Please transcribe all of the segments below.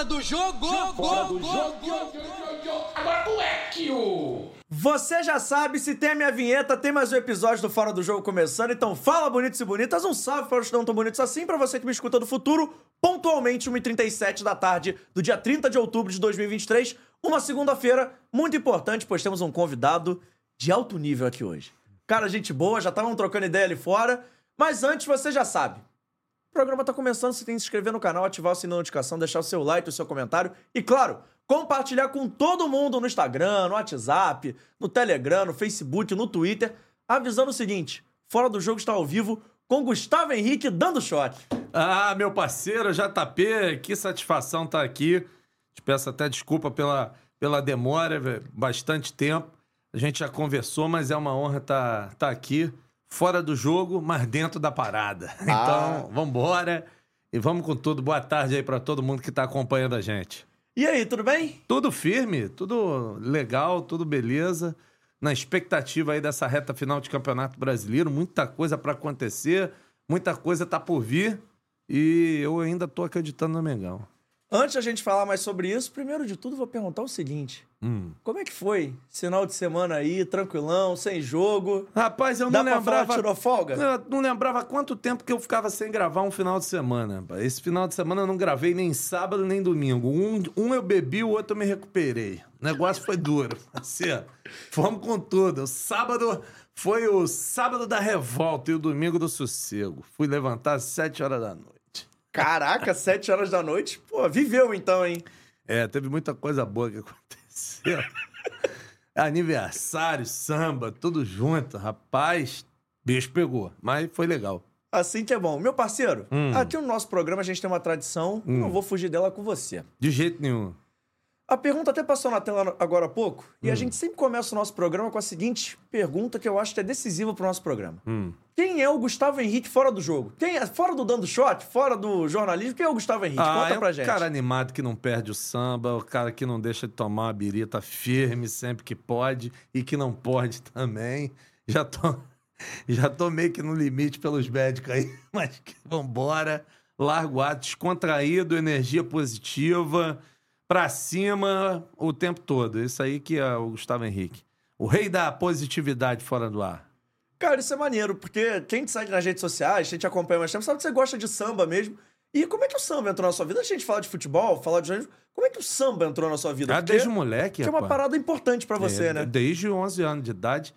Fora do jogo! Fora do jogo! Agora moleque! Você já sabe, se tem a minha vinheta, tem mais um episódio do Fora do Jogo começando, então fala bonitos e bonitas, um salve para os que não tão bonitos assim, para você que me escuta do futuro, pontualmente 1h37 da tarde do dia 30 de outubro de 2023, uma segunda-feira muito importante, pois temos um convidado de alto nível aqui hoje. Cara, gente boa, já estavam trocando ideia ali fora, mas antes você já sabe, o programa tá começando, você tem que se inscrever no canal, ativar o sininho de notificação, deixar o seu like, o seu comentário e, claro, compartilhar com todo mundo no Instagram, no WhatsApp, no Telegram, no Facebook, no Twitter, avisando o seguinte: Fora do Jogo está ao vivo com Gustavo Henrique dando shot. Ah, meu parceiro JP, que satisfação estar aqui. Te peço até desculpa pela, pela demora, velho, bastante tempo. A gente já conversou, mas é uma honra estar tá, aqui, fora do jogo, mas dentro da parada. Então, vambora e vamos com tudo. Boa tarde aí para todo mundo que está acompanhando a gente. E aí, tudo bem? Tudo firme, tudo legal, tudo beleza. Na expectativa aí dessa reta final de Campeonato Brasileiro, muita coisa para acontecer, muita coisa tá por vir e eu ainda tô acreditando no Mengão. Antes da gente falar mais sobre isso, primeiro de tudo, vou perguntar o seguinte: Hum. como é que foi? Final de semana aí, tranquilão, sem jogo. Rapaz, eu Dá não pra lembrava. tirou folga? Eu não lembrava quanto tempo que eu ficava sem gravar um final de semana. rapaz. Esse final de semana eu não gravei nem sábado nem domingo. Um, um eu bebi, o outro eu me recuperei. O negócio foi duro. Assim, ó, fomos com tudo. O sábado foi o sábado da revolta e o domingo do sossego. Fui levantar às sete horas da noite. Caraca, sete horas da noite? Pô, viveu então, hein? É, teve muita coisa boa que aconteceu. Aniversário, samba, tudo junto. Rapaz, bicho pegou. Mas foi legal. Assim que é bom. Meu parceiro, Hum. aqui no nosso programa a gente tem uma tradição, e não vou fugir dela com você. De jeito nenhum. A pergunta até passou na tela agora há pouco, Hum. e a gente sempre começa o nosso programa com a seguinte pergunta que eu acho que é decisiva pro nosso programa. Hum. Quem é o Gustavo Henrique fora do jogo? Quem é, fora do dando shot, fora do jornalismo, quem é o Gustavo Henrique? Conta é pra um gente. cara animado que não perde o samba, o cara que não deixa de tomar uma birita firme sempre que pode e que não pode também. Já tô, já tô meio que no limite pelos médicos aí, mas vambora. Largo o ato, descontraído, energia positiva, pra cima o tempo todo. Isso aí que é o Gustavo Henrique. O rei da positividade fora do ar. Cara, isso é maneiro, porque quem te segue nas redes sociais, quem te acompanha mais tempo, sabe que você gosta de samba mesmo. E como é que o samba entrou na sua vida? A gente falar de futebol, falar de jornalismo, como é que o samba entrou na sua vida? Ah, desde moleque, Que é uma parada importante pra você, É, né? Desde 11 anos de idade.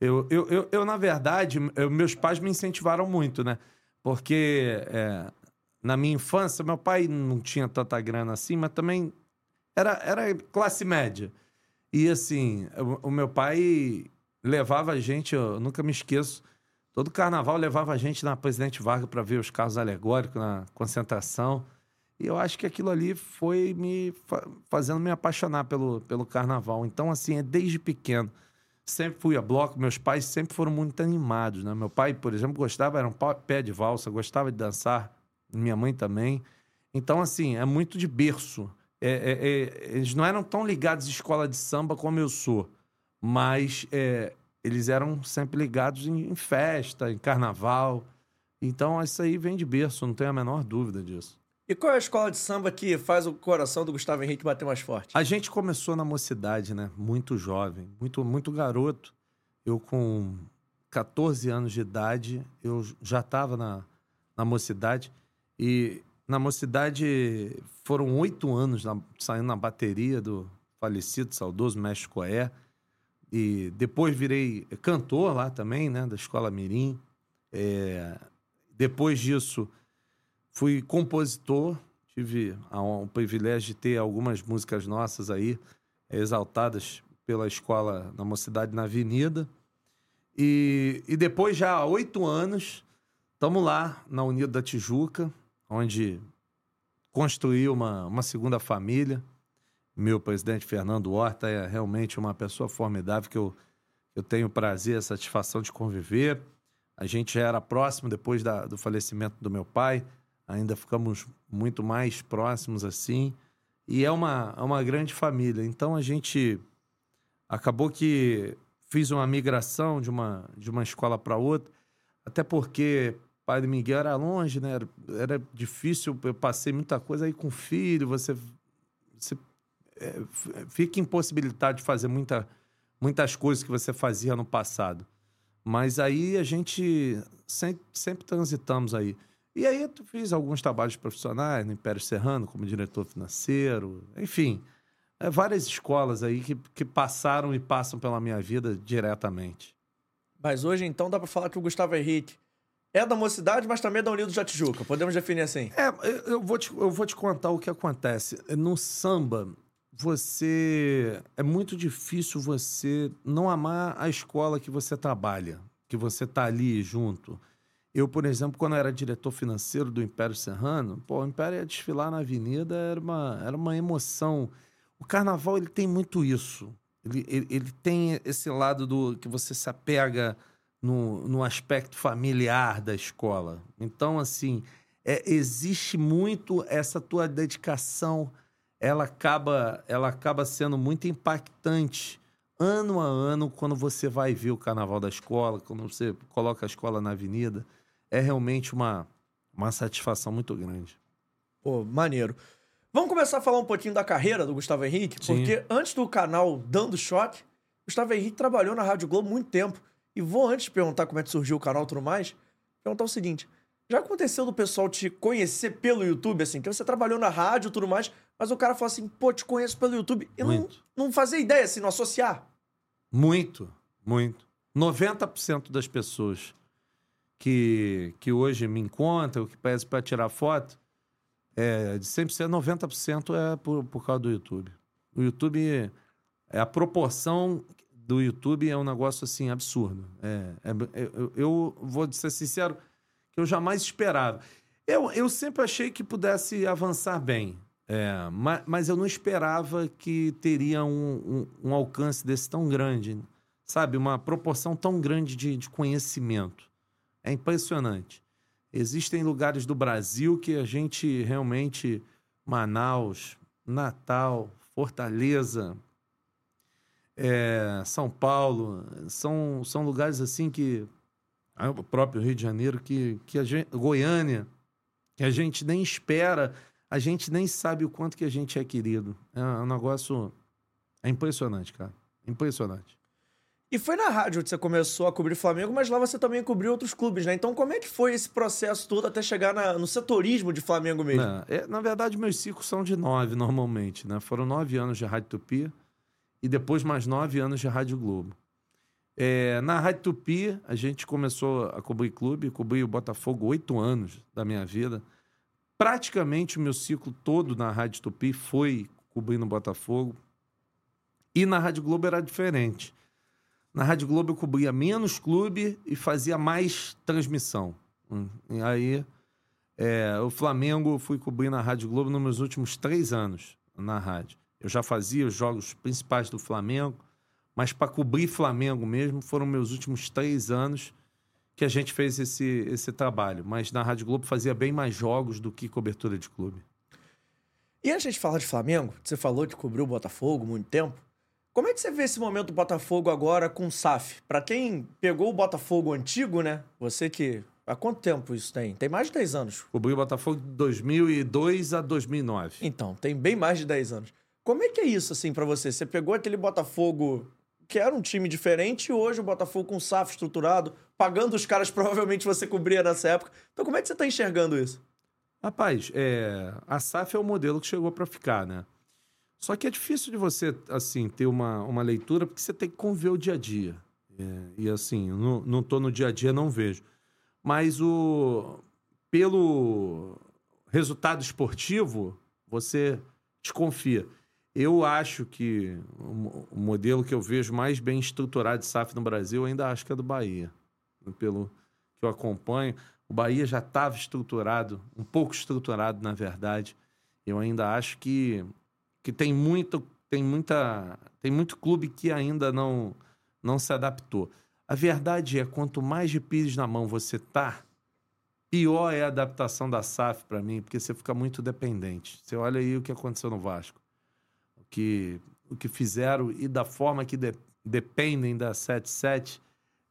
Eu, eu, eu, eu, na verdade, eu- meus pais me incentivaram muito, né? Porque é, na minha infância, meu pai não tinha tanta grana assim, mas também era, era classe média. E assim, o, o meu pai levava a gente, eu nunca me esqueço, todo carnaval levava a gente na Presidente Vargas para ver os carros alegóricos na concentração. E eu acho que aquilo ali foi me fa- fazendo me apaixonar pelo, pelo carnaval. Então, assim, é desde pequeno. Sempre fui a bloco, meus pais sempre foram muito animados, né? Meu pai, por exemplo, gostava, era um pé de valsa, gostava de dançar, minha mãe também. Então, assim, é muito de berço. É- é- é- eles não eram tão ligados à escola de samba como eu sou, mas é, eles eram sempre ligados em, em festa, em carnaval. Então, isso aí vem de berço, não tenho a menor dúvida disso. E qual é a escola de samba que faz o coração do Gustavo Henrique bater mais forte? A gente começou na mocidade, né? Muito jovem, muito, muito garoto. Eu, com 14 anos de idade, eu já estava na, na mocidade. E na mocidade foram oito anos na- saindo na bateria do falecido, saudoso Mestre Coé. E depois virei cantor lá também, né? Da Escola Mirim. É, depois disso, fui compositor, tive o privilégio de ter algumas músicas nossas aí, eh, exaltadas pela escola na Mocidade na Avenida. E, e depois, já há oito anos, estamos lá na Unido da Tijuca, onde construí uma, uma segunda família. Meu presidente Fernando Horta é realmente uma pessoa formidável que eu, eu tenho prazer, a satisfação de conviver. A gente já era próximo depois da- do falecimento do meu pai, ainda ficamos muito mais próximos assim. E é uma, é uma grande família. Então a gente acabou que fiz uma migração de uma, de uma escola para outra, até porque Padre Miguel era longe, né? Era, era difícil, eu passei muita coisa aí com filho, você, você é, fica impossibilitado de fazer muita, muitas coisas que você fazia no passado. Mas aí a gente sempre, sempre transitamos aí. E aí eu fiz alguns trabalhos profissionais no Império Serrano, como diretor financeiro, enfim, é, várias escolas aí que, que passaram e passam pela minha vida diretamente. Mas hoje, então, dá pra falar que o Gustavo Henrique é da mocidade, mas também é da Unidos da Tijuca. Podemos definir assim. É, eu vou te, eu vou te contar o que acontece. No samba, você. É muito difícil você não amar a escola que você trabalha, que você tá ali junto. Eu, por exemplo, quando era diretor financeiro do Império Serrano, pô, o Império ia desfilar na avenida, era uma, era uma emoção. O carnaval, ele tem muito isso. Ele, ele, ele tem esse lado do que você se apega no, no aspecto familiar da escola. Então, assim, é, existe muito essa tua dedicação, ela acaba, ela acaba sendo muito impactante ano a ano quando você vai ver o carnaval da escola, quando você coloca a escola na avenida é realmente uma, uma satisfação muito grande. Pô, maneiro. Vamos começar a falar um pouquinho da carreira do Gustavo Henrique, Sim. porque antes do canal Dando Choque, Gustavo Henrique trabalhou na Rádio Globo muito tempo. E vou antes de perguntar como é que surgiu o canal e tudo mais, perguntar o seguinte: já aconteceu do pessoal te conhecer pelo YouTube, assim, que você trabalhou na rádio e tudo mais, mas o cara fala assim, pô, te conheço pelo YouTube, e não, Muito. não fazer ideia, assim, não associar. Muito, muito. 90% das pessoas que, que hoje me encontram, que pedem para tirar foto, é, de 100%, 90% é por, por causa do YouTube. O YouTube, é, a proporção do YouTube é um negócio assim absurdo. É, é- eu, eu vou ser sincero que eu jamais esperava. Eu, eu sempre achei que pudesse avançar bem, é, ma- mas, eu não esperava que teria um, um, um alcance desse tão grande, sabe? Uma proporção tão grande de, de conhecimento. É impressionante. Existem lugares do Brasil que a gente realmente. Manaus, Natal, Fortaleza, é, São Paulo, são, são lugares assim que. ah, O próprio Rio de Janeiro, que, que a gente. Goiânia, que a gente nem espera, a gente nem sabe o quanto que a gente é querido. É um negócio. É impressionante, cara. Impressionante. E foi na rádio que você começou a cobrir Flamengo, mas lá você também cobriu outros clubes, né? Então como é que foi esse processo todo até chegar na- no setorismo de Flamengo mesmo? Não, é, na verdade, meus ciclos são de nove normalmente, né? Foram nove anos de Rádio Tupi e depois mais nove anos de Rádio Globo. É, na Rádio Tupi, a gente começou a cobrir clube, cobri o Botafogo oito anos da minha vida. Praticamente o meu ciclo todo na Rádio Tupi foi cobrindo o Botafogo. E na Rádio Globo era diferente. Na Rádio Globo eu cobria menos clube e fazia mais transmissão. Hum, E aí é, o Flamengo eu fui cobrir na Rádio Globo nos meus últimos três anos na rádio. Eu já fazia os jogos principais do Flamengo, mas para cobrir Flamengo mesmo foram meus últimos três anos que a gente fez esse, esse trabalho. Mas na Rádio Globo fazia bem mais jogos do que cobertura de clube. E antes de falar de Flamengo, você falou que cobriu o Botafogo muito tempo. Como é que você vê esse momento do Botafogo agora com o SAF? Pra quem pegou o Botafogo antigo, né? Você que. Há quanto tempo isso tem? Tem mais de 10 anos. Cobri o Botafogo de 2002 a 2009. Então, tem bem mais de 10 anos. Como é que é isso, assim, pra você? Você pegou aquele Botafogo que era um time diferente e hoje o Botafogo com o SAF estruturado, pagando os caras provavelmente você cobria nessa época. Então, como é que você tá enxergando isso? Rapaz, é, a SAF é o modelo que chegou para ficar, né? Só que é difícil de você, assim, ter uma, uma leitura, porque você tem que conviver o dia a dia. É, e, assim, não, não tô no dia a dia, não vejo. Mas o pelo resultado esportivo, você desconfia. Eu acho que o, mo- o modelo que eu vejo mais bem estruturado de SAF no Brasil, ainda acho que é do Bahia. Pelo que eu acompanho, o Bahia já estava estruturado, um pouco estruturado, na verdade. Eu ainda acho que, que tem muito tem muita tem muito clube que ainda não não se adaptou. A verdade é quanto mais de pires na mão você tá, pior é a adaptação da SAF para mim, porque você fica muito dependente. Você olha aí o que aconteceu no Vasco, que o que fizeram e da forma que de- dependem da 77,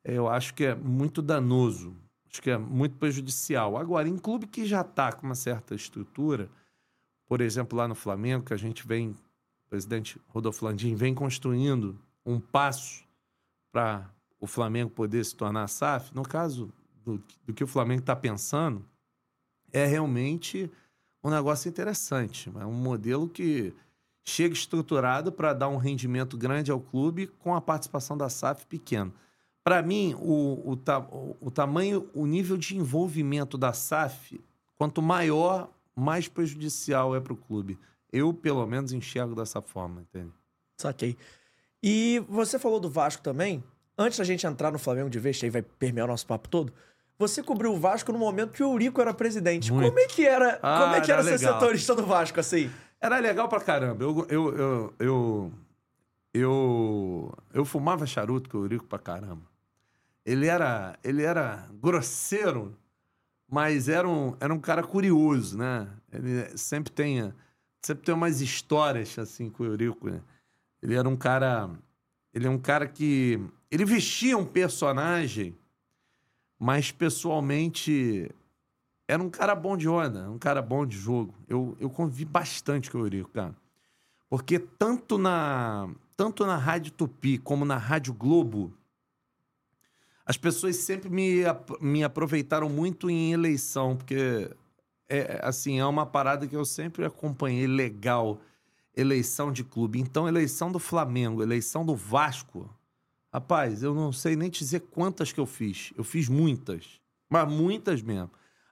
eu acho que é muito danoso. Acho que é muito prejudicial. Agora, em clube que já está com uma certa estrutura, por exemplo, lá no Flamengo, que a gente vem, o presidente Rodolfo Landim vem construindo um passo para o Flamengo poder se tornar SAF, no caso do, do que o Flamengo está pensando, é realmente um negócio interessante. É um modelo que chega estruturado para dar um rendimento grande ao clube com a participação da SAF pequeno. Para mim, o, o, ta, o, o tamanho, o nível de envolvimento da SAF, quanto maior, mais prejudicial é para o clube. Eu, pelo menos, enxergo dessa forma, entende? Saquei. E você falou do Vasco também. Antes da gente entrar no Flamengo de vez, aí vai permear o nosso papo todo. Você cobriu o Vasco no momento que o Eurico era presidente. Muito. Como é que era, Ah, como é que era, era ser legal. setorista do Vasco, assim? Era legal pra caramba. Eu, eu, eu, eu, eu, eu fumava charuto com o Eurico pra caramba. Ele era, ele era grosseiro, mas era um, era um cara curioso, né? Ele sempre tem, sempre tem umas histórias assim com o Eurico. Né? Ele era um cara, ele é um cara que ele vestia um personagem, mas pessoalmente era um cara bom de onda, um cara bom de jogo. Eu, eu convivi bastante com o Eurico, cara. Porque tanto na, tanto na Rádio Tupi como na Rádio Globo, as pessoas sempre me, me aproveitaram muito em eleição, porque é assim, é uma parada que eu sempre acompanhei legal. Eleição de clube. Então, eleição do Flamengo, eleição do Vasco. Rapaz, eu não sei nem dizer quantas que eu fiz. Eu fiz muitas. Mas muitas mesmo.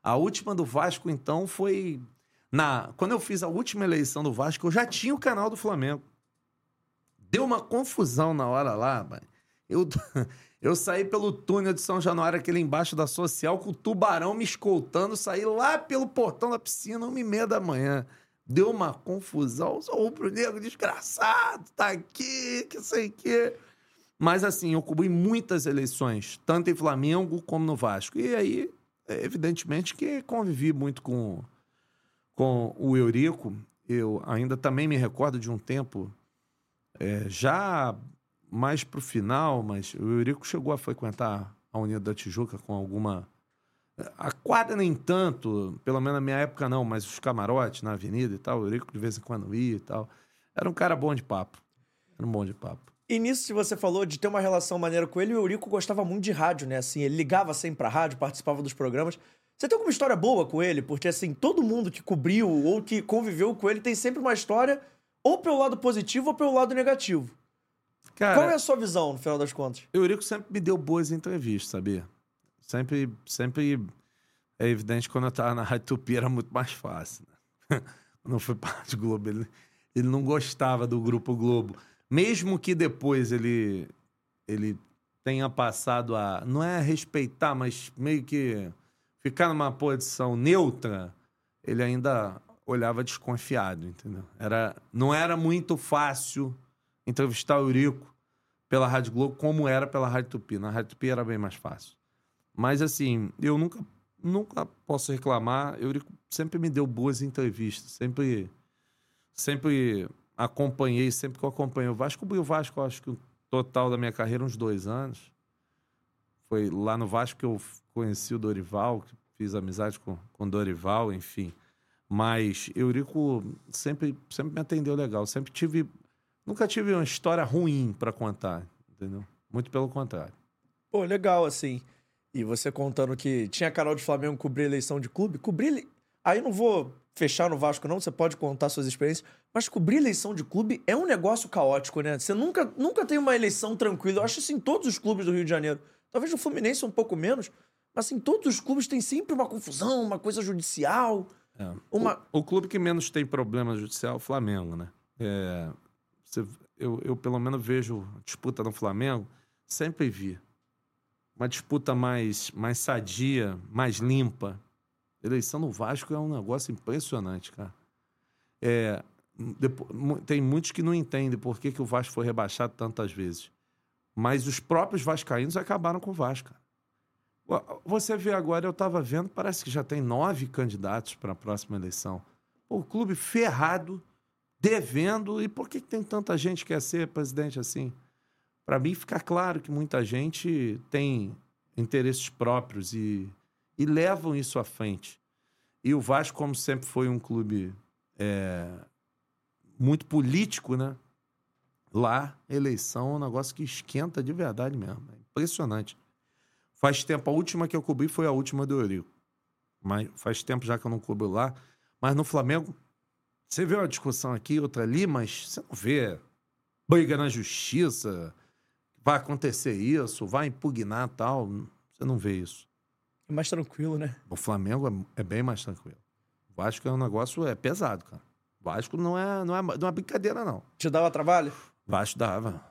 A última do Vasco, então, foi. na Quando eu fiz a última eleição do Vasco, eu já tinha o canal do Flamengo. Deu uma confusão na hora lá, mas eu, eu saí pelo túnel de São Januário, aquele embaixo da social, com o tubarão me escoltando, saí lá pelo portão da piscina, uma e meia da manhã. Deu uma confusão, sou rubro-negro desgraçado, tá aqui, que sei o quê. Mas assim, eu cobri muitas eleições, tanto em Flamengo como no Vasco. E aí, evidentemente que convivi muito com, com o Eurico. Eu ainda também me recordo de um tempo, é, já mais pro final, mas o Eurico chegou a frequentar a União da Tijuca com alguma. A quadra nem tanto, pelo menos na minha época não, mas os camarotes na avenida e tal, o Eurico de vez em quando ia e tal. Era um cara bom de papo. Era um bom de papo. E nisso, você falou de ter uma relação maneira com ele, o Eurico gostava muito de rádio, né? Assim, ele ligava sempre pra rádio, participava dos programas. Você tem alguma história boa com ele? Porque, assim, todo mundo que cobriu ou que conviveu com ele tem sempre uma história ou pelo lado positivo ou pelo lado negativo. Cara, Qual é a sua visão, no final das contas? O Eurico sempre me deu boas entrevistas, sabia? Sempre, sempre é evidente que quando eu tava na Rádio Tupi era muito mais fácil. Né? Quando eu fui para a Rádio Globo, ele, ele não gostava do Grupo Globo. Mesmo que depois ele, ele tenha passado a, não é respeitar, mas meio que ficar numa posição neutra, ele ainda olhava desconfiado, entendeu? Era, não era muito fácil entrevistar o Eurico pela Rádio Globo como era pela Rádio Tupi. Na Rádio Tupi era bem mais fácil. Mas assim, eu nunca, nunca posso reclamar. Eurico sempre me deu boas entrevistas. Sempre, sempre acompanhei, sempre que eu acompanhei o Vasco. Cobri o Vasco, acho que o total da minha carreira, uns dois anos. Foi lá no Vasco que eu conheci o Dorival, que fiz amizade com, com o Dorival, enfim. Mas Eurico sempre, sempre me atendeu legal. Sempre tive. Nunca tive uma história ruim para contar, entendeu? Muito pelo contrário. Pô, legal, assim. E você contando que tinha canal de Flamengo cobrir eleição de clube. Cobrir. Aí não vou fechar no Vasco, não. Você pode contar suas experiências. Mas cobrir eleição de clube é um negócio caótico, né? Você nunca, nunca tem uma eleição tranquila. Eu acho isso em todos os clubes do Rio de Janeiro. Talvez no Fluminense um pouco menos. Mas assim, todos os clubes têm sempre uma confusão, uma coisa judicial. É. Uma- O, o clube que menos tem problema judicial é o Flamengo, né? É, você- eu, eu, pelo menos, vejo disputa no Flamengo, sempre vi. Uma disputa mais, mais sadia, mais limpa. Eleição no Vasco é um negócio impressionante, cara. É, mu- tem muitos que não entendem por que, que o Vasco foi rebaixado tantas vezes. Mas os próprios vascaínos acabaram com o Vasco. Você vê agora, eu estava vendo, parece que já tem nove candidatos para a próxima eleição. O clube ferrado, devendo. E por que, que tem tanta gente que quer ser presidente assim? Para mim, fica claro que muita gente tem interesses próprios e, e levam isso à frente. E o Vasco, como sempre foi um clube é, muito político, né? Lá, eleição é um negócio que esquenta de verdade mesmo. É impressionante. Faz tempo, a última que eu cobri foi a última do Eurico. Mas faz tempo já que eu não cubro lá. Mas no Flamengo, você vê uma discussão aqui, outra ali, mas você não vê briga na justiça, vai acontecer isso, vai impugnar tal. Você não vê isso. É mais tranquilo, né? O Flamengo é, é bem mais tranquilo. O Vasco é um negócio é pesado, cara. O Vasco não é, não é, não é brincadeira, não. Te dava trabalho? O Vasco dava.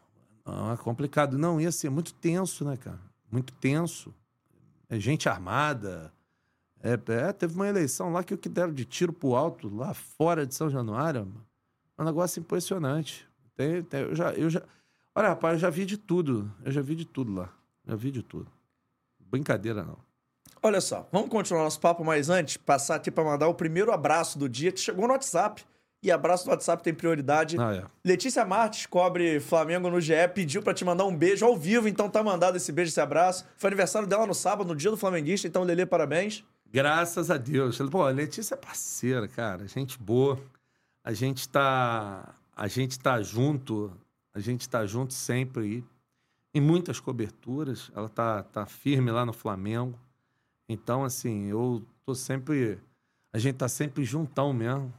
Não, é complicado. Não, ia ser muito tenso, né, cara? Muito tenso. É gente armada. É, é, teve uma eleição lá que o que deram de tiro pro alto, lá fora de São Januário, é um negócio impressionante. Tem, tem, eu já, eu já... Olha, rapaz, eu já vi de tudo. Eu já vi de tudo lá. Já vi de tudo. Brincadeira, não. Olha só, vamos continuar nosso papo, mas antes, passar aqui para mandar o primeiro abraço do dia, que chegou no WhatsApp. E abraço do WhatsApp tem prioridade. Ah, é. Letícia Marques, cobre Flamengo no GE, pediu para te mandar um beijo ao vivo, então tá mandado esse beijo, esse abraço. Foi aniversário dela no sábado, no dia do Flamenguista, então Lelê, parabéns. Graças a Deus. Pô, a Letícia é parceira, cara. Gente boa. A gente tá. A gente tá junto. A gente tá junto sempre aí. Em muitas coberturas. Ela tá, tá firme lá no Flamengo. Então, assim, eu tô sempre. A gente tá sempre juntão mesmo.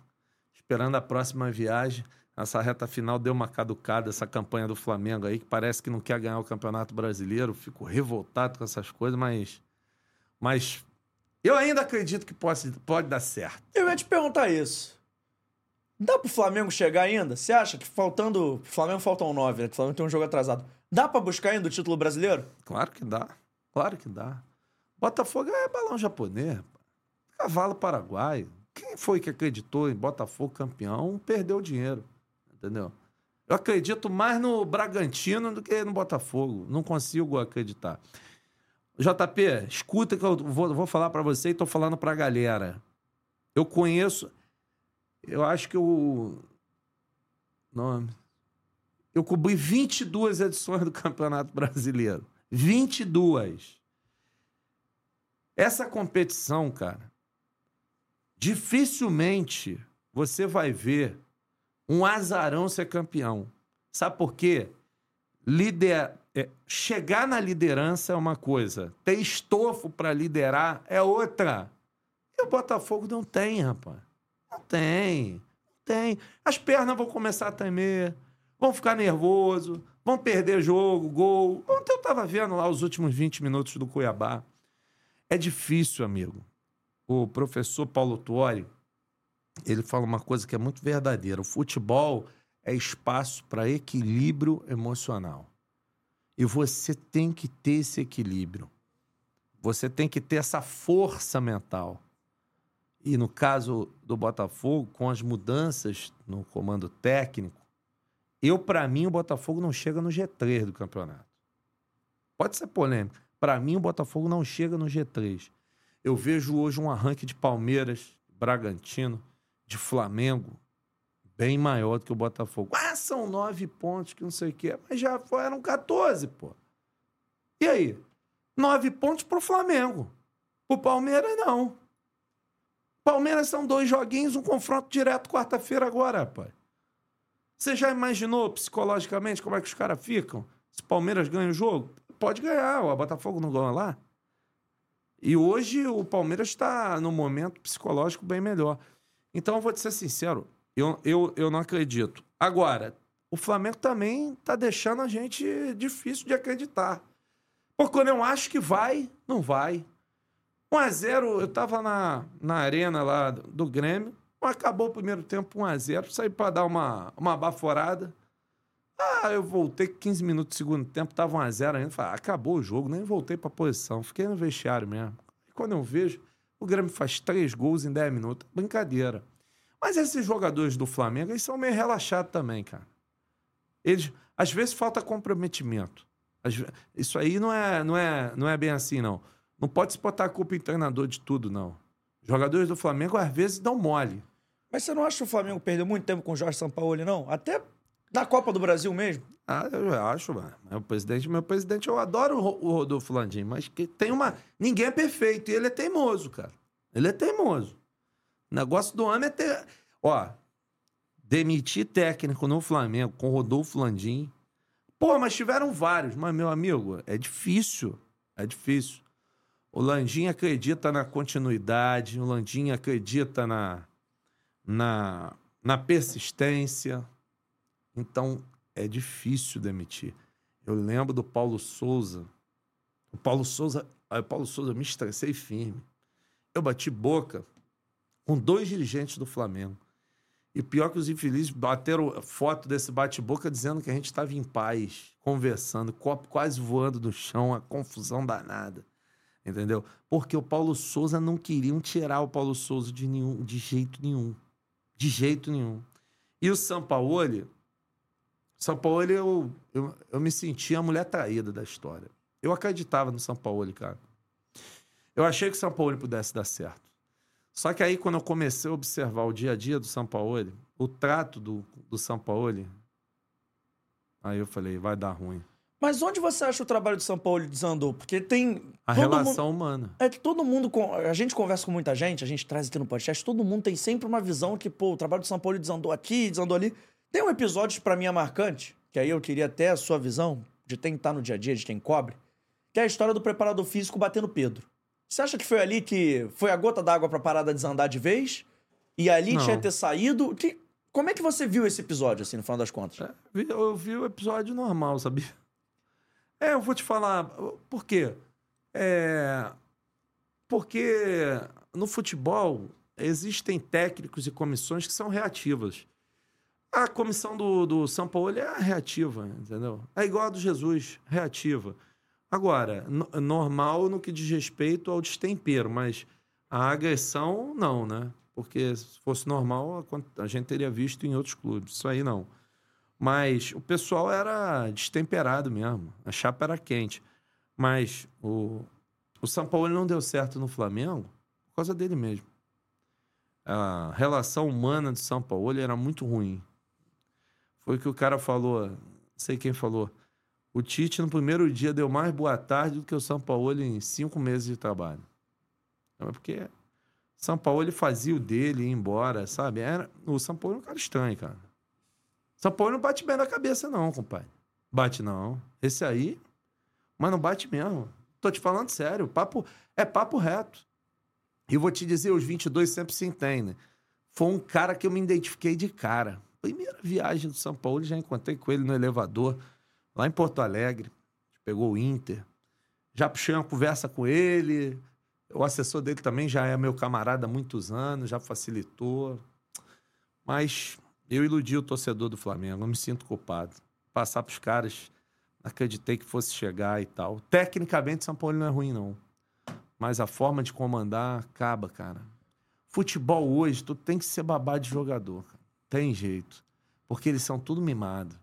Esperando a próxima viagem. Essa reta final deu uma caducada, essa campanha do Flamengo aí, que parece que não quer ganhar o Campeonato Brasileiro. Fico revoltado com essas coisas, mas. Mas eu ainda acredito que pode, pode dar certo. Eu ia te perguntar isso. Dá pro Flamengo chegar ainda? Você acha que faltando. Flamengo faltam nove, né? O Flamengo tem um jogo atrasado. Dá pra buscar ainda o título brasileiro? Claro que dá. Claro que dá. Botafogo é balão japonês. Cavalo paraguaio. Quem foi que acreditou em Botafogo campeão perdeu dinheiro. Entendeu? Eu acredito mais no Bragantino do que no Botafogo. Não consigo acreditar. JP, escuta que eu vou, vou falar para você e tô falando pra galera. Eu conheço. Eu acho que eu. Nome. Eu cobri 22 edições do Campeonato Brasileiro. 22. Essa competição, cara, dificilmente você vai ver um azarão ser campeão. Sabe por quê? Lider é, chegar na liderança é uma coisa, ter estofo para liderar é outra. E o Botafogo não tem, rapaz. Não tem. Tem. As pernas vão começar a tremer, vão ficar nervoso, vão perder jogo, gol. Ontem eu estava vendo lá os últimos 20 minutos do Cuiabá. É difícil, amigo. O professor Paulo Tuori, ele fala uma coisa que é muito verdadeira. O futebol é espaço para equilíbrio emocional. E você tem que ter esse equilíbrio. Você tem que ter essa força mental. E no caso do Botafogo, com as mudanças no comando técnico, eu, para mim, o Botafogo não chega no G3 do campeonato. Pode ser polêmico. Para mim, o Botafogo não chega no G3. Eu vejo hoje um arranque de Palmeiras, Bragantino, de Flamengo, bem maior do que o Botafogo. Ah, são nove pontos, que não sei o quê. Mas já foram 14, pô. E aí? Nove pontos pro Flamengo. O Palmeiras, não. Palmeiras são dois joguinhos, um confronto direto quarta-feira agora, rapaz. Você já imaginou psicologicamente como é que os caras ficam? Se Palmeiras ganha o jogo? Pode ganhar, o Botafogo não ganha lá. E hoje o Palmeiras está num momento psicológico bem melhor. Então, eu vou te ser sincero, eu, eu, eu não acredito. Agora, o Flamengo também tá deixando a gente difícil de acreditar. Porque quando eu acho que vai, não vai. 1x0, eu tava na, na arena lá do Grêmio, acabou o primeiro tempo 1x0, saí para dar uma, uma baforada. Ah, eu voltei 15 minutos do segundo tempo, tava 1x0 ainda. Falei, ah, acabou o jogo, nem voltei pra posição, fiquei no vestiário mesmo. E quando eu vejo, o Grêmio faz três gols em 10 minutos. Brincadeira. Mas esses jogadores do Flamengo, eles são meio relaxados também, cara. Eles, às vezes falta comprometimento. Isso aí não é, não é, não é bem assim, não. Não pode se botar a culpa em treinador de tudo, não. Jogadores do Flamengo, às vezes, dão mole. Mas você não acha que o Flamengo perdeu muito tempo com o Jorge Sampaoli, não? Até Na Copa do Brasil mesmo? Ah, eu acho, mano. Meu presidente, meu presidente, eu adoro o Ro- o Rodolfo Landim, mas que tem uma. Ninguém é perfeito e ele é teimoso, cara. Ele é teimoso. O negócio do homem é ter. Ó, demitir técnico no Flamengo com Rodolfo Landim. Pô, mas tiveram vários, mas, meu amigo, é difícil. É difícil. O Landim acredita na continuidade, o Landim acredita na, na, na persistência. Então, é difícil demitir. Eu lembro do Paulo Souza. O Paulo Souza, o Paulo Souza me estressei firme. Eu bati boca com dois dirigentes do Flamengo. E pior que os infelizes bateram foto desse bate-boca dizendo que a gente estava em paz, conversando, copo quase voando no chão, a confusão danada. Entendeu? Porque o Paulo Souza não queriam tirar o Paulo Souza de, nenhum, de jeito nenhum. De jeito nenhum. E o Sampaoli, Sampaoli, eu, eu, eu me sentia a mulher traída da história. Eu acreditava no Sampaoli, cara. Eu achei que o Sampaoli pudesse dar certo. Só que aí, quando eu comecei a observar o dia a dia do Sampaoli, o trato do, do Sampaoli, aí eu falei, vai dar ruim. Mas onde você acha o trabalho do São Paulo desandou? Porque tem. A relação mundo- humana. É que todo mundo. A gente conversa com muita gente, a gente traz aqui no podcast, todo mundo tem sempre uma visão que, pô, o trabalho do São Paulo desandou aqui, desandou ali. Tem um episódio pra mim é marcante, que aí eu queria até a sua visão, de quem tá no dia a dia, de quem cobre, que é a história do preparador físico batendo Pedro. Você acha que foi ali que foi a gota d'água pra parada desandar de vez? E ali Não. tinha que ter saído? Que, como é que você viu esse episódio, assim, no final das contas? É, Eu vi o episódio normal, sabia? É, eu vou te falar. Por quê? É, porque no futebol existem técnicos e comissões que são reativas. A comissão do, do São Paulo é reativa, entendeu? É igual a do Jesus, reativa. Agora, no- normal no que diz respeito ao destempero, mas a agressão, não, né? Porque se fosse normal, a- gente teria visto em outros clubes. Isso aí não. Mas o pessoal era destemperado mesmo. A chapa era quente. Mas o, o São Paulo não deu certo no Flamengo por causa dele mesmo. A relação humana do São Paulo era muito ruim. Foi o que o cara falou, não sei quem falou. O Tite, no primeiro dia, deu mais boa tarde do que o São Paulo em cinco meses de trabalho. É porque São Paulo fazia o dele, ia embora, sabe? Era, o São Paulo é um cara estranho, cara. São Paulo não bate bem na cabeça, não, compadre. Bate não. Esse aí, mas não bate mesmo. Tô te falando sério. Papo, é papo reto. E vou te dizer, os 22 sempre se entendem. Foi um cara que eu me identifiquei de cara. Primeira viagem do São Paulo, já encontrei com ele no elevador, lá em Porto Alegre. Pegou o Inter. Já puxei uma conversa com ele. O assessor dele também já é meu camarada há muitos anos, já facilitou. Mas eu iludi o torcedor do Flamengo, eu me sinto culpado. Passar pros caras, acreditei que fosse chegar e tal. Tecnicamente, São Paulo não é ruim, não. Mas a forma de comandar acaba, cara. Futebol hoje, tu tem que ser babá de jogador, cara. Tem jeito. Porque eles são tudo mimado.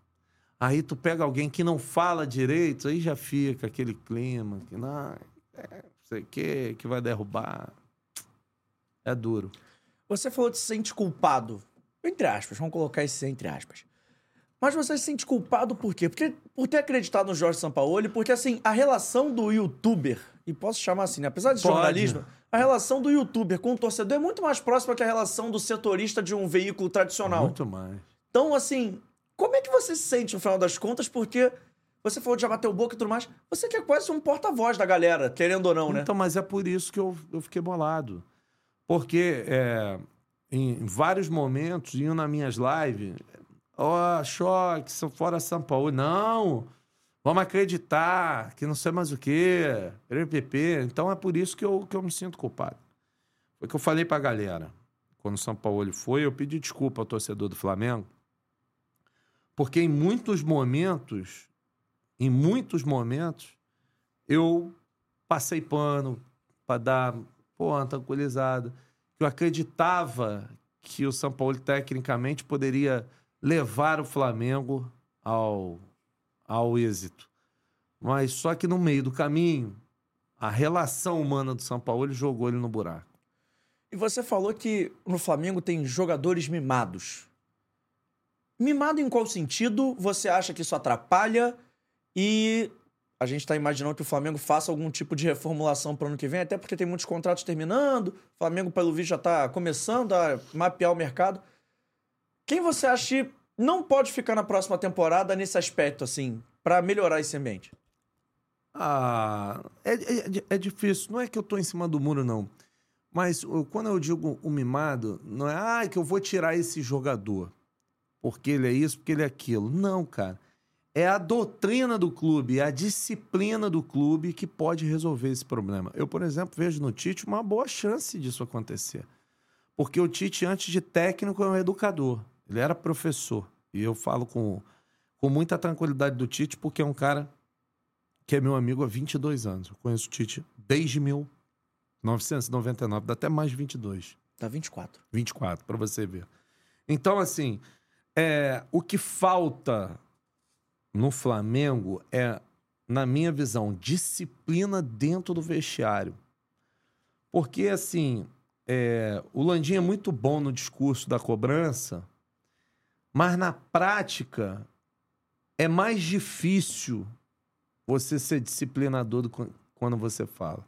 Aí tu pega alguém que não fala direito, aí já fica aquele clima, que não, é, não sei o quê, que vai derrubar. É duro. Você falou de se sente culpado. Entre aspas, vamos colocar esse entre aspas. Mas você se sente culpado por quê? Porque, por ter acreditado no Jorge Sampaoli, porque assim, a relação do youtuber, e posso chamar assim, né? apesar de Pode. jornalismo, a relação do youtuber com o torcedor é muito mais próxima que a relação do setorista de um veículo tradicional. Muito mais. Então, assim, como é que você se sente no final das contas? Porque você falou de já bateu boca e tudo mais. Você que é quase um porta-voz da galera, querendo ou não, né? Então, mas é por isso que eu, eu fiquei bolado. Porque é, em vários momentos, iam nas minhas lives, ó, choque, são fora São Paulo. Não, vamos acreditar que não sei mais o quê, PP. Então é por isso que eu, que eu me sinto culpado. Foi o que eu falei pra galera. Quando o São Paulo foi, eu pedi desculpa ao torcedor do Flamengo. Porque em muitos momentos, em muitos momentos, eu passei pano para dar pô, uma tranquilizada. Eu acreditava que o São Paulo tecnicamente poderia levar o Flamengo ao, ao êxito. Mas só que no meio do caminho, a relação humana do São Paulo jogou ele no buraco. E você falou que no Flamengo tem jogadores mimados. Mimado em qual sentido você acha que isso atrapalha? E a gente tá imaginando que o Flamengo faça algum tipo de reformulação para ano que vem, até porque tem muitos contratos terminando. O Flamengo, pelo visto, já tá começando a mapear o mercado. Quem você acha não pode ficar na próxima temporada nesse aspecto, assim, para melhorar esse ambiente? Ah, é, é, é, difícil. Não é que eu tô em cima do muro, não. Mas quando eu digo o mimado, não é ah, que eu vou tirar esse jogador porque ele é isso, porque ele é aquilo. Não, cara. É a doutrina do clube, é a disciplina do clube que pode resolver esse problema. Eu, por exemplo, vejo no Tite uma boa chance disso acontecer. Porque o Tite, antes de técnico, é um educador. Ele era professor. E eu falo com, com muita tranquilidade do Tite, porque é um cara que é meu amigo há 22 anos. Eu conheço o Tite desde 1999, dá até mais de 22. Dá 24. 24, para você ver. Então, assim, é, o que falta no Flamengo é, na minha visão, disciplina dentro do vestiário. Porque, assim, é, o Landim é muito bom no discurso da cobrança, mas na prática é mais difícil você ser disciplinador do, quando você fala.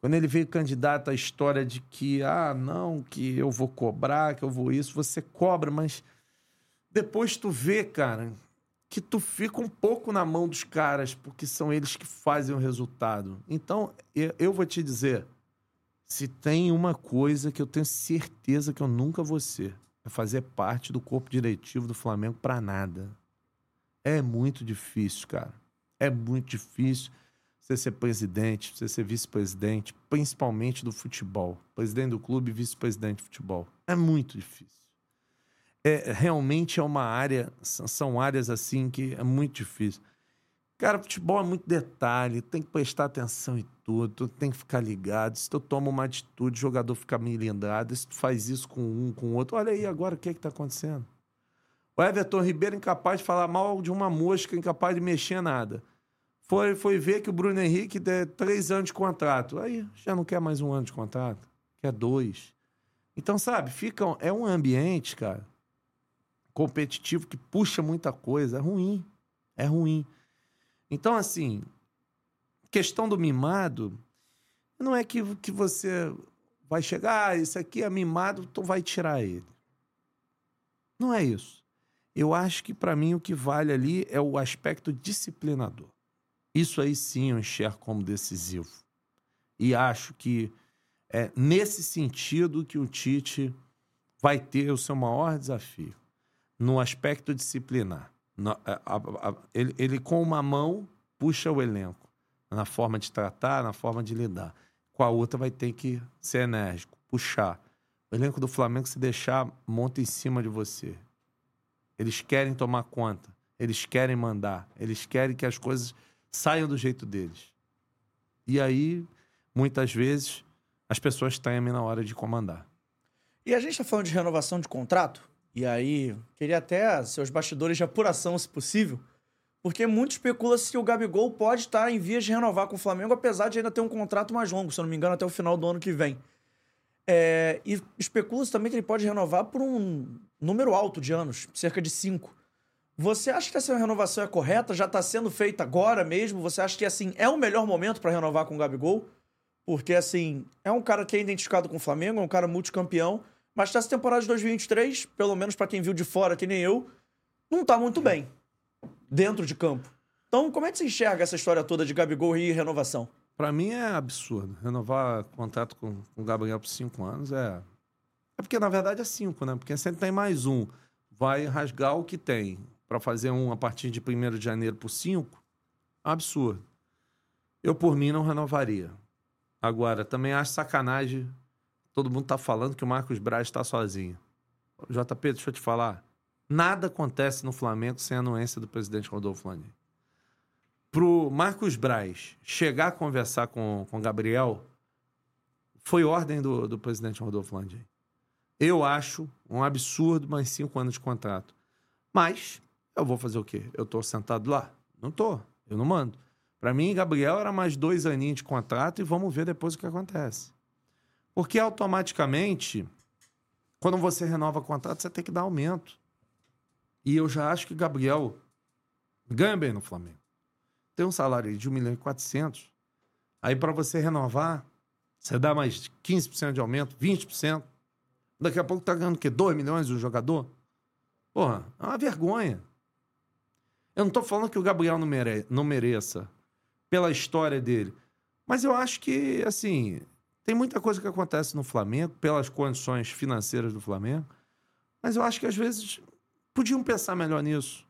Quando ele veio candidato à história de que, ah, não, que eu vou cobrar, que eu vou isso, você cobra, mas depois tu vê, cara, que tu fica um pouco na mão dos caras, porque são eles que fazem o resultado. Então, eu vou te dizer, se tem uma coisa que eu tenho certeza que eu nunca vou ser, fazer parte do corpo diretivo do Flamengo para nada. É muito difícil, cara. É muito difícil você ser presidente, você ser vice-presidente, principalmente do futebol. Presidente do clube vice-presidente de futebol. É muito difícil é, realmente é uma área, são áreas assim que é muito difícil. Cara, futebol é muito detalhe, tem que prestar atenção em tudo, tem que ficar ligado. Se tu toma uma atitude, o jogador fica melindrado, se tu faz isso com um, com o outro, olha aí agora o que é que tá acontecendo. O Everton Ribeiro incapaz de falar mal de uma mosca, incapaz de mexer nada. Foi, foi ver que o Bruno Henrique tem três anos de contrato. Aí já não quer mais um ano de contrato, quer dois. Então, sabe, fica, é um ambiente, cara, competitivo que puxa muita coisa. É ruim. É ruim. Então, assim, questão do mimado, não é que, que você vai chegar, ah, isso aqui é mimado, tu vai tirar ele. Não é isso. Eu acho que para mim o que vale ali é o aspecto disciplinador. Isso aí sim eu enxergo como decisivo. E acho que é nesse sentido que o Tite vai ter o seu maior desafio no aspecto disciplinar. A, a, a, ele, ele, com uma mão, puxa o elenco na forma de tratar, na forma de lidar. Com a outra, vai ter que ser enérgico, puxar. O elenco do Flamengo, se deixar, monta em cima de você. Eles querem tomar conta, eles querem mandar, eles querem que as coisas saiam do jeito deles. E aí, muitas vezes, as pessoas temem na hora de comandar. E a gente está falando de renovação de contrato? E aí, queria até seus bastidores de apuração, se possível, porque muito especula se o Gabigol pode estar em vias de renovar com o Flamengo, apesar de ainda ter um contrato mais longo, se eu não me engano, até o final do ano que vem. É, e especula-se também que ele pode renovar por um número alto de anos, cerca de cinco. Você acha que essa renovação é correta? Já está sendo feita agora mesmo? Você acha que assim é o melhor momento para renovar com o Gabigol? Porque assim, é um cara que é identificado com o Flamengo, é um cara multicampeão mas nessa temporada de 2023, pelo menos para quem viu de fora, que nem eu, não tá muito bem dentro de campo. Então, como é que você enxerga essa história toda de Gabigol e renovação? Para mim é absurdo. Renovar contrato com, com o Gabriel por cinco anos é. É porque, na verdade, é cinco, né? Porque sempre tem mais um. Vai rasgar o que tem para fazer um a partir de 1 de janeiro por cinco. Absurdo. Eu, por mim, não renovaria. Agora, também acho sacanagem Todo mundo tá falando que o Marcos Braz está sozinho. JP, deixa eu te falar. Nada acontece no Flamengo sem a anuência do presidente Rodolfo Landim. Pro Marcos Braz chegar a conversar com o Gabriel, foi ordem do, do presidente Rodolfo Landim. Eu acho um absurdo mais cinco anos de contrato. Mas eu vou fazer o quê? Eu tô sentado lá? Não tô. Eu não mando. Para mim, Gabriel era mais dois aninhos de contrato e vamos ver depois o que acontece. Porque automaticamente, quando você renova contrato, você tem que dar aumento. E eu já acho que Gabriel ganha bem no Flamengo. Tem um salário de 1 milhão e 400. Aí para você renovar, você dá mais 15% de aumento, 20%. Daqui a pouco tá ganhando o quê? 2 milhões o jogador? Porra, é uma vergonha. Eu não tô falando que o Gabriel não, mere não mereça pela história dele. Mas eu acho que, assim, tem muita coisa que acontece no Flamengo, pelas condições financeiras do Flamengo. Mas eu acho que às vezes podiam pensar melhor nisso.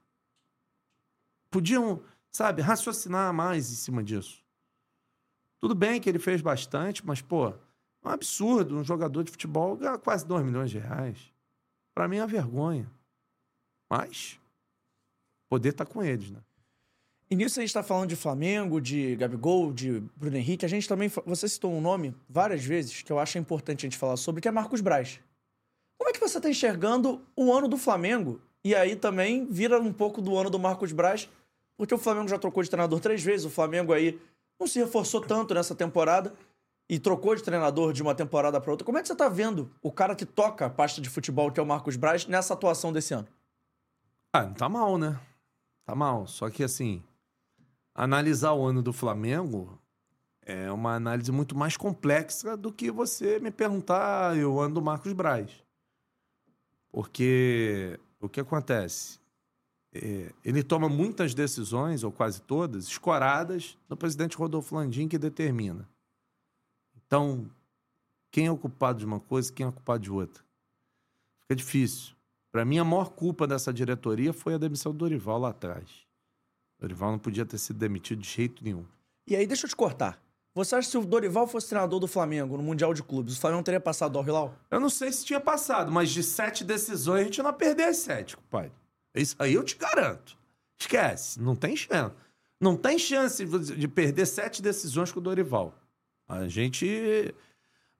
Podiam, sabe, raciocinar mais em cima disso. Tudo bem que ele fez bastante, mas, pô, é um absurdo um jogador de futebol ganhar quase 2 milhões de reais. Para mim é uma vergonha. Mas poder estar tá com eles, né? E nisso a gente está falando de Flamengo, de Gabigol, de Bruno Henrique. A gente também. Você citou um nome várias vezes que eu acho importante a gente falar sobre, que é Marcos Braz. Como é que você está enxergando o ano do Flamengo? E aí também vira um pouco do ano do Marcos Braz, porque o Flamengo já trocou de treinador três vezes. O Flamengo aí não se reforçou tanto nessa temporada e trocou de treinador de uma temporada para outra. Como é que você está vendo o cara que toca a pasta de futebol, que é o Marcos Braz, nessa atuação desse ano? Ah, tá mal, né? Tá mal. Só que assim, analisar o ano do Flamengo é uma análise muito mais complexa do que você me perguntar ah, o ano do Marcos Braz. Porque o que acontece? É, ele toma muitas decisões, ou quase todas, escoradas no presidente Rodolfo Landim, que determina. Então, quem é o culpado de uma coisa, quem é o culpado de outra? Fica difícil. Para mim, a maior culpa dessa diretoria foi a demissão do Dorival lá atrás. O Dorival não podia ter sido demitido de jeito nenhum. E aí, deixa eu te cortar. Você acha que se o Dorival fosse treinador do Flamengo no Mundial de Clubes, o Flamengo teria passado ao Hilal? Eu não sei se tinha passado, mas de sete decisões a gente não perder as sete, pai. Isso aí eu te garanto. Esquece, não tem chance. Não tem chance de perder sete decisões com o Dorival. A gente,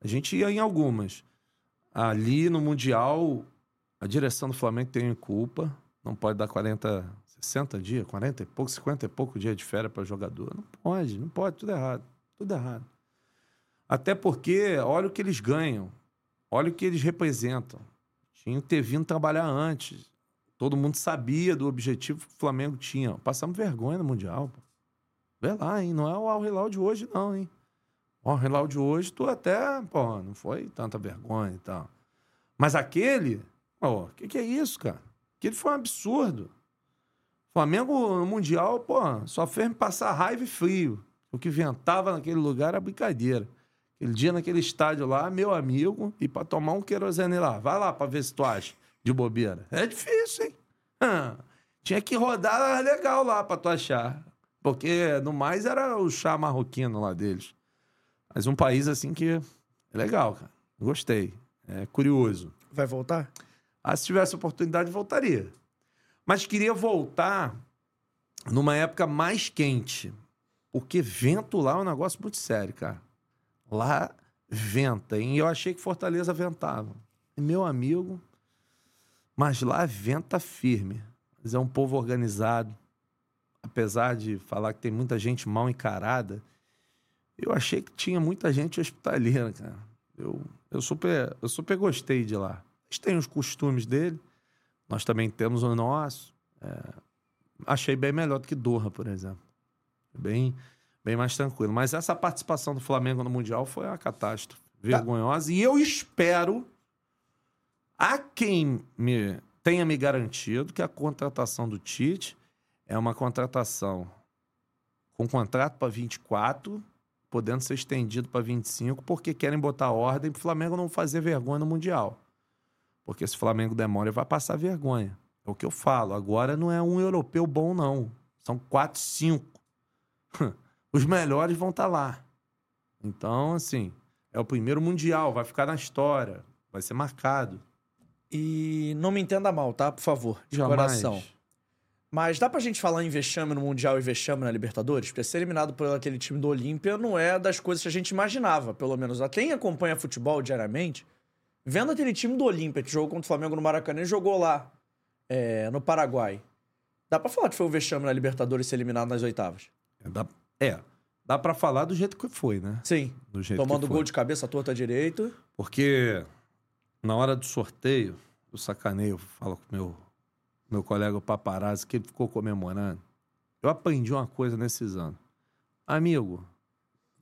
a gente ia em algumas. Ali no Mundial, a direção do Flamengo tem culpa. Não pode dar 40, 60 dias, 40 e pouco, 50 e pouco dias de férias para jogador. Não pode, não pode, tudo errado. Tudo errado. Até porque, olha o que eles ganham, olha o que eles representam. Tinham que ter vindo trabalhar antes. Todo mundo sabia do objetivo que o Flamengo tinha. Passamos vergonha no Mundial. Pô. Vê lá, hein? Não é o Al Hilal de hoje, não, hein? O Al Hilal de hoje, tu até, pô, não foi tanta vergonha e tal. Mas aquele, o que, que é isso, cara? Aquele foi um absurdo. Flamengo no Mundial, pô, só fez me passar raiva e frio. O que ventava naquele lugar era brincadeira. Aquele dia naquele estádio lá, meu amigo, e para tomar um querosene lá. Vai lá para ver se tu acha de bobeira. É difícil, hein? tinha que rodar legal lá para tu achar. Porque no mais era o chá marroquino lá deles. Mas um país assim que é legal, cara. Gostei. É curioso. Vai voltar? Ah, se tivesse oportunidade, voltaria. Mas queria voltar numa época mais quente. Porque vento lá é um negócio muito sério, cara. Lá venta. E eu achei que Fortaleza ventava. Meu amigo, mas lá venta firme. Mas é um povo organizado. Apesar de falar que tem muita gente mal encarada, eu achei que tinha muita gente hospitaleira, cara. Eu, eu, super, eu super gostei de lá. Eles têm os costumes dele. Nós também temos o nosso. É, achei bem melhor do que Doha, por exemplo. Bem, bem mais tranquilo. Mas essa participação do Flamengo no Mundial foi uma catástrofe vergonhosa. Tá. E eu espero a quem me tenha me garantido que a contratação do Tite é uma contratação com contrato para 24, podendo ser estendido para 25, porque querem botar ordem para o Flamengo não fazer vergonha no Mundial. Porque se o Flamengo demora, vai passar vergonha. É o que eu falo. Agora não é um europeu bom, não. São quatro, cinco. Os melhores vão estar tá lá. Então, assim, é o primeiro Mundial, vai ficar na história, vai ser marcado. E não me entenda mal, tá? Por favor, de Jamais. coração. Mas dá pra gente falar em vexame no Mundial e vexame na Libertadores? Porque ser eliminado por aquele time do Olímpia não é das coisas que a gente imaginava, pelo menos. A quem acompanha futebol diariamente, vendo aquele time do Olímpia que jogou contra o Flamengo no Maracanã e jogou lá é, no Paraguai. Dá pra falar que foi um vexame na Libertadores ser eliminado nas oitavas? É, dá, é, dá pra falar do jeito que foi, né? Sim. Do jeito Tomando gol de cabeça torta direito. Porque na hora do sorteio, eu sacaneio, falo com meu, meu colega paparazzi, que ele ficou comemorando. Eu aprendi uma coisa nesses anos. Amigo,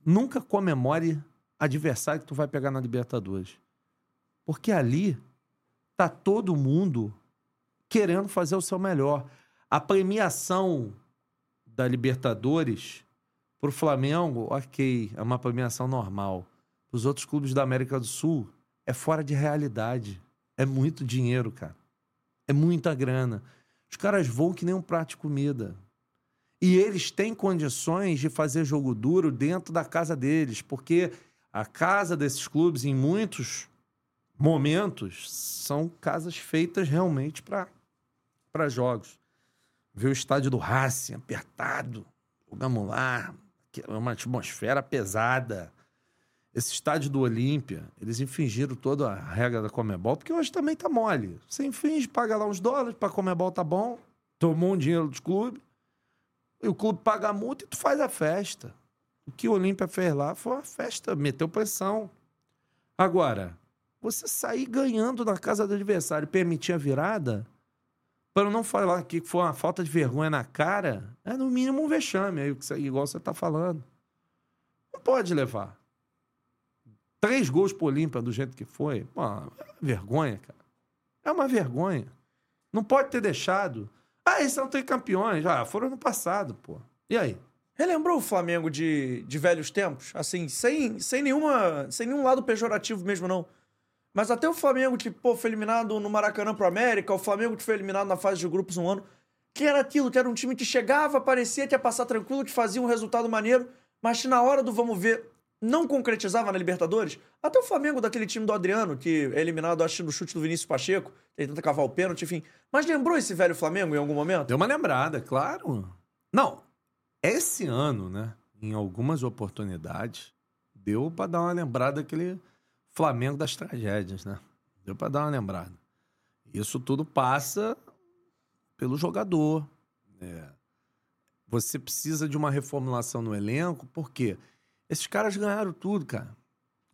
nunca comemore adversário que tu vai pegar na Libertadores. Porque ali tá todo mundo querendo fazer o seu melhor. A premiação da Libertadores pro Flamengo, ok, é uma premiação normal. Os outros clubes da América do Sul é fora de realidade. É muito dinheiro, cara. É muita grana. Os caras voam que nem um prato de comida. E eles têm condições de fazer jogo duro dentro da casa deles, porque a casa desses clubes, em muitos momentos, são casas feitas realmente para jogos. Ver o estádio do Racing apertado, lá, é uma atmosfera pesada. Esse estádio do Olímpia, eles infringiram toda a regra da Comebol, porque hoje também tá mole. Você infringe, paga lá uns dólares, para Comebol tá bom, tomou um dinheiro dos clubes, e o clube paga a multa e tu faz a festa. O que o Olímpia fez lá foi uma festa, meteu pressão. Agora, você sair ganhando na casa do adversário permitir a virada, para não falar que foi uma falta de vergonha na cara, é no mínimo um vexame, aí, igual você tá falando. Não pode levar. Três gols pro Olímpia do jeito que foi. Pô, é vergonha, cara. É uma vergonha. Não pode ter deixado. Ah, eles são tricampeões. Já foram no passado, pô. E aí? Relembrou o Flamengo de, de velhos tempos? Assim, sem, sem, nenhuma, sem nenhum lado pejorativo mesmo, não. Mas até o Flamengo que, pô, foi eliminado no Maracanã pro América, o Flamengo que foi eliminado na fase de grupos um ano, que era aquilo, que era um time que chegava, parecia que ia passar tranquilo, que fazia um resultado maneiro, mas que na hora do vamos ver não concretizava na Libertadores. Até o Flamengo daquele time do Adriano, que é eliminado, acho, no chute do Vinícius Pacheco, tentando cavar o pênalti, enfim. Mas lembrou esse velho Flamengo em algum momento? Deu uma lembrada, claro. Não, esse ano, né, em algumas oportunidades, deu para dar uma lembrada daquele Flamengo das tragédias, né? Deu para dar uma lembrada. Isso tudo passa pelo jogador. É. Você precisa de uma reformulação no elenco? Porque esses caras ganharam tudo, cara.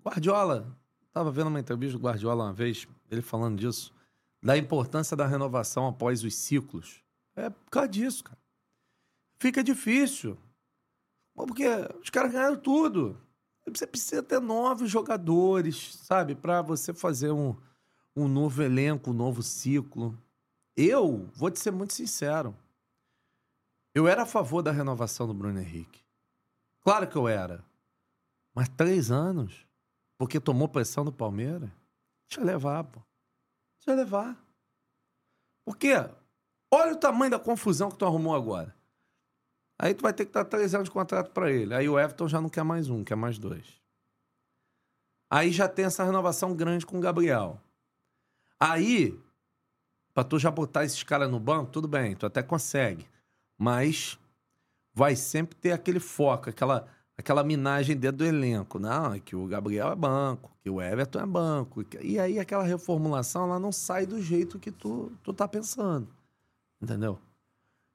Guardiola, tava vendo uma entrevista do Guardiola uma vez, ele falando disso, da importância da renovação após os ciclos. É por causa disso, cara. Fica difícil. Porque os caras ganharam tudo. Você precisa ter novos jogadores, sabe? Para você fazer um, um novo elenco, um novo ciclo. Eu vou te ser muito sincero. Eu era a favor da renovação do Bruno Henrique. Claro que eu era. Mas três anos? Porque tomou pressão do Palmeiras? Deixa eu levar, pô. Deixa eu levar. Porque olha o tamanho da confusão que tu arrumou agora. Aí tu vai ter que dar três anos de contrato para ele. Aí o Everton já não quer mais um, quer mais dois. Aí já tem essa renovação grande com o Gabriel. Aí, pra tu já botar esses caras no banco, tudo bem, tu até consegue. Mas vai sempre ter aquele foco, aquela aquela minagem dentro do elenco. Não, é que o Gabriel é banco, que o Everton é banco. E aí aquela reformulação ela não sai do jeito que tu, tu tá pensando. Entendeu?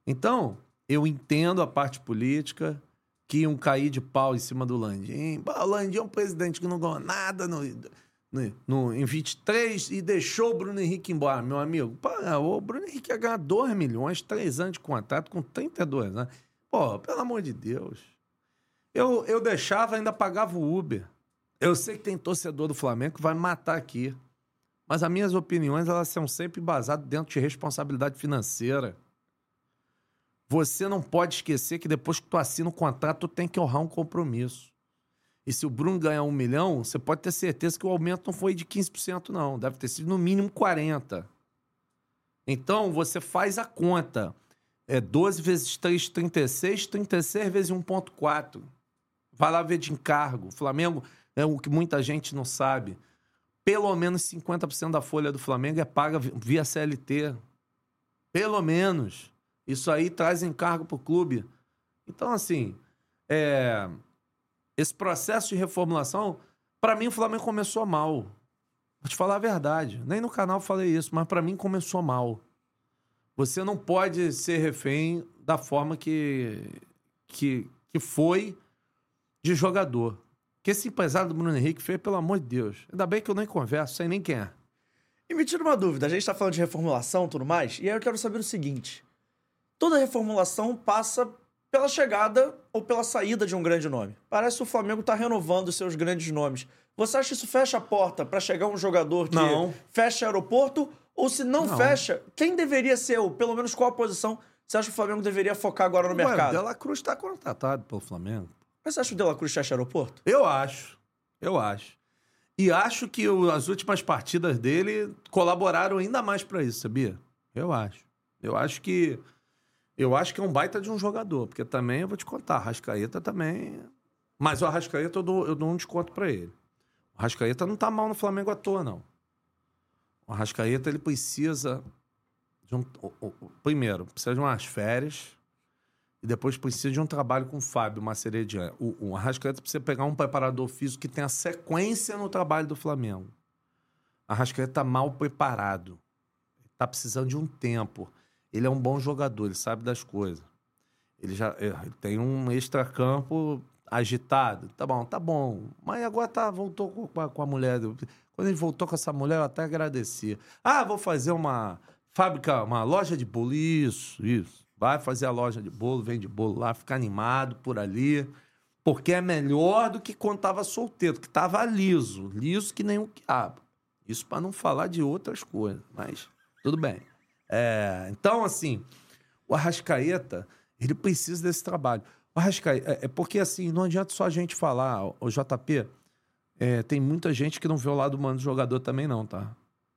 Então, eu entendo a parte política, que iam cair de pau em cima do Landim. o Landim é um presidente que não ganhou nada no, no, no, em 23 e deixou o Bruno Henrique embora, meu amigo. O Bruno Henrique ia ganhar 2 milhões, 3 anos de contrato com 32 anos. Pô, pelo amor de Deus. Eu, eu deixava, ainda pagava o Uber. Eu sei que tem torcedor do Flamengo que vai matar aqui. Mas as minhas opiniões, elas são sempre baseadas dentro de responsabilidade financeira. Você não pode esquecer que depois que tu assina o contrato, tu tem que honrar um compromisso. E se o Bruno ganhar um milhão, você pode ter certeza que o aumento não foi de 15%, não. Deve ter sido no mínimo 40%. Então, você faz a conta. É 12 vezes 3, 36, 36 vezes 1,4. Vai lá ver de encargo. O Flamengo é o que muita gente não sabe. Pelo menos 50% da folha do Flamengo é paga via CLT. Pelo menos. Isso aí traz encargo para o clube. Então, assim, é... esse processo de reformulação, para mim, o Flamengo começou mal. Vou te falar a verdade. Nem no canal falei isso, mas para mim começou mal. Você não pode ser refém da forma que, que, que foi de jogador. Que esse empresário do Bruno Henrique fez, pelo amor de Deus. Ainda bem que eu nem converso, sei nem quem é. E me tira uma dúvida, a gente tá falando de reformulação e tudo mais, e aí eu quero saber o seguinte: toda reformulação passa pela chegada ou pela saída de um grande nome. Parece que o Flamengo tá renovando seus grandes nomes. Você acha que isso fecha a porta para chegar um jogador que Não. fecha aeroporto? Ou se não, Não. fecha, quem deveria ser, ou pelo menos qual a posição você acha que o Flamengo deveria focar agora no Ué, o mercado? De La Cruz tá contratado pelo Flamengo. Mas você acha que o De La Cruz fecha aeroporto? Eu acho. Eu acho. E acho que o- as últimas partidas dele colaboraram ainda mais pra isso, sabia? Eu acho. Eu acho que. Eu acho que é um baita de um jogador, porque também eu vou te contar, Rascaeta também. Mas o Arrascaeta eu dou, eu dou um desconto pra ele. O Arrascaeta não tá mal no Flamengo à toa, não. O Arrascaeta, ele precisa de um. primeiro, precisa de umas férias. E depois precisa de um trabalho com o Fábio Maceredian. O, o Arrascaeta precisa pegar um preparador físico que tenha sequência no trabalho do Flamengo. O Arrascaeta tá mal preparado. Tá precisando de um tempo. Ele é um bom jogador, ele sabe das coisas. Ele já ele tem um extracampo agitado. Tá bom, tá bom. Mas agora tá, voltou com a, com a mulher. Quando ele voltou com essa mulher, eu até agradeci. Ah, vou fazer uma fábrica, uma loja de bolo. Isso, isso. Vai fazer a loja de bolo, vende bolo lá, fica animado por ali. Porque é melhor do que quando tava solteiro, que tava liso. Liso que nem um quiabo. Isso para não falar de outras coisas, mas tudo bem. É, então, assim, o Arrascaeta, ele precisa desse trabalho. O Arrascaeta, é, é porque assim, não adianta só a gente falar, o JP, é, tem muita gente que não vê o lado humano do jogador também não, tá?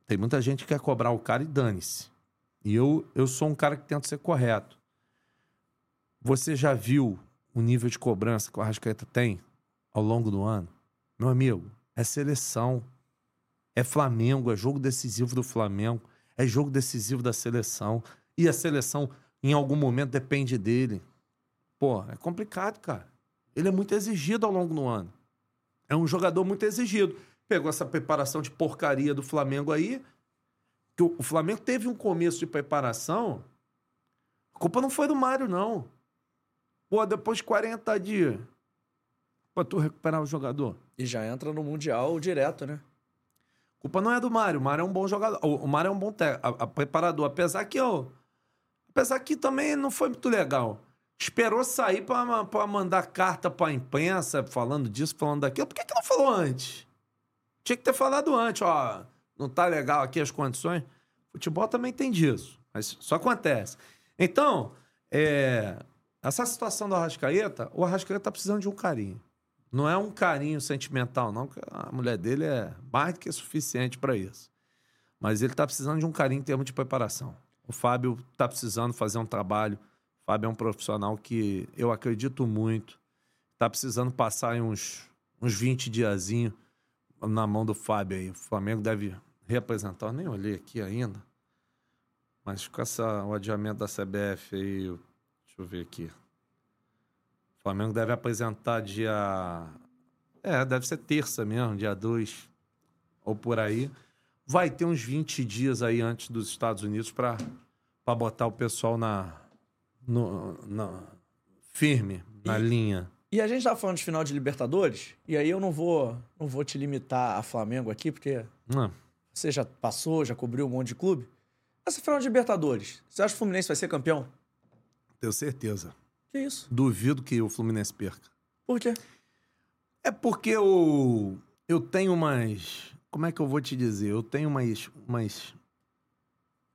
Tem muita gente que quer cobrar o cara e dane-se. E eu, eu sou um cara que tenta ser correto. Você já viu o nível de cobrança que o Arrascaeta tem ao longo do ano? Meu amigo, é seleção. É Flamengo, é jogo decisivo do Flamengo, é jogo decisivo da seleção. E a seleção, em algum momento, depende dele. Pô, é complicado, cara. Ele é muito exigido ao longo do ano. É um jogador muito exigido. Pegou essa preparação de porcaria do Flamengo aí. Que o Flamengo teve um começo de preparação. A culpa não foi do Mário, não. Pô, depois de 40 dias. Pra tu recuperar o jogador. E já entra no Mundial direto, né? Culpa não é do Mário. O Mário é um bom jogador. O Mário é um bom a- a- preparador. Apesar que eu. Apesar que também não foi muito legal. Esperou sair pra mandar carta pra imprensa falando disso, falando daquilo. Por que, que não falou antes? Tinha que ter falado antes, ó. Não tá legal aqui as condições. Futebol também tem disso. Mas só acontece. Então, é, essa situação do Arrascaeta, o Arrascaeta tá precisando de um carinho. Não é um carinho sentimental, não, a mulher dele é mais do que suficiente para isso. Mas ele tá precisando de um carinho em termos de preparação. O Fábio tá precisando fazer um trabalho. O Fábio é um profissional que eu acredito muito. Tá precisando passar uns, uns 20 diazinhos na mão do Fábio aí. O Flamengo deve reapresentar. Eu nem olhei aqui ainda. Mas com essa, o adiamento da CBF aí, deixa eu ver aqui. O Flamengo deve apresentar dia. É, deve ser terça mesmo, dia 2 ou por aí. Vai ter uns 20 dias aí antes dos Estados Unidos para botar o pessoal na, no, na firme, na linha. E a gente tá falando de final de Libertadores, e aí eu não vou, não vou te limitar a Flamengo aqui, porque Não. você já passou, já cobriu um monte de clube. Essa final de Libertadores, você acha que o Fluminense vai ser campeão? Tenho certeza. Que isso? Duvido que o Fluminense perca. Por quê? É porque eu, eu tenho umas. Como é que eu vou te dizer? Eu tenho umas. umas,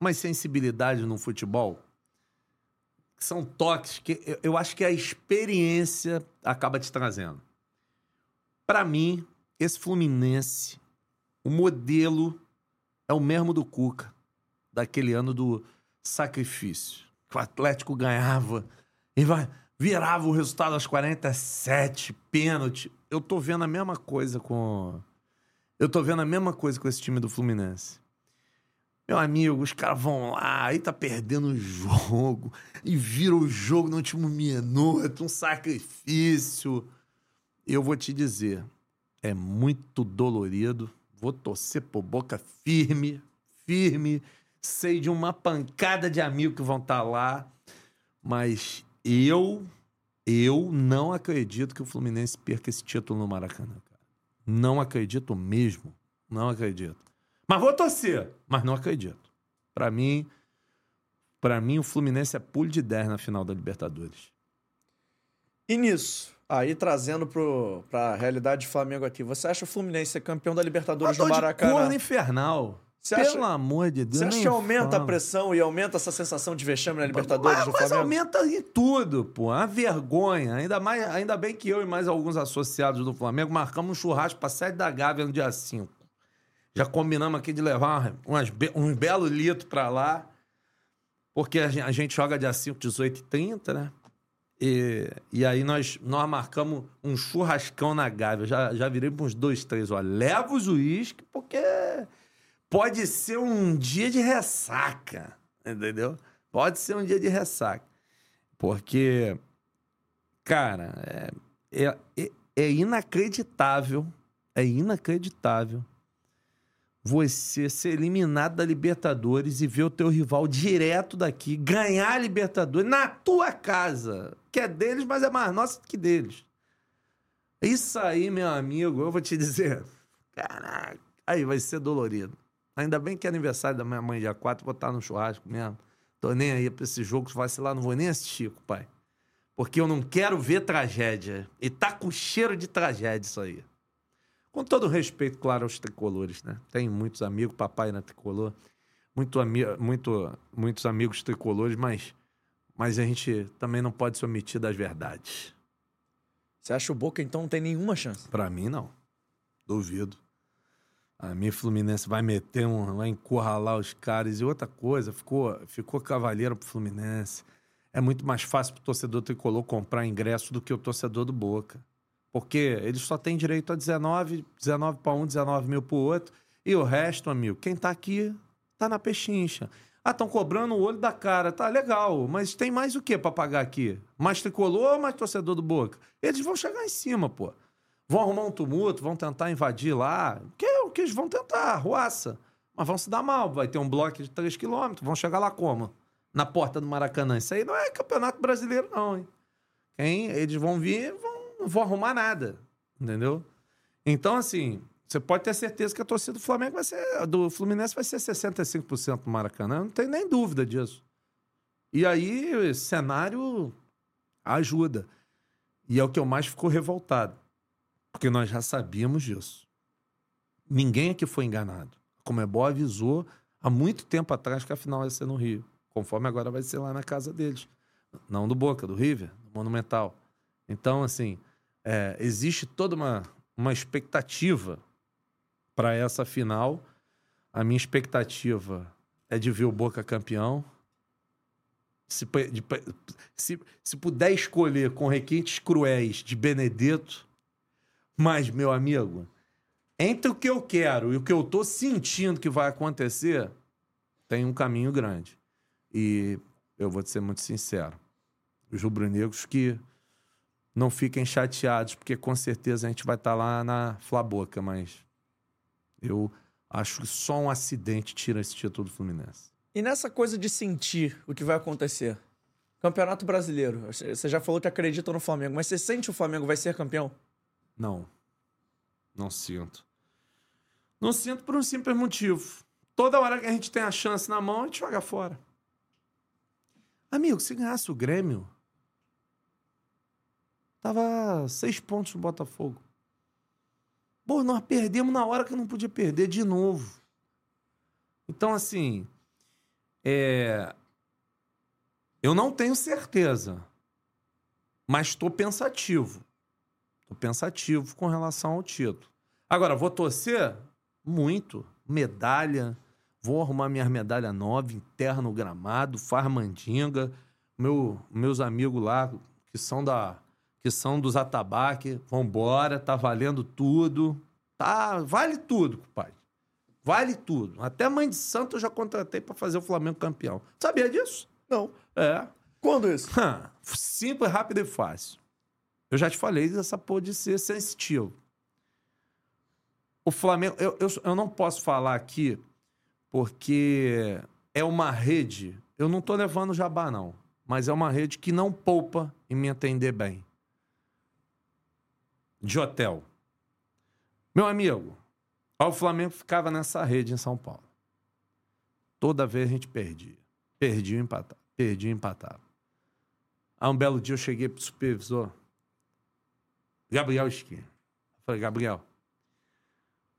umas sensibilidades no futebol que são toques que eu, eu acho que a experiência acaba te trazendo. Pra mim, esse Fluminense, o modelo é o mesmo do Cuca, daquele ano do sacrifício. Que o Atlético ganhava e vai, virava o resultado aos 47, pênalti. Eu tô vendo a mesma coisa com. Eu tô vendo a mesma coisa com esse time do Fluminense. Meu amigo, os caras vão lá, aí tá perdendo o jogo, e vira o jogo no último minuto, um sacrifício. Eu vou te dizer, é muito dolorido. Vou torcer por boca firme, firme. Sei de uma pancada de amigos que vão estar lá. Mas eu, eu não acredito que o Fluminense perca esse título no Maracanã, cara. Não acredito mesmo. Não acredito. Mas vou torcer, mas não acredito. Pra mim, para mim o Fluminense é pulo de 10 na final da Libertadores. E nisso, aí trazendo pro, pra realidade do Flamengo aqui, você acha o Fluminense ser campeão da Libertadores do dor de Maracanã? corno infernal. Você Pelo acha- amor de Deus. Você acha que aumenta a fala. pressão e aumenta essa sensação de vexame na Libertadores mas, do mas aumenta em tudo, pô. A vergonha. Ainda, mais, ainda bem que eu e mais alguns associados do Flamengo marcamos um churrasco pra sede da Gávea no dia 5. Já combinamos aqui de levar umas, be- uns belos litros pra lá. Porque a gen- a gente joga dia 5, 18 e 30, né? E, e aí nós, nós marcamos um churrascão na Gávea. Já, já virei pra uns dois, três. Ó, leva os uísque, porque pode ser um dia de ressaca, entendeu? Pode ser um dia de ressaca. Porque, cara, é, é, é- é inacreditável, é inacreditável você ser eliminado da Libertadores e ver o teu rival direto daqui ganhar a Libertadores na tua casa, que é deles, mas é mais nossa que deles. Isso aí, meu amigo, eu vou te dizer, caraca, aí vai ser dolorido. Ainda bem que é aniversário da minha mãe dia 4, vou estar no churrasco mesmo. Tô nem aí pra esse jogo, se vacilar, não vou nem assistir, pai. Porque eu não quero ver tragédia. E tá com cheiro de tragédia isso aí. Com todo respeito, claro, aos tricolores, né? Tem muitos amigos, papai na tricolor, muito ami muito, muitos amigos tricolores, mas, mas a gente também não pode se omitir das verdades. Você acha o Boca, então, não tem nenhuma chance? Pra mim, não. Duvido. A mim, Fluminense vai meter um. vai encurralar os caras. E outra coisa, ficou, ficou cavaleiro pro Fluminense. É muito mais fácil pro torcedor tricolor comprar ingresso do que o torcedor do Boca. Porque eles só têm direito a 19, 19 para um, 19 mil pro outro. E o resto, amigo, quem tá aqui tá na pechincha. Ah, estão cobrando o olho da cara. Tá legal, mas tem mais o que para pagar aqui? Mais tricolor ou mais torcedor do Boca? Eles vão chegar em cima, pô. Vão arrumar um tumulto, vão tentar invadir lá. Que que eles vão tentar, ruaça. Mas vão se dar mal. Vai ter um bloco de 3 quilômetros. Vão chegar lá como? Na porta do Maracanã. Isso aí não é campeonato brasileiro, não, hein? Quem? Eles vão vir, vão, não vão arrumar nada. Entendeu? Então, assim, você pode ter certeza que a torcida do Flamengo vai ser. Do Fluminense vai ser 65% do Maracanã. Não tem nem dúvida disso. E aí, cenário ajuda. E é o que eu mais fico revoltado. Porque nós já sabíamos disso. Ninguém aqui foi enganado. A Comebol avisou há muito tempo atrás que a final ia ser no Rio. Conforme agora vai ser lá na casa deles. Não do Boca, do River, do Monumental. Então, assim, é, existe toda uma, uma expectativa para essa final. A minha expectativa é de ver o Boca campeão. Se, de se, se puder escolher com requintes cruéis de Benedetto, mas, meu amigo, entre o que eu quero e o que eu tô sentindo que vai acontecer, tem um caminho grande. E eu vou te ser muito sincero. Os rubro-negros que não fiquem chateados, porque com certeza a gente vai estar lá na Flaboca, mas eu acho que só um acidente tira esse título do Fluminense. E nessa coisa de sentir o que vai acontecer? Campeonato Brasileiro. Você já falou que acredita no Flamengo, mas você sente o Flamengo vai ser campeão? Não. Não sinto. Não sinto por um simples motivo. Toda hora que a gente tem a chance na mão, a gente joga fora. Amigo, se ganhasse o Grêmio, tava seis pontos no Botafogo. Pô, nós perdemos na hora que não podia perder de novo. Então, assim, é... eu não tenho certeza, mas estou pensativo. Pensativo com relação ao título. Agora, vou torcer muito. Medalha. Vou arrumar minhas medalhas novas, enterra no gramado, faz mandinga. Meu, meus amigos lá, que são da que são dos atabaque, vambora, tá valendo tudo. Tá, vale tudo, pai. Vale tudo. Até mãe de santo eu já contratei para fazer o Flamengo campeão. Sabia disso? Não. É. Quando isso? Simples, rápido e fácil. Eu já te falei dessa porra de ser sensitivo. O Flamengo, eu, eu, eu não posso falar aqui porque é uma rede. Eu não tô levando jabá, não. Mas é uma rede que não poupa em me atender bem. De hotel. Meu amigo, o Flamengo ficava nessa rede em São Paulo. Toda vez a gente perdia. Perdia e empatava. Perdia e empatava. Aí um belo dia eu cheguei pro supervisor. Gabriel Esquina. Falei, Gabriel,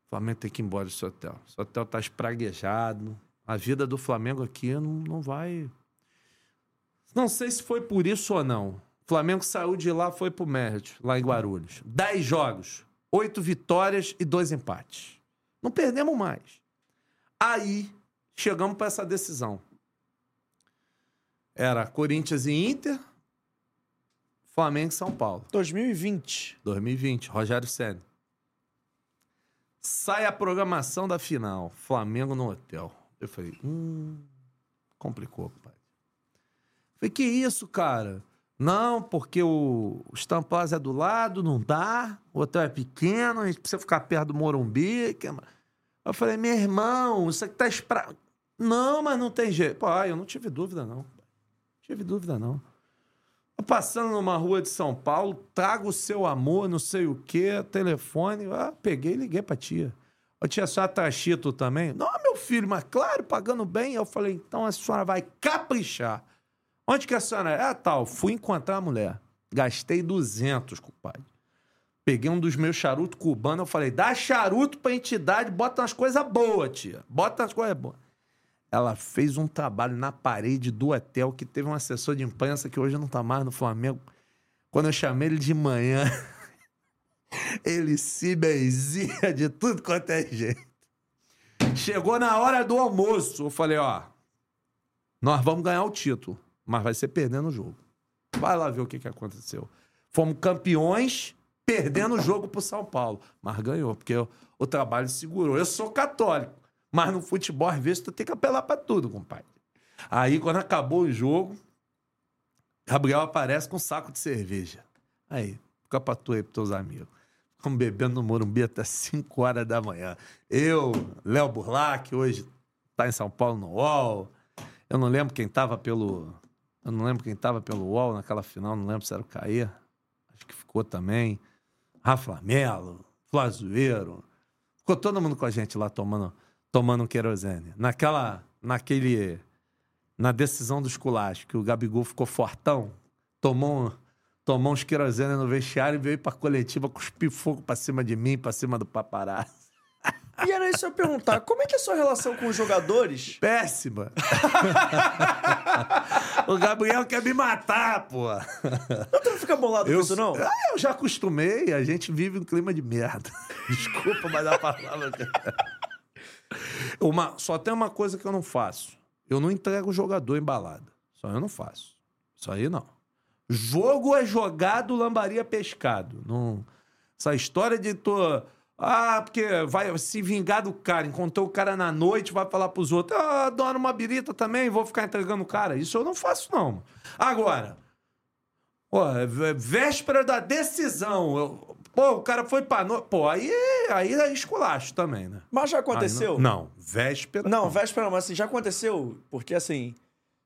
o Flamengo tem que ir embora desse hotel. Esse hotel tá espraguejado. A vida do Flamengo aqui não, não vai. Não sei se foi por isso ou não. O Flamengo saiu de lá, foi pro Merit, lá em Guarulhos. Dez jogos, oito vitórias e dois empates. Não perdemos mais. Aí chegamos para essa decisão. Era Corinthians e Inter, Flamengo e São Paulo. 2020. 2020, Rogério Senna. Sai a programação da final. Flamengo no hotel. Eu falei, hum, complicou, pai. Falei, que isso, cara? Não, porque o, o é do lado, não dá. O hotel é pequeno, a gente precisa ficar perto do Morumbi. que é Eu falei, meu irmão, isso aqui tá espra... Não, mas não tem jeito. Pô, eu não tive dúvida, não. Não tive dúvida, não. Passando numa rua de São Paulo, trago o seu amor, não sei o quê, telefone. Ah, peguei e liguei pra tia. Ô, tia, a senhora tá também? Não, meu filho, mas claro, pagando bem. Eu falei, então a senhora vai caprichar. Onde que a senhora é? Ah, tal, fui encontrar a mulher. Gastei 200, compadre. Peguei um dos meus charutos cubanos, eu falei, dá charuto pra entidade, bota umas coisas boas, tia. Bota umas coisas boas. Ela fez um trabalho na parede do hotel que teve um assessor de imprensa que hoje não tá mais no Flamengo. Quando eu chamei ele de manhã, ele se benzia de tudo quanto é jeito. Chegou na hora do almoço, eu falei, ó, nós vamos ganhar o título, mas vai ser perdendo o jogo. Vai lá ver o que, que aconteceu. Fomos campeões perdendo o jogo pro São Paulo, mas ganhou, porque o, o trabalho segurou. Eu sou católico, mas no futebol, às vezes, tu tem que apelar pra tudo, compadre. Aí, quando acabou o jogo, Gabriel aparece com um saco de cerveja. Aí, fica pra tu aí, pros teus amigos. Ficamos bebendo no Morumbi até 5 horas da manhã. Eu, Léo Burlac, hoje tá em São Paulo no UOL. Eu não lembro quem tava pelo. Eu não lembro quem tava pelo UOL naquela final, não lembro se era o Caê. Acho que ficou também. Rafa Melo, Flazoeiro. Ficou todo mundo com a gente lá tomando, tomando querosene. Naquela. Naquele. Na decisão dos culachos, que o Gabigol ficou fortão, tomou, tomou uns querosene no vestiário e veio pra coletiva cuspir fogo pra cima de mim, pra cima do paparazzo. E era isso que eu perguntar. Como é que é a sua relação com os jogadores? Péssima. o Gabriel quer me matar, pô. Não, tu não fica bolado com isso, não? Ah, eu já acostumei, a gente vive um clima de merda. Desculpa, mas a palavra. uma, só tem uma coisa que eu não faço. Eu não entrego o jogador embalada. Só eu não faço. Isso aí não. Jogo é jogado, lambaria pescado. Não... Essa história de tô. Ah, porque vai se vingar do cara. Encontrou o cara na noite, vai falar pros outros. Ah, adoro uma birita também, vou ficar entregando o cara. Isso eu não faço, não. Agora, pô, vé- véspera da decisão. eu- pô, o cara foi pra noite. Pô, aí, aí é esculacho também, né? Mas já aconteceu? não, não, véspera. Não, véspera, mas assim, já aconteceu. Porque assim,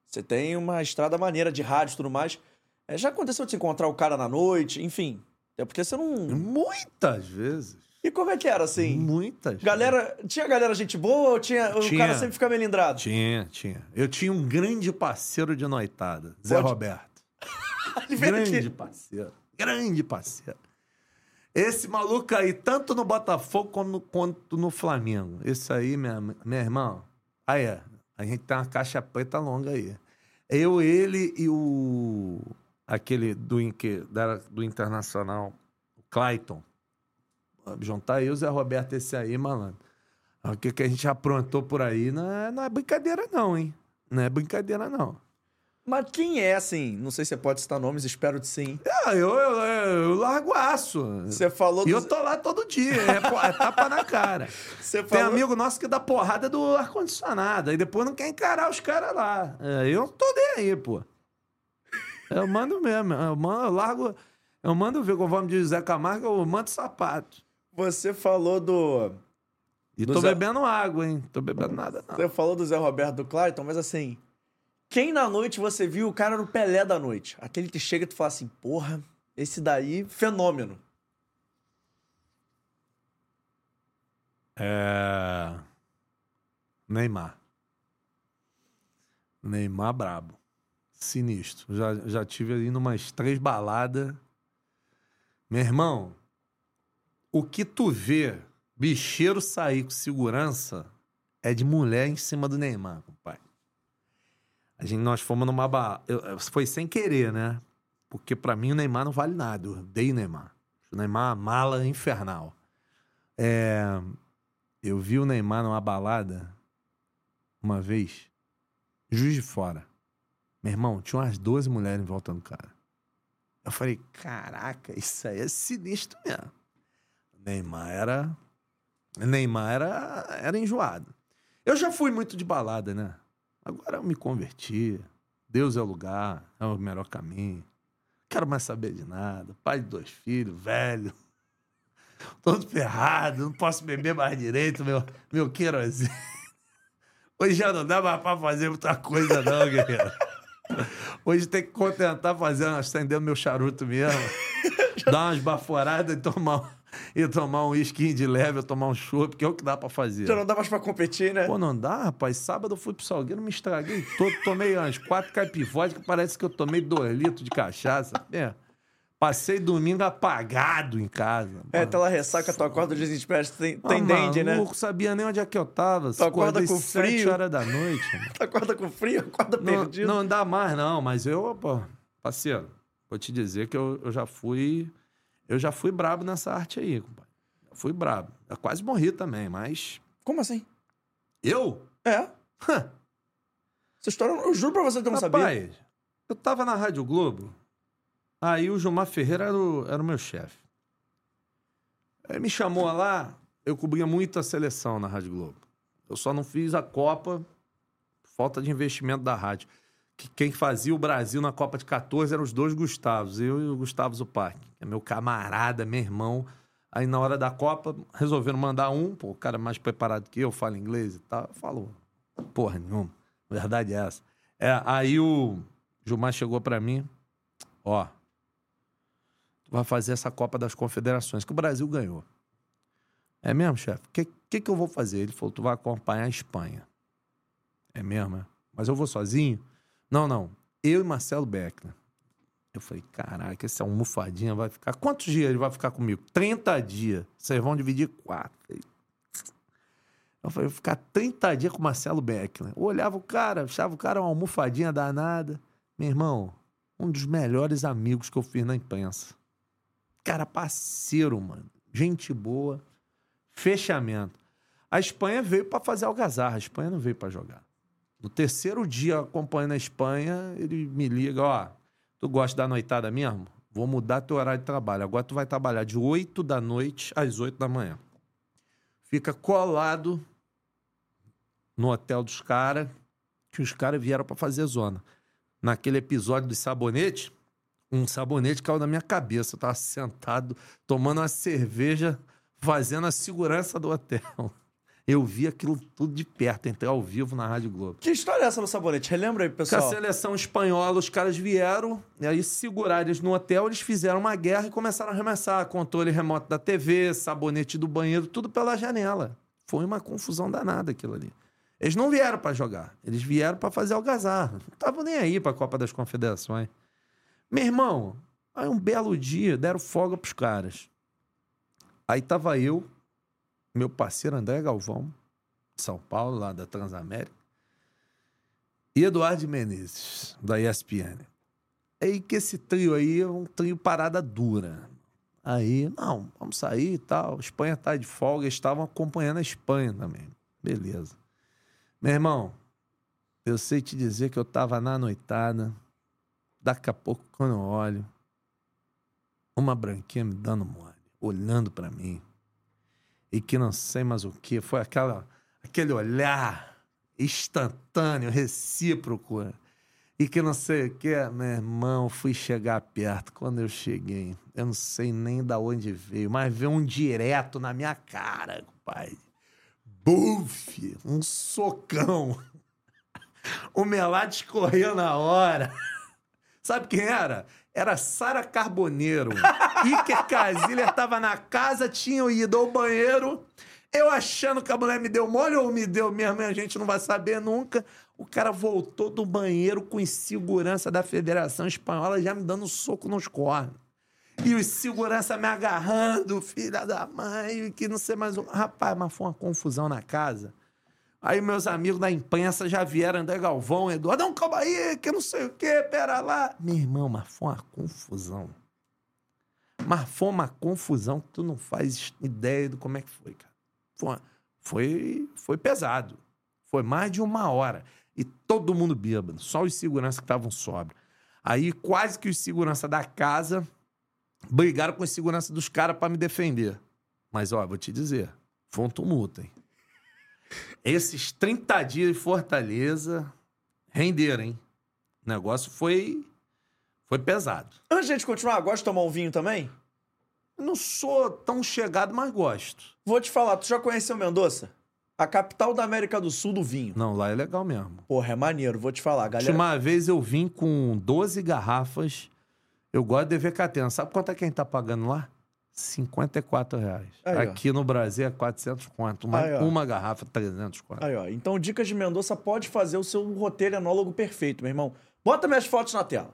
você tem uma estrada maneira de rádio e tudo mais. É, já aconteceu de se encontrar o cara na noite, enfim. É porque você não. Muitas vezes. E como é que era, assim? Muitas. Galera. Tinha galera gente boa ou tinha, o Tinha. cara sempre fica melindrado? Tinha, tinha. Eu tinha um grande parceiro de noitada, Zé Pode- Roberto. Veio aqui. grande parceiro. Grande parceiro. Esse maluco aí, tanto no Botafogo como no- quanto no Flamengo. Esse aí, minha, minha irmã. Aí, a gente tem uma caixa preta longa aí. Eu, ele e o. Aquele do, da- do Internacional, o Clayton. Juntar eu Zé Roberto, esse aí, malandro. O que, que a gente aprontou por aí não é, não é brincadeira, não, hein? Não é brincadeira, não. Mas quem é, assim? Não sei se você pode citar nomes, espero que sim. Ah, eu, eu, eu largo aço. Você falou E do. eu tô lá todo dia, é, é tapa na cara. Você Tem falou... amigo nosso que dá porrada do ar-condicionado, aí depois não quer encarar os caras lá. É, eu não tô nem aí, pô. Eu mando mesmo, eu, mando, eu largo, eu mando ver, conforme diz Zé Camargo, eu mando sapato. Você falou do. E Do tô Zé- bebendo água, hein? Tô bebendo nada, não. Você falou do Zé Roberto do Clayton, mas assim. Quem na noite você viu o cara no Pelé da noite? Aquele que chega e tu fala assim, porra, esse daí, fenômeno. É... Neymar. Neymar brabo. Sinistro. Já, já tive ali numas três baladas. Meu irmão, o que tu vê bicheiro sair com segurança é de mulher em cima do Neymar, pai. A gente, nós fomos numa ba... eu- Foi sem querer, né? Porque pra mim o Neymar não vale nada. Eu odeio o Neymar. O Neymar é mala infernal. É... Eu vi o Neymar numa balada uma vez, juiz de fora. Meu irmão, tinha umas 12 mulheres em volta do cara. Eu falei, caraca, isso aí é sinistro mesmo. Neymar era. Neymar era, era enjoado. Eu já fui muito de balada, né? Agora eu me converti. Deus é o lugar, é o melhor caminho. Quero mais saber de nada. Pai de dois filhos, velho. Todo ferrado, não posso beber mais direito, meu, meu querosene. Hoje já não dá mais pra fazer muita coisa, não, guerreiro. Hoje tem que contentar fazendo, acendendo meu charuto mesmo. dar umas baforadas e tomar, e tomar um whisky de leve, tomar um chopp, que é o que dá pra fazer. Já não dá mais pra competir, né? Pô, não dá, rapaz. Sábado eu fui pro Salgueiro, me estraguei todo. Tomei umas quatro caipivódicas, parece que eu tomei dois litros de cachaça. É. Passei domingo apagado em casa. É, aquela ressaca, tu acorda de desespero, tem, tem Ah, dente, né? maluco, sabia nem onde é que eu tava. Tu acorda com sete frio. horas da noite. mano. Tu acorda com frio, acorda Não, perdido. não dá mais, não, mas eu, pô, parceiro, vou te dizer que eu, eu já fui. Eu já fui brabo nessa arte aí, compadre. Eu fui brabo. Eu quase morri também, mas. Como assim? Eu? É. Hã, Essa história, eu juro pra você que eu não sabia. Rapaz, eu tava na Rádio Globo, aí o Gilmar Ferreira era o, era o meu chefe. Ele me chamou lá, eu cobria muito a seleção na Rádio Globo. Eu só não fiz a Copa, por falta de investimento da rádio. Que quem fazia o Brasil na Copa de 14 eram os dois Gustavos, eu e o Gustavo Zupac, que é meu camarada, meu irmão. Aí na hora da Copa, resolveram mandar um, pô, o cara mais preparado que eu, fala inglês e tal. Falou, porra nenhuma. Verdade é essa. É, aí o Gilmar chegou pra mim, ó, tu vai fazer essa Copa das Confederações, que o Brasil ganhou. É mesmo, chefe? O que, que, que eu vou fazer? Ele falou, tu vai acompanhar a Espanha. É mesmo, é? Mas eu vou sozinho? Não, não. Eu e Marcelo Beckler. Eu falei, caraca, esse almofadinha vai ficar... Quantos dias ele vai ficar comigo? 30 dias. Vocês vão dividir quatro. Eu falei, vou ficar 30 dias com o Marcelo Beckler. Eu olhava o cara, achava o cara uma almofadinha danada. Meu irmão, um dos melhores amigos que eu fiz na imprensa. Cara, parceiro, mano. Gente boa. Fechamento. A Espanha veio pra fazer algazarra. A Espanha não veio pra jogar. No terceiro dia acompanhando a Espanha, ele me liga, ó, tu gosta da noitada mesmo? Vou mudar teu horário de trabalho. Agora tu vai trabalhar de 8 da noite às 8 da manhã. Fica colado no hotel dos caras, que os caras vieram pra fazer zona. Naquele episódio do sabonete, um sabonete caiu na minha cabeça. Eu tava sentado, tomando uma cerveja, fazendo a segurança do hotel. Eu vi aquilo tudo de perto, entrei ao vivo na Rádio Globo. Que história é essa no sabonete? Relembra aí, Com a pessoal. seleção espanhola, os caras vieram, e aí seguraram eles no hotel, eles fizeram uma guerra e começaram a arremessar controle remoto da TV, sabonete do banheiro, tudo pela janela. Foi uma confusão danada aquilo ali. Eles não vieram pra jogar, eles vieram pra fazer algazarra. Não estavam nem aí pra Copa das Confederações. Meu irmão, aí um belo dia deram folga pros caras. Aí tava eu, meu parceiro André Galvão, de São Paulo, lá da Transamérica, e Eduardo Menezes, da ESPN. Aí que esse trio aí é um trio parada dura. Aí, não, vamos sair e tal. A Espanha tá de folga, estavam acompanhando a Espanha também. Beleza. Meu irmão, eu sei te dizer que eu tava na noitada. Daqui a pouco, quando eu olho, uma branquinha me dando mole, olhando pra mim. E que não sei mais o que. Foi aquela, aquele olhar instantâneo, recíproco. E que não sei o que, meu irmão, fui chegar perto. Quando eu cheguei, eu não sei nem da onde veio, mas veio um direto na minha cara, pai. Buf! Um socão. O Melate escorreu na hora. Sabe quem era? Era Sara Carboneiro. Iker Casillas estava na casa, tinham ido ao banheiro. Eu achando que a mulher me deu mole ou me deu mesmo, a gente não vai saber nunca. O cara voltou do banheiro com segurança da Federação Espanhola já me dando um soco nos cornos. E os segurança me agarrando, filha da mãe, que não sei mais. o- Rapaz, mas foi uma confusão na casa. Aí meus amigos da imprensa já vieram, André Galvão, Eduardo, não, calma aí, que não sei o quê, pera lá. Meu irmão, mas foi uma confusão. Mas foi uma confusão que tu não faz ideia do como é que foi, cara. Foi, foi, foi pesado. Foi mais de uma hora. E todo mundo bêbado, só os seguranças que estavam sóbrios. Aí quase que os seguranças da casa brigaram com os seguranças dos caras pra me defender. Mas, ó, vou te dizer, foi um tumulto, hein? Esses 30 dias de Fortaleza renderam, hein? O negócio foi, foi pesado. Antes de a gente continuar, gosta de tomar um vinho também? Eu não sou tão chegado, mas gosto. Vou te falar, tu já conheceu Mendoza? A capital da América do Sul do vinho. Não, lá é legal mesmo. Porra, é maneiro, vou te falar, galera. Uma vez eu vim com 12 garrafas. Eu gosto de ver catena. Sabe quanto é que a gente tá pagando lá? 54 reais. Aí, ó. Aqui no Brasil é 400 conto. Uma, Aí, ó. uma garrafa, 300 conto. Aí, ó. Então, Dicas de Mendoza pode fazer o seu roteiro enólogo perfeito, meu irmão. Bota minhas fotos na tela.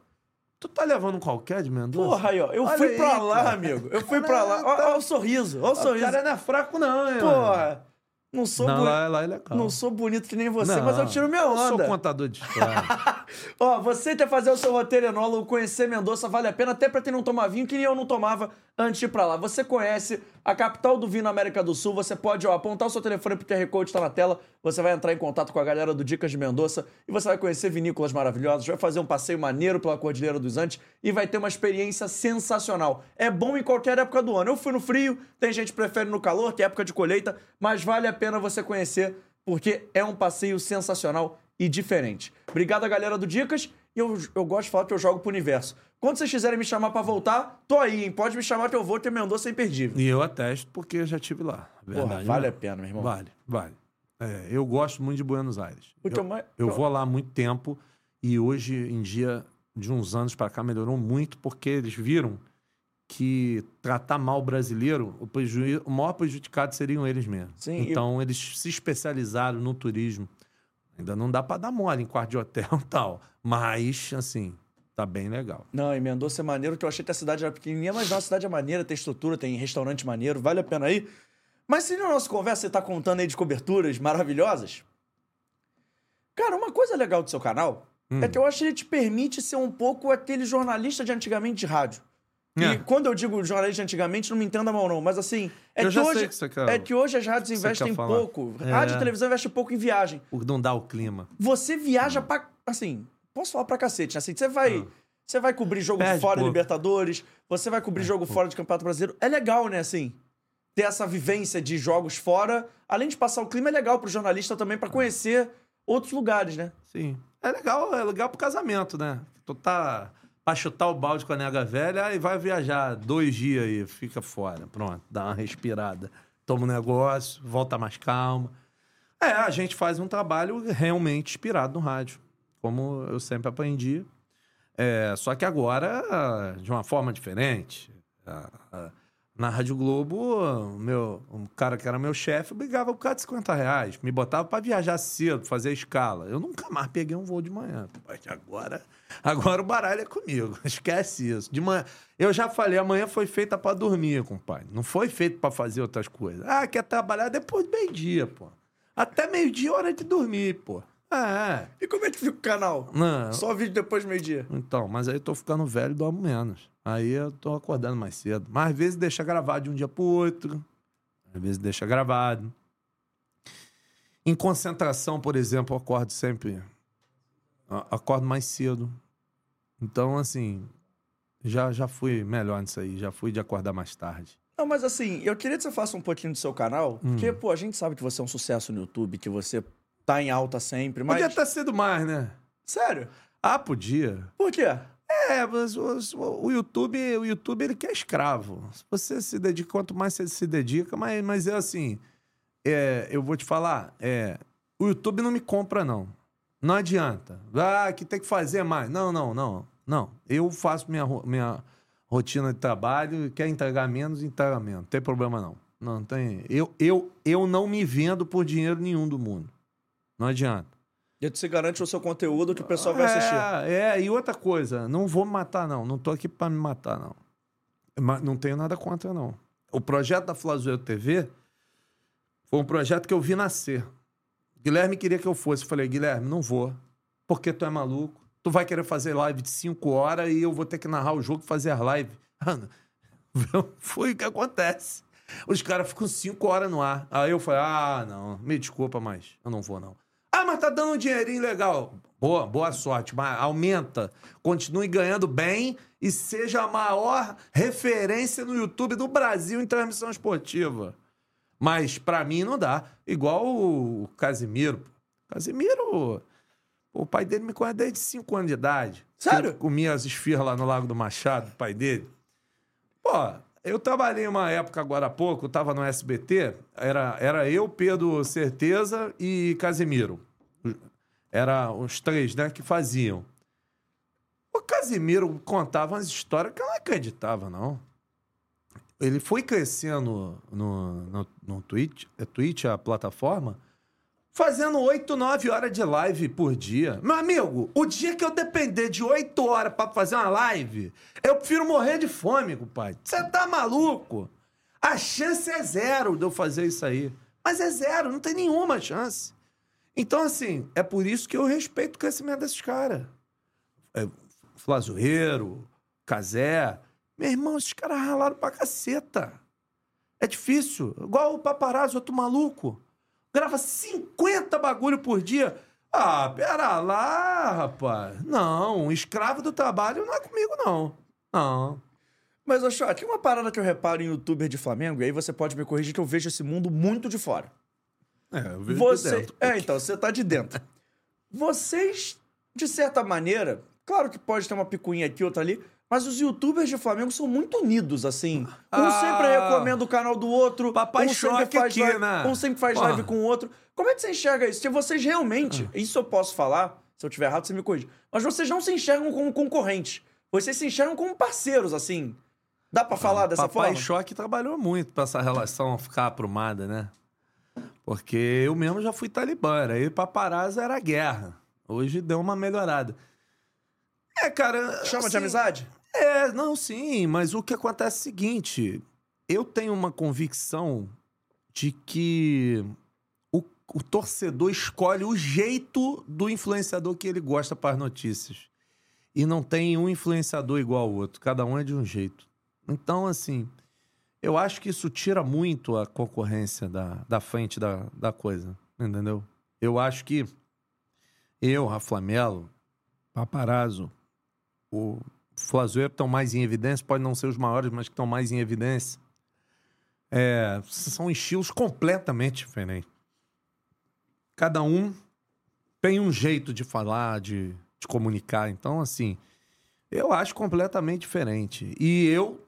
Tu tá levando qualquer de Mendoza? Porra, aí, ó. Eu Olha fui aí, pra lá, cara. amigo. Eu fui pra lá. Ó, ó o sorriso, ó o O sorriso. cara não é fraco não, hein? Porra. Não sou, Não, boni- lá, lá é não sou bonito que nem você, Não, mas eu tiro minha Eu sou onda. contador de história. Ó, você quer fazer o seu roteiro enólogo, conhecer Mendoza, vale a pena, até pra quem não toma vinho, que nem eu não tomava antes de ir pra lá. Você conhece a capital do vinho América do Sul, você pode ó, apontar o seu telefone pro QR Code, tá na tela, você vai entrar em contato com a galera do Dicas de Mendoza e você vai conhecer vinícolas maravilhosas, vai fazer um passeio maneiro pela Cordilheira dos Andes e vai ter uma experiência sensacional. É bom em qualquer época do ano. Eu fui no frio, tem gente que prefere no calor, que é época de colheita, mas vale a pena você conhecer, porque é um passeio sensacional e diferente. Obrigado a galera do Dicas. E eu, eu gosto de falar que eu jogo pro universo. Quando vocês quiserem me chamar pra voltar, tô aí, hein? Pode me chamar que eu vou ter Mendonça imperdível. e eu atesto porque eu já estive lá. Verdade, Porra, vale né? a pena, meu irmão. Vale, vale. É, eu gosto muito de Buenos Aires. Eu, mai- eu vou lá há muito tempo e hoje em dia, de uns anos pra cá, melhorou muito porque eles viram que tratar mal o brasileiro, o, prejuí- o maior prejudicado seriam eles mesmos. Sim, então, eles se especializaram no turismo. Ainda não dá pra dar mole em quarto de hotel e tal. Mas, assim, tá bem legal. Não, e Mendonça é maneiro, que eu achei que a cidade era pequenininha, mas não, a cidade é maneira, tem estrutura, tem restaurante maneiro, vale a pena aí. Mas se na nossa conversa você tá contando aí de coberturas maravilhosas, cara, uma coisa legal do seu canal Hum. é que eu acho que ele te permite ser um pouco aquele jornalista de antigamente de rádio. E É. quando eu digo jornalista antigamente, não me entenda mal não, mas assim, é Eu que hoje que quer- é que hoje as rádios investem pouco. É. Rádio e televisão investem pouco em viagem. Por não dar o clima. Você viaja pra. Assim, posso falar pra cacete, né? Assim, você vai. Você vai cobrir jogo Ah. Perde fora de pouco. Libertadores, você vai cobrir jogo fora de Campeonato Brasileiro. É legal, né, assim? Ter essa vivência de jogos fora. Além de passar o clima, é legal pro jornalista também pra conhecer outros lugares, né? Sim. É legal, é legal pro casamento, né? Tu tá pra chutar o balde com a nega velha e vai viajar dois dias aí, fica fora. Pronto, dá uma respirada. Toma um negócio, volta mais calma. É, a gente faz um trabalho realmente inspirado no rádio, como eu sempre aprendi. É, só que agora, de uma forma diferente. Na Rádio Globo, meu, um cara que era meu chefe brigava por causa de 50 reais. Me botava pra viajar cedo, fazer escala. Eu nunca mais peguei um voo de manhã. Mas agora, agora o baralho é comigo. Esquece isso. De manhã, eu já falei, amanhã foi feita pra dormir, compadre. Não foi feito pra fazer outras coisas. Ah, quer trabalhar depois do meio-dia, pô. Até meio-dia é hora de dormir, pô. É. E como é que fica o canal? Não, Só vídeo depois do meio-dia. então, mas aí eu tô ficando velho e dormo menos. Aí eu tô acordando mais cedo. Mas às vezes deixa gravado de um dia pro outro. Às vezes deixa gravado. Em concentração, por exemplo, eu acordo sempre. Acordo mais cedo. Então, assim, já, já fui melhor nisso aí. Já fui de acordar mais tarde. Não, mas assim, eu queria que você faça um pouquinho do seu canal, Hum. porque, pô, a gente sabe que você é um sucesso no YouTube, que você tá em alta sempre, mas. Podia ter sido mais, né? Sério? Ah, podia. Por quê? É, mas o, o YouTube, o YouTube ele quer escravo. Se você se dedica, quanto mais você se dedica, mas, mas é assim, é, eu vou te falar, é, o YouTube não me compra não. Não adianta. Ah, que tem que fazer mais. Não, não, não, não. Eu faço minha, minha rotina de trabalho, quer entregar menos, entrega menos. Não tem problema não. Não tem. Eu, eu, eu não me vendo por dinheiro nenhum do mundo. Não adianta. E se garante o seu conteúdo que o pessoal vai assistir. É, é, e outra coisa, não vou me matar, não. Não tô aqui pra me matar, não. Mas não tenho nada contra, não. O projeto da Flazoeiro TV foi um projeto que eu vi nascer. Guilherme queria que eu fosse. Eu falei, Guilherme, não vou. Porque tu é maluco. Tu vai querer fazer live de 5 horas e eu vou ter que narrar o jogo e fazer as lives. Ana, foi o que acontece. Os caras ficam 5 horas no ar. Aí eu falei, ah, não, me desculpa, mas eu não vou, não. Ah, mas tá dando um dinheirinho legal. Boa, boa sorte, mas aumenta. Continue ganhando bem e seja a maior referência no YouTube do Brasil em transmissão esportiva. Mas pra mim não dá. Igual o Casimiro. Casimiro, o pai dele me conhece desde 5 anos de idade. Sério? Eu comia as esfirras lá no Lago do Machado, o pai dele. Pô, eu trabalhei uma época agora há pouco, tava no SBT, era, era eu, Pedro Certeza e Casimiro. Era os três, né, que faziam. O Casimiro contava umas histórias que eu não acreditava, não. Ele foi crescendo no, no, no Twitch, é Twitch a plataforma, fazendo 8, 9 horas de live por dia. Meu amigo, o dia que eu depender de 8 horas pra fazer uma live, eu prefiro morrer de fome, compadre. Você tá maluco? A chance é zero de eu fazer isso aí. Mas é zero, não tem nenhuma chance. Então, assim, é por isso que eu respeito o crescimento desses caras. É, Flazoeiro, Casé. Meu irmão, esses caras ralaram pra caceta. É difícil. Igual o paparazzo, outro maluco. Grava 50 bagulho por dia. Ah, pera lá, rapaz. Não, escravo do trabalho não é comigo, não. Não. Mas, Shot, tem uma parada que eu reparo em youtuber de Flamengo, e aí você pode me corrigir que eu vejo esse mundo muito de fora. É, eu vejo Você... de dentro. É, então, você tá de dentro. Vocês, de certa maneira, claro que pode ter uma picuinha aqui, outra ali, mas os youtubers de Flamengo são muito unidos, assim. Um Ah. sempre recomenda o canal do outro. Papai um sempre faz aqui, live, né? Um sempre faz Porra. live com o outro. Como é que você enxerga isso? Se vocês realmente, Ah. isso eu posso falar, se eu tiver errado, você me corrige. Mas vocês não se enxergam como concorrentes. Vocês se enxergam como parceiros, assim. Dá pra falar dessa Papai forma? Choque trabalhou muito pra essa relação ficar aprumada, né? Porque eu mesmo já fui talibã, e paparazzo era guerra. Hoje deu uma melhorada. É, cara. Chama de assim, amizade? É, não, sim, mas o que acontece é o seguinte: eu tenho uma convicção de que o, o torcedor escolhe o jeito do influenciador que ele gosta para as notícias. E não tem um influenciador igual ao outro, cada um é de um jeito. Então, assim, eu acho que isso tira muito a concorrência da, da frente da, da coisa, entendeu? Eu acho que eu, Rafa Melo, Paparazzo, o Flazoeiro estão mais em evidência, pode não ser os maiores, mas que estão mais em evidência. É, são estilos completamente diferentes. Cada um tem um jeito de falar, de, de comunicar. Então, assim, eu acho completamente diferente. E eu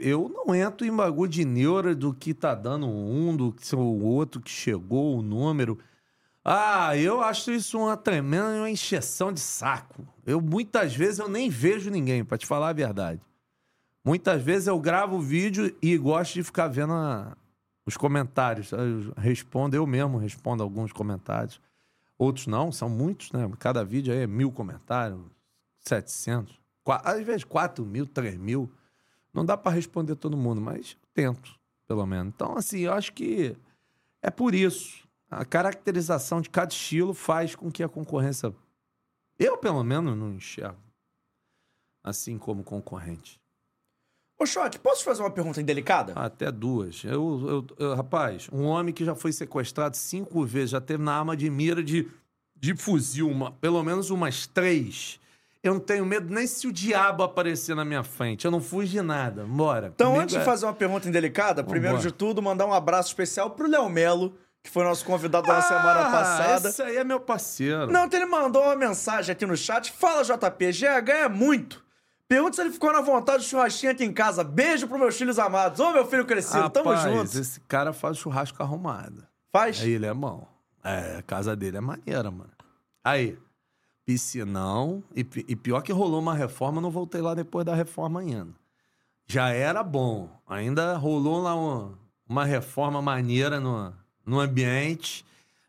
eu não entro em bagulho de neura do que tá dando um, do que o outro que chegou, o número. Ah, eu acho isso uma tremenda uma encheção de saco. Eu muitas vezes eu nem vejo ninguém, pra te falar a verdade. Muitas vezes eu gravo vídeo e gosto de ficar vendo a- os comentários. Eu respondo, eu mesmo respondo alguns comentários. Outros não, são muitos, né? Cada vídeo aí é mil comentários, 700. Qua- Às vezes 4 mil, 3 mil. Não dá pra responder todo mundo, mas tento, pelo menos. Então, assim, eu acho que é por isso. A caracterização de cada estilo faz com que a concorrência. Eu, pelo menos, não enxergo assim como concorrente. Ô, Shot, posso fazer uma pergunta indelicada? Até duas. Eu, eu- eu- rapaz, um homem que já foi sequestrado cinco vezes, já teve na arma de mira de, de fuzil, uma- pelo menos umas três. Eu não tenho medo nem se o diabo aparecer na minha frente. Eu não fujo de nada. Bora. Então, Comigo antes de é- fazer uma pergunta indelicada, primeiro de tudo, mandar um abraço especial pro Léo Melo, que foi nosso convidado da semana Ah, passada. Esse aí é meu parceiro. Não, então ele mandou uma mensagem aqui no chat. Fala, JP, GH é muito. Pergunta se ele ficou na vontade do churrasquinho aqui em casa. Beijo pros meus filhos amados. Ô, meu filho crescido, tamo Rapaz, junto. Esse cara faz churrasco arrumado. Faz? Aí ele é bom. É, a casa dele é maneira, mano. Aí, piscinão. E, e pior que rolou uma reforma, não voltei lá depois da reforma ainda. Já era bom. Ainda rolou lá um, uma reforma maneira no, no ambiente,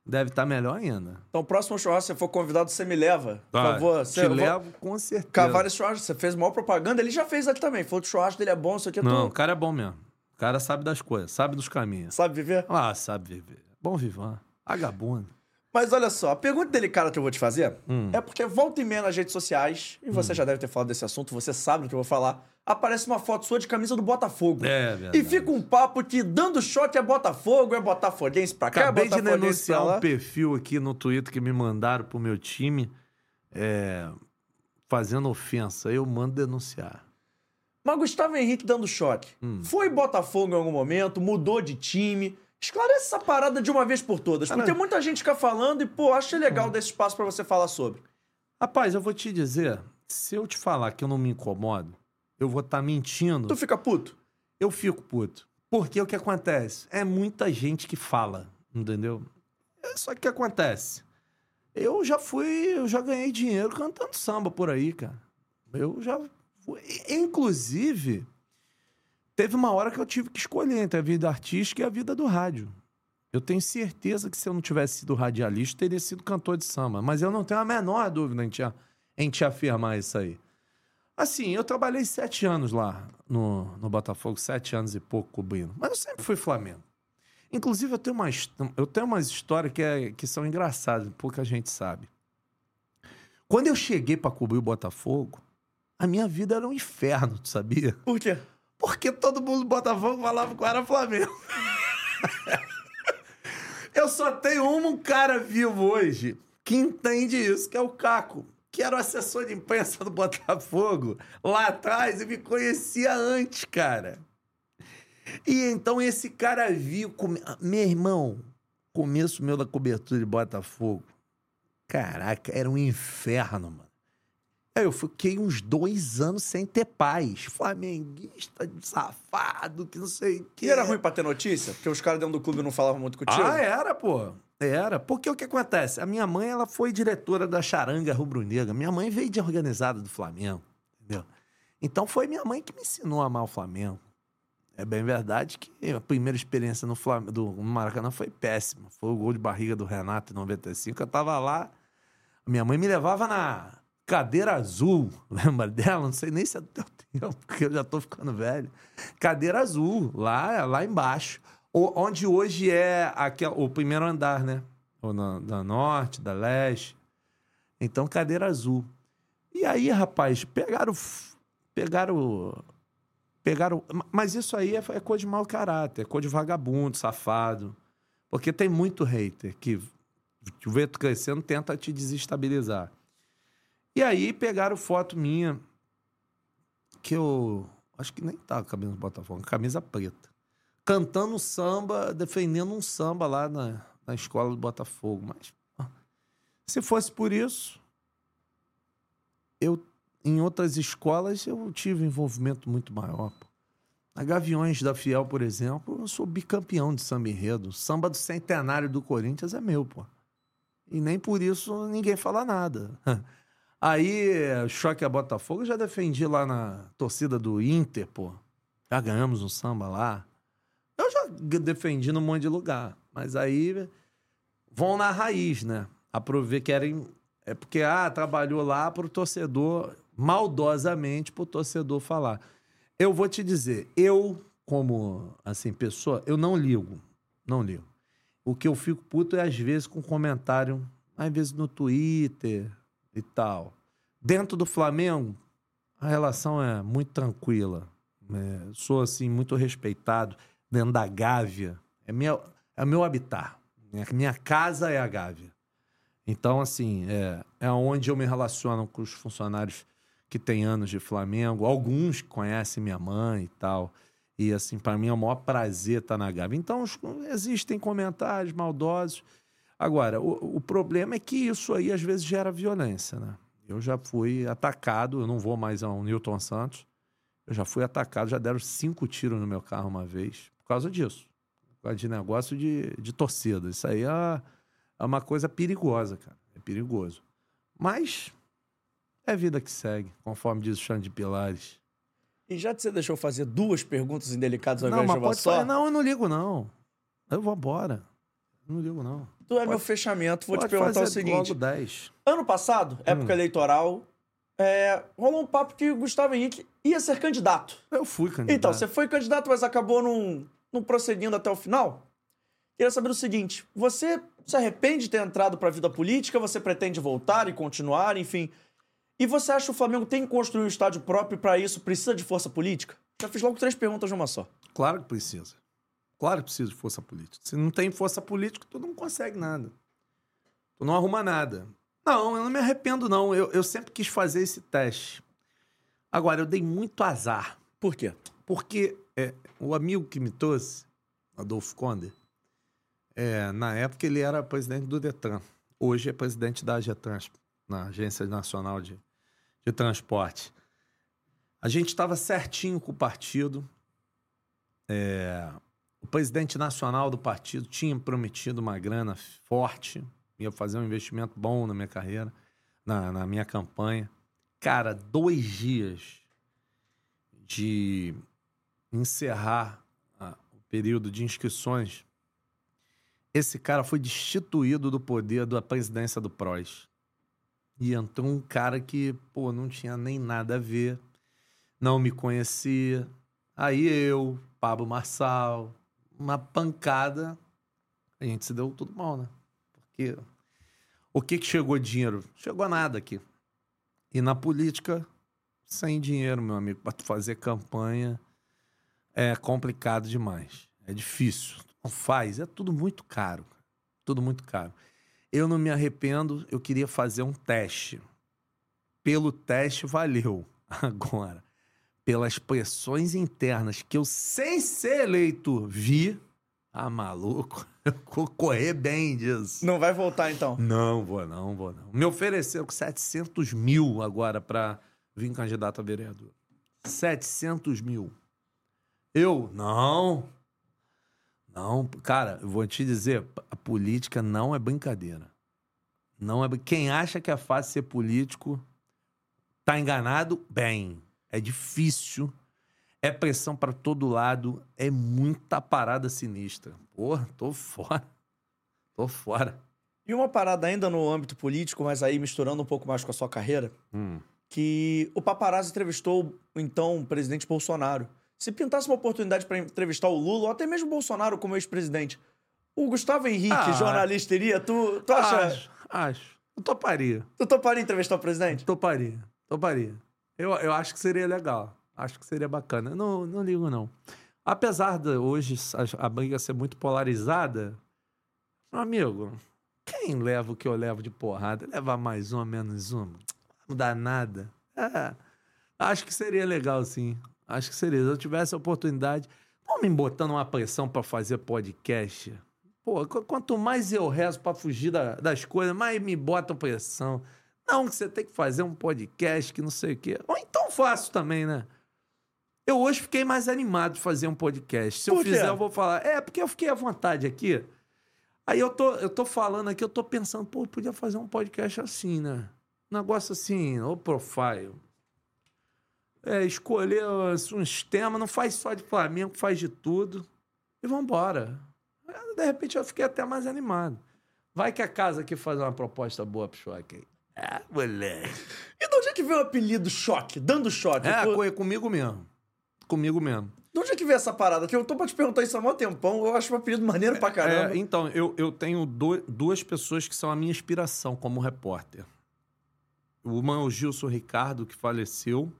deve estar melhor ainda. Então, o próximo churrasco, se você for convidado, você me leva. Por favor. te Você, vou levo com certeza. Cavar esse churrasco. Você fez maior propaganda. Ele já fez ali também. Falou que o churrasco dele é bom, isso aqui. Não, o Tu cara é bom mesmo. O cara sabe das coisas, sabe dos caminhos. sabe viver? Ah, sabe viver. Bom vivan. Agabundo. Mas olha só, a pergunta delicada que eu vou te fazer Hum. é porque volta e meia nas redes sociais, e você já deve ter falado desse assunto, você sabe do que eu vou falar, aparece uma foto sua de camisa do Botafogo. É, verdade. E fica um papo que dando choque é Botafogo, é Botafoguense pra cá, Acabei é de denunciar um perfil aqui no Twitter que me mandaram pro meu time é, fazendo ofensa. Eu mando denunciar. Mas Gustavo Henrique dando choque. Hum. Foi Botafogo em algum momento, mudou de time. Esclarece essa parada de uma vez por todas. Porque tem muita gente que fica falando e, pô, achei legal Hum. desse espaço pra você falar sobre. Rapaz, eu vou te dizer, se eu te falar que eu não me incomodo, eu vou estar mentindo. Tu fica puto? Eu fico puto. Porque o que acontece? É muita gente que fala, entendeu? É só que o que acontece? Eu já fui, eu já ganhei dinheiro cantando samba por aí, cara. Eu já fui. Inclusive, teve uma hora que eu tive que escolher entre a vida artística e a vida do rádio. Eu tenho certeza que se eu não tivesse sido radialista, eu teria sido cantor de samba. Mas eu não tenho a menor dúvida em te, em te afirmar isso aí. Assim, eu trabalhei sete anos lá no, no Botafogo, sete anos e pouco cobrindo. Mas eu sempre fui Flamengo. Inclusive, eu tenho, uma, his- eu tenho umas histórias que, é- que são engraçadas, pouca gente sabe. Quando eu cheguei para cobrir o Botafogo, a minha vida era um inferno, tu sabia? Por quê? Porque todo mundo do Botafogo falava que eu era Flamengo. eu só tenho um cara vivo hoje que entende isso, que é o Caco, que era o assessor de imprensa do Botafogo lá atrás e me conhecia antes, cara. E então esse cara viu. come- Meu irmão, começo meu da cobertura de Botafogo. Caraca, era um inferno, mano. Aí eu fiquei uns dois anos sem ter paz. Flamenguista, safado, que não sei o quê. E era ruim pra ter notícia? Porque os caras dentro do clube não falavam muito contigo? Ah, era, pô. Era. Porque o que acontece? A minha mãe, ela foi diretora da Charanga Rubro-Negra. Minha mãe veio de organizada do Flamengo, entendeu? Então foi minha mãe que me ensinou a amar o Flamengo. É bem verdade que a primeira experiência no, Flam... do Maracanã foi péssima. Foi o gol de barriga do Renato em 95. Eu tava lá, minha mãe me levava na cadeira azul. Lembra dela? Não sei nem se é do teu tempo, porque eu já tô ficando velho. Cadeira azul, lá, lá embaixo. Onde hoje é aquel, o primeiro andar, né? Ou na, da norte, da leste. Então, cadeira azul. E aí, rapaz, pegaram. Pegaram. Pegaram. Mas isso aí é, é coisa de mau caráter, é coisa de vagabundo, safado. Porque tem muito hater que, que tu crescendo tenta te desestabilizar. E aí pegaram foto minha, que eu. Acho que nem tava com a camisa do Botafogo, camisa preta. Cantando samba, defendendo um samba lá na, na escola do Botafogo. Mas se fosse por isso, eu em outras escolas eu tive envolvimento muito maior. Pô. Na Gaviões da Fiel, por exemplo, eu sou bicampeão de samba enredo. O samba do centenário do Corinthians é meu, pô. E nem por isso ninguém fala nada. Aí, choque a Botafogo, eu já defendi lá na torcida do Inter, pô. Já ganhamos um samba lá. Eu já defendi num monte de lugar. Mas aí vão na raiz, né? Aprover querem. É porque, ah, trabalhou lá pro torcedor, maldosamente pro torcedor falar. Eu vou te dizer, eu, como, assim, pessoa, eu não ligo. Não ligo. O que eu fico puto é, às vezes, com comentário, às vezes no Twitter e tal. Dentro do Flamengo, a relação é muito tranquila. É, sou, assim, muito respeitado. Dentro da Gávea, é, minha, é meu habitat. Minha, minha casa é a Gávea. Então, assim, é, é onde eu me relaciono com os funcionários que têm anos de Flamengo, alguns que conhecem minha mãe e tal. E, assim, para mim é o maior prazer estar na Gávea. Então, existem comentários maldosos. Agora, o, o problema é que isso aí às vezes gera violência, né? Eu já fui atacado, eu não vou mais ao Newton Santos. Eu já fui atacado, já deram cinco tiros no meu carro uma vez, causa disso. Por causa de negócio de, de torcida. Isso aí é, é uma coisa perigosa, cara. É perigoso. Mas é vida que segue, conforme diz o Xande de Pilares. E já que você deixou fazer duas perguntas indelicadas ao Não, invés de uma pode só, falar. Não, eu não ligo, não. Eu vou embora. Não ligo, não. tu é meu fechamento. Vou te Pode perguntar o seguinte. Logo 10. Ano passado, Hum. época eleitoral, é, rolou um papo que o Gustavo Henrique ia ser candidato. Eu fui candidato. Então, você foi candidato, mas acabou não, não prosseguindo até o final? Queria saber o seguinte: você se arrepende de ter entrado para a vida política? Você pretende voltar e continuar, enfim? E você acha que o Flamengo tem que construir um estádio próprio para isso precisa de força política? Já fiz logo três perguntas numa só. Claro que precisa. Claro que precisa de força política. Se não tem força política, tu não consegue nada. Tu não arruma nada. Não, eu não me arrependo, não. Eu, eu sempre quis fazer esse teste. Agora, eu dei muito azar. Por quê? Porque é, o amigo que me trouxe, Adolfo Conde, é, na época ele era presidente do Detran. Hoje é presidente da AGETRANS, na Agência Nacional de, de Transporte. A gente estava certinho com o partido. É, o presidente nacional do partido tinha prometido uma grana forte, ia fazer um investimento bom na minha carreira, na, na minha campanha. Cara, dois dias de encerrar ah, o período de inscrições, esse cara foi destituído do poder da presidência do PROS. E entrou um cara que, pô, não tinha nem nada a ver, não me conhecia. Aí eu, Pablo Marçal, uma pancada, a gente se deu tudo mal, né? Porque o que, que chegou dinheiro? Chegou nada aqui. E na política, sem dinheiro, meu amigo, para fazer campanha é complicado demais. É difícil. Não faz, é tudo muito caro. Tudo muito caro. Eu não me arrependo, eu queria fazer um teste. Pelo teste, valeu. Agora, pelas pressões internas que eu, sem ser eleito, vi, ah, maluco, eu vou correr bem disso. Não vai voltar então? Não, vou não, vou não. Me ofereceram 700 mil agora pra vir candidato a vereador. 700 mil. Eu, não. Não, cara, eu vou te dizer, a política não é brincadeira. Não é, quem acha que é fácil ser político tá enganado, bem. É difícil. É pressão pra todo lado, é muita parada sinistra. Porra, tô fora. Tô fora. E uma parada ainda no âmbito político, mas aí misturando um pouco mais com a sua carreira, Hum. que o paparazzi entrevistou o então presidente Bolsonaro. Se pintasse uma oportunidade para entrevistar o Lula, ou até mesmo o Bolsonaro como ex-presidente, o Gustavo Henrique, Ah. jornalista, iria? Tu, tu acha. Acho, acho. Eu toparia. Tu toparia entrevistar o presidente? Toparia. Toparia. Eu, eu acho que seria legal. Acho que seria bacana. Não, não ligo, não. Apesar de hoje a, a briga ser muito polarizada, meu amigo, quem leva o que eu levo de porrada? Levar mais uma, menos uma? Não dá nada. É, acho que seria legal, sim. Acho que seria. Se eu tivesse a oportunidade. Não me botando uma pressão pra fazer podcast. Pô, qu- quanto mais eu rezo pra fugir da- das coisas, mais me botam pressão. Não, que você tem que fazer um podcast, que não sei o quê. Ou então faço também, né? Eu hoje fiquei mais animado de fazer um podcast. Se eu fizer, eu vou falar. É, porque eu fiquei à vontade aqui. Aí eu tô, eu tô falando aqui, eu tô pensando, pô, eu podia fazer um podcast assim, né? Um negócio assim, o profile. É, escolher os- uns temas, não faz só de Flamengo, faz de tudo. E vambora. Aí, De repente eu fiquei até mais animado. Vai que a casa aqui faz uma proposta boa pro choque aí. Ah, moleque. E de onde é que veio o apelido Choque? Dando choque? É, co- comigo mesmo. Comigo mesmo. De onde é que veio essa parada? Que eu tô pra te perguntar isso há mó tempão. Eu acho um apelido maneiro pra caramba. É, então, eu, eu tenho do- duas pessoas que são a minha inspiração como repórter. Uma é o Gilson Ricardo, que faleceu,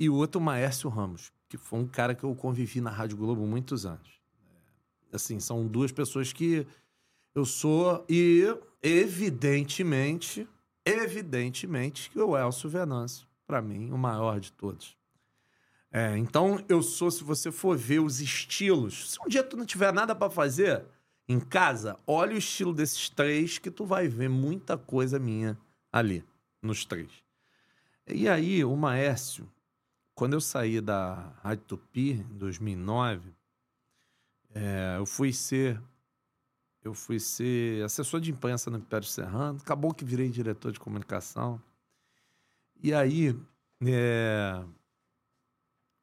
e o outro o Maércio Ramos, que foi um cara que eu convivi na Rádio Globo muitos anos. É, Assim, são duas pessoas que eu sou, e evidentemente, evidentemente que o Elcio Venâncio, para mim, o maior de todos. É, então eu sou, se você for ver os estilos, se um dia tu não tiver nada pra fazer em casa, olha o estilo desses três que tu vai ver muita coisa minha ali, nos três. E aí, o Maércio, quando eu saí da Rádio Tupi, em 2009, é, eu fui ser eu fui ser assessor de imprensa no Império Serrano, acabou que virei diretor de comunicação. E aí, é,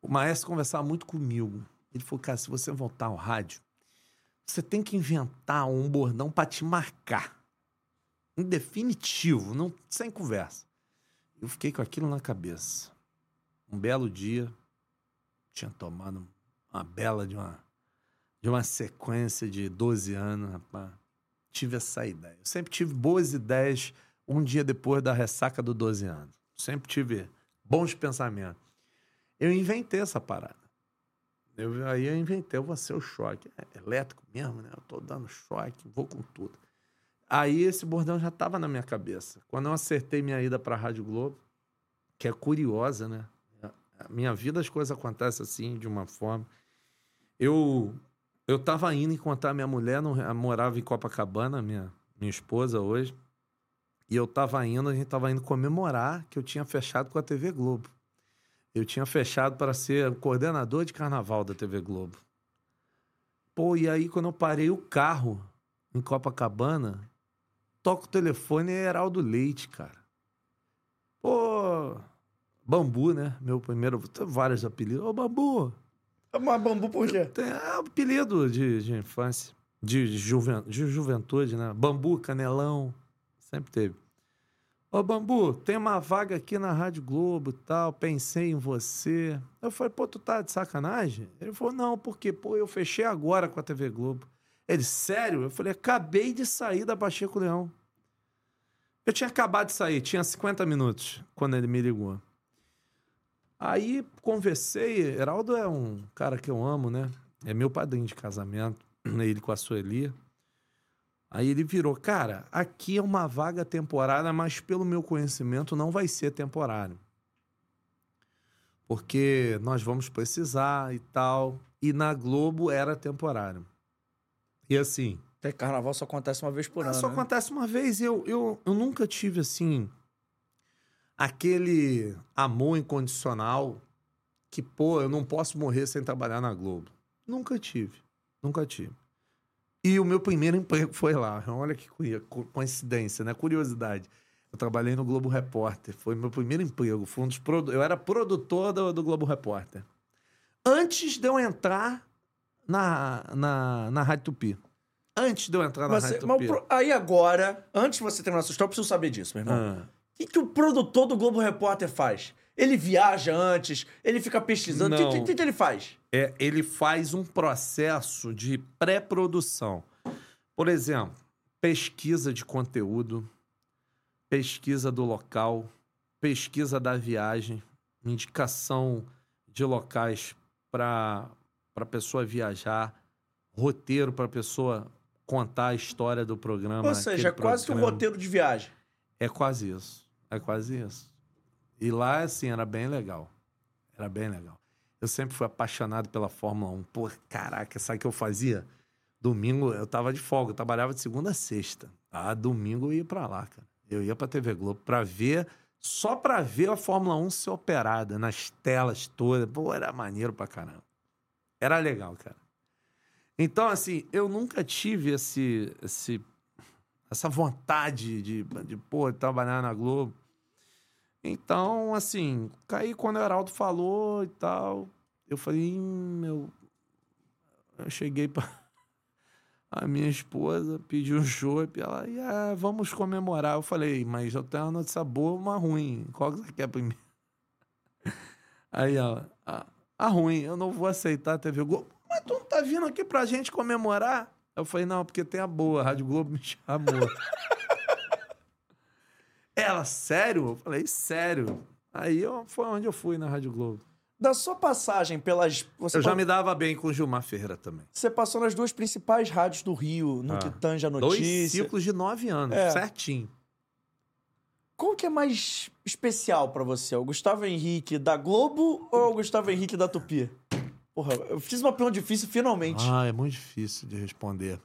o maestro conversava muito comigo. Ele falou, cara, se você voltar ao rádio, você tem que inventar um bordão para te marcar. Em definitivo, não, sem conversa. Eu fiquei com aquilo na cabeça. Um belo dia, tinha tomado uma bela de uma, de uma sequência de 12 anos, rapaz. Tive essa ideia. Eu sempre tive boas ideias um dia depois da ressaca dos 12 anos. Sempre tive bons pensamentos. Eu inventei essa parada. Eu, aí eu inventei, eu vou ser o choque. É elétrico mesmo, né? Eu tô dando choque, vou com tudo. Aí esse bordão já estava na minha cabeça. Quando eu acertei minha ida para a Rádio Globo, que é curiosa, né? A minha vida as coisas acontecem assim, de uma forma. Eu eu tava indo encontrar minha mulher, no, morava em Copacabana, minha, minha esposa hoje. E eu tava indo, a gente tava indo comemorar que eu tinha fechado com a TV Globo. Eu tinha fechado para ser coordenador de carnaval da TV Globo. Pô, e aí quando eu parei o carro em Copacabana, toco o telefone é Heraldo Leite, cara. Bambu, né? Meu primeiro, tem vários apelidos. Ô, Bambu! Mas bambu por quê? Tem é, apelido de, de infância, de, de, juven, de juventude, né? Bambu, Canelão, sempre teve. Ô, Bambu, tem uma vaga aqui na Rádio Globo e tal, pensei em você. Eu falei, pô, tu tá de sacanagem? Ele falou, não, porque, pô, eu fechei agora com a TV Globo. Ele, sério? Eu falei, acabei de sair da Pacheco Leão. Eu tinha acabado de sair, tinha 50 minutos quando ele me ligou. Aí conversei, Heraldo é um cara que eu amo, né? É meu padrinho de casamento, ele com a Sueli. Aí ele virou, cara, aqui é uma vaga temporária, mas pelo meu conhecimento não vai ser temporário. Porque nós vamos precisar e tal. E na Globo era temporário. E assim. Até carnaval só acontece uma vez por ano. Só né? acontece uma vez. Eu, eu, eu nunca tive assim aquele amor incondicional que, pô, eu não posso morrer sem trabalhar na Globo. Nunca tive. Nunca tive. E o meu primeiro emprego foi lá. Olha que coincidência, né? Curiosidade. Eu trabalhei no Globo Repórter. Foi meu primeiro emprego. Foi um dos produ... Eu era produtor do, do, Globo Repórter. Antes de eu entrar na, na, na Rádio Tupi. Antes de eu entrar na Mas, Rádio Tupi. aí agora, antes de você terminar sua história, eu preciso saber disso, meu irmão. Ah. O que, que o produtor do Globo Repórter faz? Ele viaja antes, ele fica pesquisando. O que, que, que ele faz? é, ele faz um processo de pré-produção. Por exemplo, pesquisa de conteúdo, pesquisa do local, pesquisa da viagem, indicação de locais para a pessoa viajar, roteiro para a pessoa contar a história do programa. Ou seja, é quase que um programa. roteiro de viagem. É quase isso. É quase isso. E lá, assim, era bem legal. Era bem legal. Eu sempre fui apaixonado pela Fórmula 1. Pô, caraca, sabe o que eu fazia? Domingo eu tava de folga, eu trabalhava de segunda a sexta. Ah, domingo eu ia pra lá, cara. Eu ia pra TV Globo pra ver, só pra ver a Fórmula 1 ser operada nas telas todas. Pô, era maneiro pra caramba. Era legal, cara. Então, assim, eu nunca tive esse, esse essa vontade de, de pô, trabalhar na Globo. Então, assim, caí quando o Heraldo falou e tal. Eu falei, hum, eu, cheguei pra a minha esposa, pedi um chopp, ela, e ah, vamos comemorar. Eu falei, mas eu tenho uma notícia boa uma ruim. Qual que você quer primeiro? Aí ela, a, a ruim, eu não vou aceitar a TV Globo. Mas tu não tá vindo aqui pra gente comemorar? Eu falei, não, porque tem a boa, a Rádio Globo me chamou. Ela, sério? Eu falei, sério. Aí eu, foi onde eu fui na Rádio Globo. Da sua passagem pelas. Você, Eu já pa- me dava bem com o Gilmar Ferreira também. você passou nas duas principais rádios do Rio, no Ah. que tange a Dois notícia. ciclos de nove anos, É. certinho. Qual que é mais especial pra você? O Gustavo Henrique da Globo ou o Gustavo Henrique da Tupi? Porra, eu fiz uma pergunta difícil finalmente. Ah, é muito difícil de responder.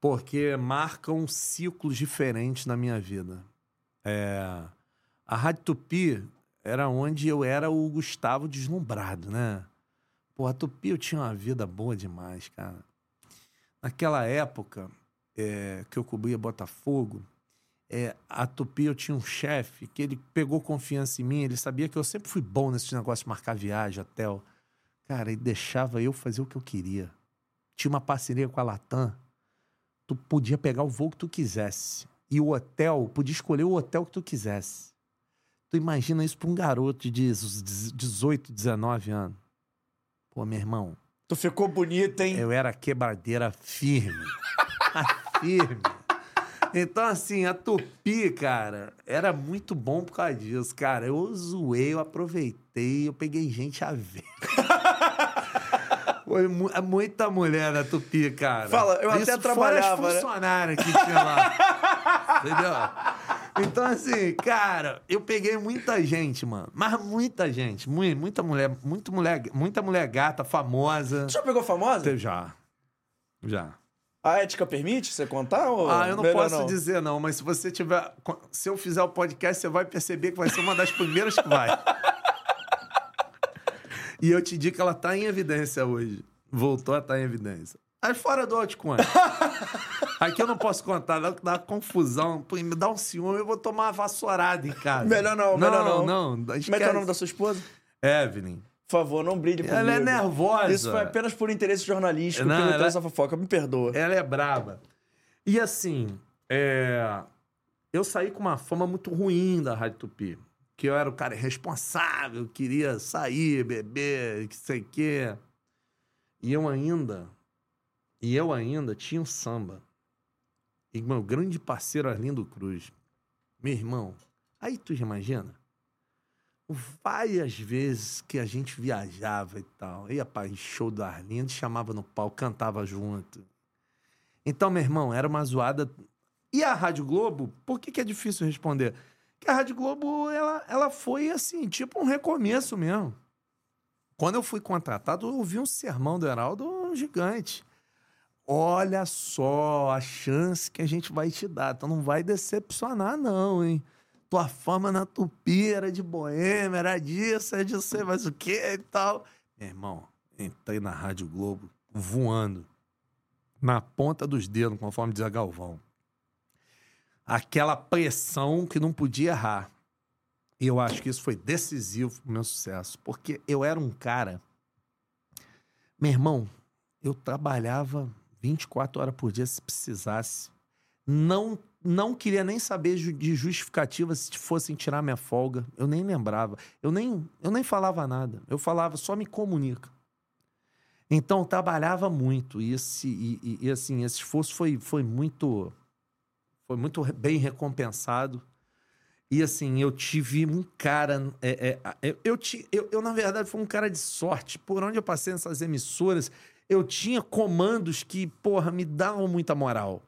Porque marcam ciclos diferentes na minha vida. É, a Rádio Tupi era onde eu era o Gustavo deslumbrado, né? Pô, a Tupi eu tinha uma vida boa demais, cara. Naquela época é, que eu cobria Botafogo, é, a Tupi eu tinha um chefe que ele pegou confiança em mim, ele sabia que eu sempre fui bom nesse negócio de marcar viagem, hotel. Cara, e deixava eu fazer o que eu queria. Tinha uma parceria com a Latam. Tu podia pegar o voo que tu quisesse. E o hotel, podia escolher o hotel que tu quisesse. Tu imagina isso pra um garoto de 18, 19 anos. Pô, meu irmão, Tu ficou bonita, hein? eu era quebradeira firme. firme. Então, assim, a Tupi, cara, era muito bom por causa disso, cara. Eu zoei, eu aproveitei, eu peguei gente a ver. Foi mu- muita mulher na Tupi, cara. Fala, eu até Isso trabalhava, fora né? os funcionários que tinha lá. Entendeu? Então, assim, cara, eu peguei muita gente, mano. Mas muita gente. mu- Muita mulher, muito mulher, muita mulher gata, famosa. Tu já pegou famosa? Já. Já. A ética permite você contar? Ou Ah, eu não posso dizer não, mas se você tiver. Se eu fizer o podcast, você vai perceber que vai ser uma das primeiras que vai. e eu te digo que ela tá em evidência hoje. Voltou a estar em evidência. Aí fora do Altcoin. Aqui eu não posso contar, dá, dá confusão. Pô, me dá um ciúme, eu vou tomar uma vassourada em casa. Melhor não, melhor não. Não, não. Como é que é o nome da sua esposa? Evelyn. Por favor, não brilhe comigo. Ela é nervosa. Isso foi apenas por interesse jornalístico, Não, pelo ela- da fofoca. Me perdoa. Ela é braba. E assim, é, eu saí com uma fama muito ruim da Rádio Tupi. Que eu era o cara irresponsável, queria sair, beber, que sei o quê. E eu ainda, e eu ainda tinha um samba. E meu grande parceiro Arlindo Cruz. Meu irmão, aí tu imagina? Várias vezes que a gente viajava e tal, ia para show do Arlindo, chamava no palco, cantava junto. Então, meu irmão, era uma zoada. E a Rádio Globo, por que, que é difícil responder? Porque a Rádio Globo, ela, ela foi assim, tipo um recomeço mesmo. Quando eu fui contratado, eu ouvi um sermão do Heraldo gigante. Olha só a chance que a gente vai te dar. Então não vai decepcionar, não, hein? Tua fama na Tupi era de boêmia, era disso, é de sei mais o que e tal. Meu irmão, entrei na Rádio Globo voando na ponta dos dedos, conforme dizia Galvão. Aquela pressão que não podia errar. E eu acho que isso foi decisivo pro meu sucesso, porque eu era um cara. Meu irmão, eu trabalhava 24 horas por dia se precisasse. Não não queria nem saber de justificativa se fossem tirar minha folga. Eu nem lembrava. Eu nem, eu nem falava nada. Eu falava, só me comunica. Então, eu trabalhava muito. E, esse, e- e, assim, esse esforço foi, foi muito foi muito bem recompensado. E assim, eu tive um cara. é, é, eu, eu, eu, na verdade, fui um cara de sorte. Por onde eu passei nessas emissoras, eu tinha comandos que, porra, me davam muita moral.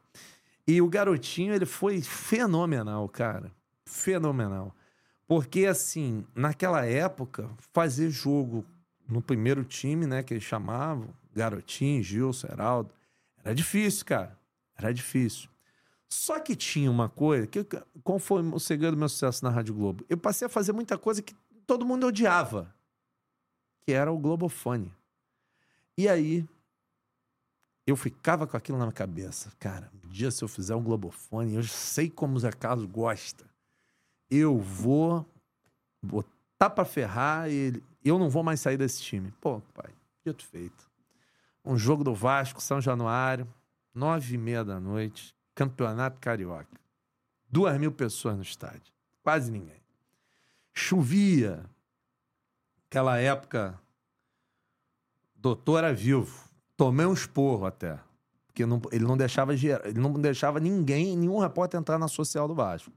E o garotinho, ele foi fenomenal, cara. Fenomenal. Porque, assim, naquela época, fazer jogo no primeiro time, né, que eles chamavam, Garotinho, Gilson, Heraldo, era difícil, cara. Era difícil. Só que tinha uma coisa, que, qual foi o segredo do meu sucesso na Rádio Globo? Eu passei a fazer muita coisa que todo mundo odiava, que era o Globofone. E aí, eu ficava com aquilo na cabeça. Cara, um dia se eu fizer um Globofone, eu sei como o Zé Carlos gosta. Eu vou botar pra ferrar e eu não vou mais sair desse time. Pô, pai, dito feito. Um jogo do Vasco, São Januário, nove e meia da noite, Campeonato Carioca. Duas mil pessoas no estádio. Quase ninguém. Chovia. Aquela época, doutor era vivo. Tomei um esporro até. Porque não- ele, não deixava, ele não deixava ninguém, nenhum repórter entrar na social do Vasco.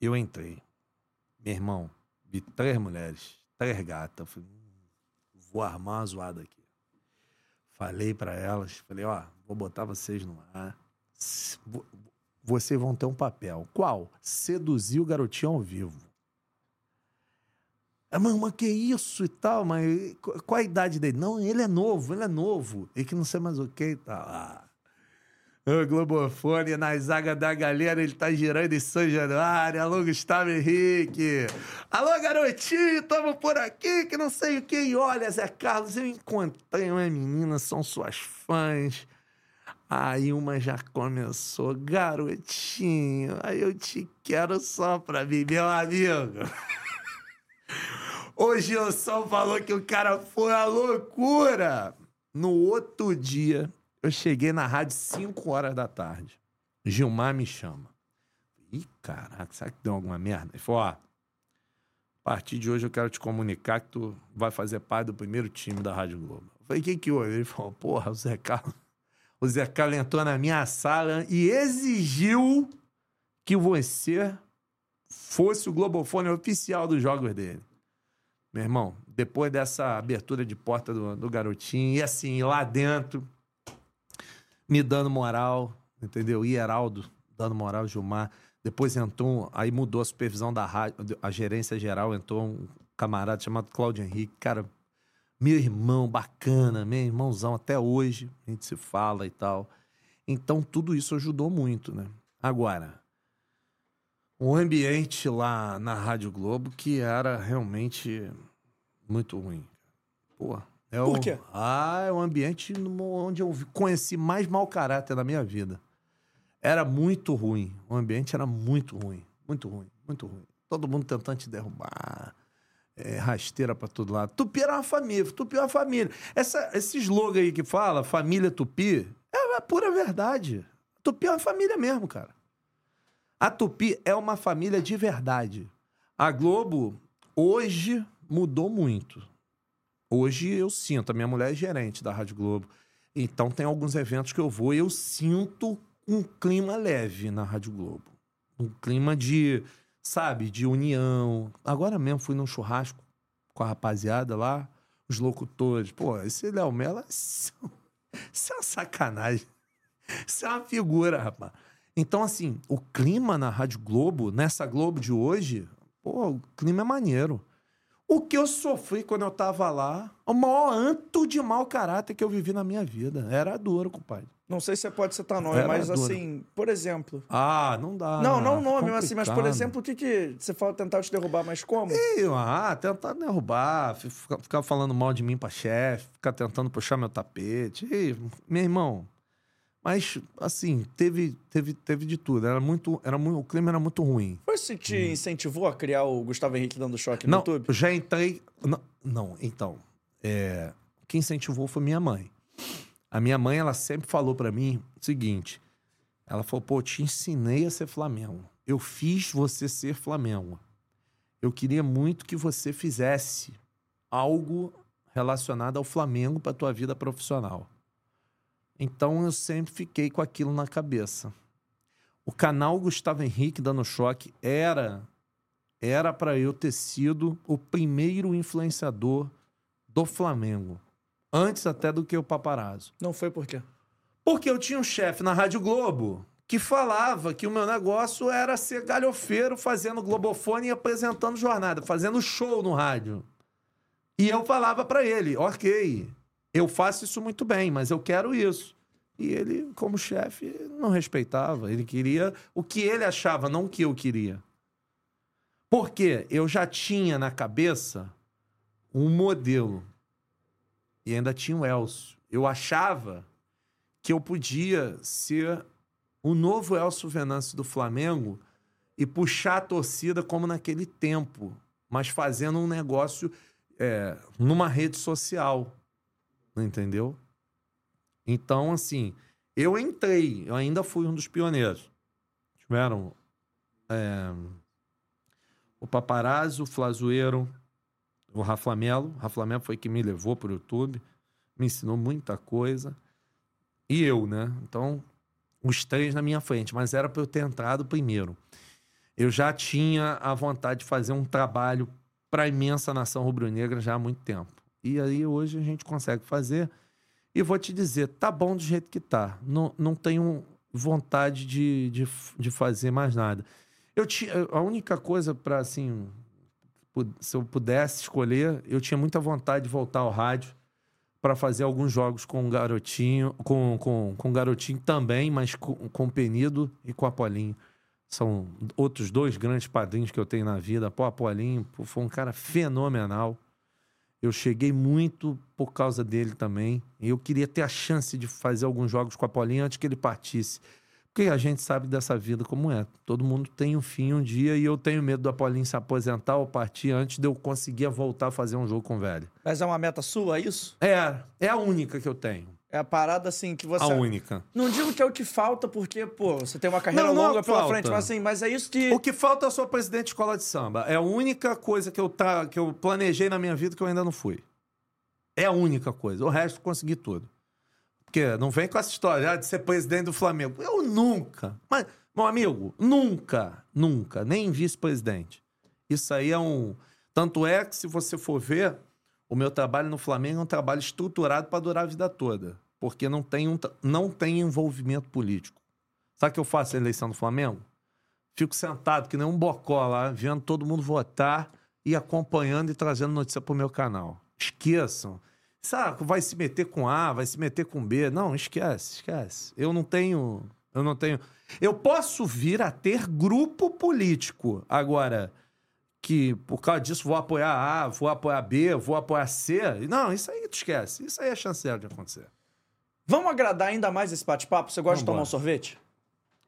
Eu entrei. Meu irmão, vi três mulheres, três gatas. Eu Falei, "Hum, vou armar uma zoada aqui. Falei pra elas, falei, ó, vou botar vocês no ar. Vocês vão ter um papel. Qual? Seduzir o garotinho ao vivo. Ah, mas, mas que isso e tal? Mas qu- qual a idade dele? Não, ele é novo, ele é novo. E que não sei mais o que e tal. Ah. O Globofone na zaga da galera, ele tá girando em São Januário. Alô, Gustavo Henrique. Alô, garotinho, tamo por aqui, que não sei o que. E olha, Zé Carlos, eu encontrei uma menina, são suas fãs. Aí uma já começou, garotinho, aí eu te quero só pra mim, meu amigo. O Gilson falou que o cara foi a loucura. No outro dia, eu cheguei na rádio 5 horas da tarde. Gilmar me chama. Ih, caraca, será que deu alguma merda? Ele falou, ó, a partir de hoje eu quero te comunicar que tu vai fazer parte do primeiro time da Rádio Globo. Eu falei, o que que houve? Ele falou, porra, o Zé Carlos... O Carlos entrou na minha sala e exigiu que você fosse o globofone oficial dos jogos dele. Meu irmão, depois dessa abertura de porta do, do garotinho, e assim, lá dentro, me dando moral, entendeu? E Heraldo dando moral, Gilmar. Depois entrou, aí mudou a supervisão da rádio, a gerência geral, entrou um camarada chamado Cláudio Henrique, cara, meu irmão, bacana, meu irmãozão, até hoje a gente se fala e tal. Então tudo isso ajudou muito, né? Agora, o ambiente lá na Rádio Globo que era realmente muito ruim. Pô, é Por o, quê? Ah, é o ambiente onde eu conheci mais mau caráter da minha vida. Era muito ruim. O ambiente era muito ruim. Muito ruim, muito ruim. Todo mundo tentando te derrubar. É, rasteira pra todo lado. Tupi era uma família. Tupi é uma família. Essa, esse slogan aí que fala, família Tupi, é a pura verdade. Tupi é uma família mesmo, cara. A Tupi é uma família de verdade. A Globo, hoje, mudou muito. Hoje eu sinto, a minha mulher é gerente da Rádio Globo. Então tem alguns eventos que eu vou e eu sinto um clima leve na Rádio Globo. Um clima de, sabe, de união. Agora mesmo fui num churrasco com a rapaziada lá, os locutores. Pô, esse Léo Mello, isso isso é uma sacanagem. Isso é uma figura, rapaz. Então, assim, o clima na Rádio Globo, nessa Globo de hoje, pô, o clima é maneiro. O que eu sofri quando eu tava lá, o maior anto de mau caráter que eu vivi na minha vida. Era duro, compadre. Não sei se você pode citar nome, Era mas duro. assim, por exemplo. Ah, não dá. não, não nome, mas assim, mas por exemplo, o que que você fala tentar te derrubar, mas como? Ih, Ah, tentar derrubar, fi- ficar, ficar falando mal de mim pra chefe, ficar tentando puxar meu tapete. Ih, meu irmão. Mas, assim, teve, teve, teve de tudo. Era muito, era muito, o clima era muito ruim. Foi se te incentivou a criar o Gustavo Henrique dando choque no Não, YouTube? eu já entrei. Não, não, então. É, quem incentivou foi minha mãe. A minha mãe, ela sempre falou pra mim o seguinte: ela falou, pô, te ensinei a ser Flamengo. Eu fiz você ser Flamengo. Eu queria muito que você fizesse algo relacionado ao Flamengo pra tua vida profissional. Então eu sempre fiquei com aquilo na cabeça. O canal Gustavo Henrique dando choque era era para eu ter sido o primeiro influenciador do Flamengo. Antes até do que o paparazzo. Não foi por quê? Porque eu tinha um chefe na Rádio Globo que falava que o meu negócio era ser galhofeiro fazendo globofone e apresentando jornada, fazendo show no rádio. E eu falava para ele, ok, eu faço isso muito bem, mas eu quero isso. E ele, como chefe, não respeitava. Ele queria o que ele achava, não o que eu queria. Porque eu já tinha na cabeça um modelo. E ainda tinha o Elcio. Eu achava que eu podia ser o novo Elcio Venâncio do Flamengo e puxar a torcida como naquele tempo, mas fazendo um negócio é, numa rede social. Entendeu? Então, assim, eu entrei, eu ainda fui um dos pioneiros. Tiveram é, o Paparazzo, o Flazoeiro, o Rafa Melo. Rafa Melo foi que me levou para o YouTube, me ensinou muita coisa. E eu, né? Então, os três na minha frente, mas era para eu ter entrado primeiro. Eu já tinha a vontade de fazer um trabalho para a imensa nação rubro-negra já há muito tempo. E aí hoje a gente consegue fazer. E vou te dizer, tá bom do jeito que tá. Não, não tenho vontade de, de, de fazer mais nada. Eu tinha, a única coisa para assim, se eu pudesse escolher, eu tinha muita vontade de voltar ao rádio para fazer alguns jogos com o garotinho, com, com, com garotinho também, mas com, com o Penido e com o Apolinho. São outros dois grandes padrinhos que eu tenho na vida. Pô, Apolinho pô, foi um cara fenomenal. Eu cheguei muito por causa dele também. Eu queria ter a chance de fazer alguns jogos com a Paulinha antes que ele partisse. Porque a gente sabe dessa vida como é. Todo mundo tem um fim um dia e eu tenho medo do Apolinho se aposentar ou partir antes de eu conseguir voltar a fazer um jogo com o velho. Mas é uma meta sua, isso? É, é a única que eu tenho. É a parada assim que você. A única. Não digo que é o que falta, porque, pô, você tem uma carreira Não, não é longa pela falta. frente, mas assim, mas é isso que. O que falta é eu sou presidente de escola de samba. É a única coisa que eu, tá, que eu planejei na minha vida que eu ainda não fui. É a única coisa. O resto consegui tudo. Porque não vem com essa história ah, de ser presidente do Flamengo. Eu nunca. Mas, meu amigo, nunca, nunca, nem vice-presidente. Isso aí é um. Tanto é que, se você for ver, o meu trabalho no Flamengo é um trabalho estruturado para durar a vida toda. Porque não tem, um, não tem envolvimento político. Sabe o que eu faço na eleição do Flamengo? Fico sentado, que nem um bocó lá, vendo todo mundo votar e acompanhando e trazendo notícia pro meu canal. Esqueçam. Sabe, vai se meter com A, vai se meter com B. Não, esquece, esquece. Eu não tenho. Eu não tenho. Eu posso vir a ter grupo político. Agora, que por causa disso vou apoiar A, vou apoiar B, vou apoiar C. Não, isso aí tu esquece. Isso aí é chance zero de acontecer. Vamos agradar ainda mais esse bate-papo? Você gosta de tomar Vambora. um sorvete?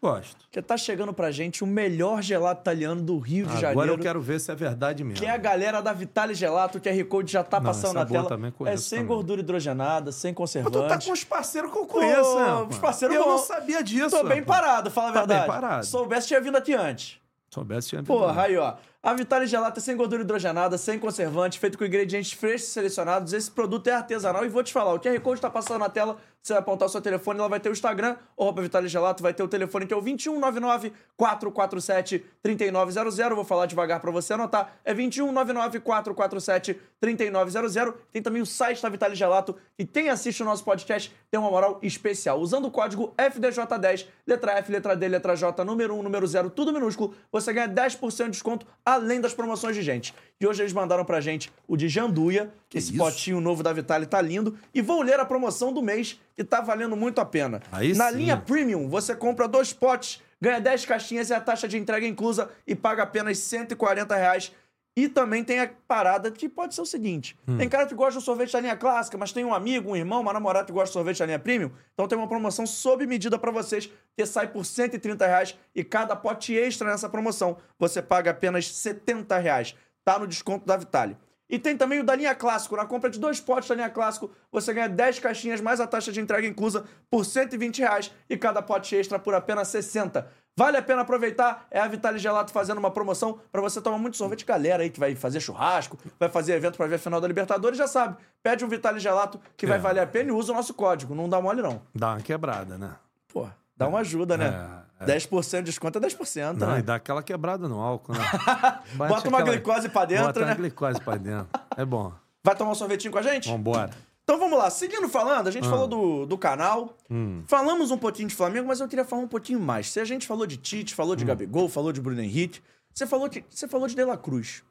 Gosto. Porque tá chegando pra gente o melhor gelato italiano do Rio de Agora Janeiro. eu quero ver se é verdade mesmo. Que é a galera da Vitale Gelato, o QR Code já tá Não, passando essa na tela. também é sem também. gordura hidrogenada, sem Mas conservante. tu tá com os parceiros que eu conheço, né? os parceiros Eu bom. não sabia disso. Tô bem rapaz. parado, fala a Tá bem verdade. parado. Soubesse, tinha vindo aqui antes. Soubesse, tinha Porra, aí ó. A Vitale é sem gordura hidrogenada, sem conservante, feito com ingredientes frescos selecionados. Esse produto é artesanal e vou te falar, o QR Code tá passando na tela, você vai apontar o seu telefone, ela vai ter o Instagram, arroba Vitale Gelato, vai ter o telefone que é o 2199 447 3900. Vou falar devagar pra você anotar. É 2199 447 3900. Tem também o site da Vitale Gelato e quem assiste o nosso podcast tem uma moral especial. Usando o código FDJ10, letra F, letra D, letra J, número 1, número 0, tudo minúsculo, você ganha 10% de desconto, além das promoções de gente. E hoje eles mandaram pra gente o de Janduia, esse isso? potinho novo da Vitale tá lindo, e vou ler a promoção do mês, que tá valendo muito a pena. Aí Na sim. linha Premium, você compra dois potes, ganha 10 caixinhas e a taxa de entrega inclusa e paga apenas 140 reais. E também tem a parada que pode ser o seguinte: Hum. tem cara que gosta do sorvete da linha clássica, mas tem um amigo, um irmão, uma namorada que gosta de sorvete da linha premium. Então tem uma promoção sob medida pra vocês, que sai por 130 reais e cada pote extra nessa promoção você paga apenas 70 reais. Tá no desconto da Vitale. E tem também o da linha clássico. Na compra de dois potes da linha clássico, você ganha 10 caixinhas mais a taxa de entrega inclusa por 120 reais e cada pote extra por apenas 60. Vale a pena aproveitar. É a Vitale Gelato fazendo uma promoção para você tomar muito sorvete. Galera aí que vai fazer churrasco, vai fazer evento para ver a final da Libertadores, já sabe. Pede um Vitale Gelato que vai É. valer a pena e usa o nosso código. Não dá mole, não. Dá uma quebrada, né? Pô, dá uma ajuda, né? É, é. 10% de desconto é 10%, Não, né? e dá aquela quebrada no álcool, né? Bota uma aquela- glicose pra dentro, Bota né? uma glicose pra dentro. É bom. Vai tomar um sorvetinho com a gente? Vambora. Então vamos lá, seguindo falando, a gente Ah. falou do, do canal, Hum. falamos um pouquinho de Flamengo, mas eu queria falar um pouquinho mais. Se a gente falou de Tite, falou Hum. de Gabigol, falou de Bruno Henrique, você falou, que, você falou de De La Cruz.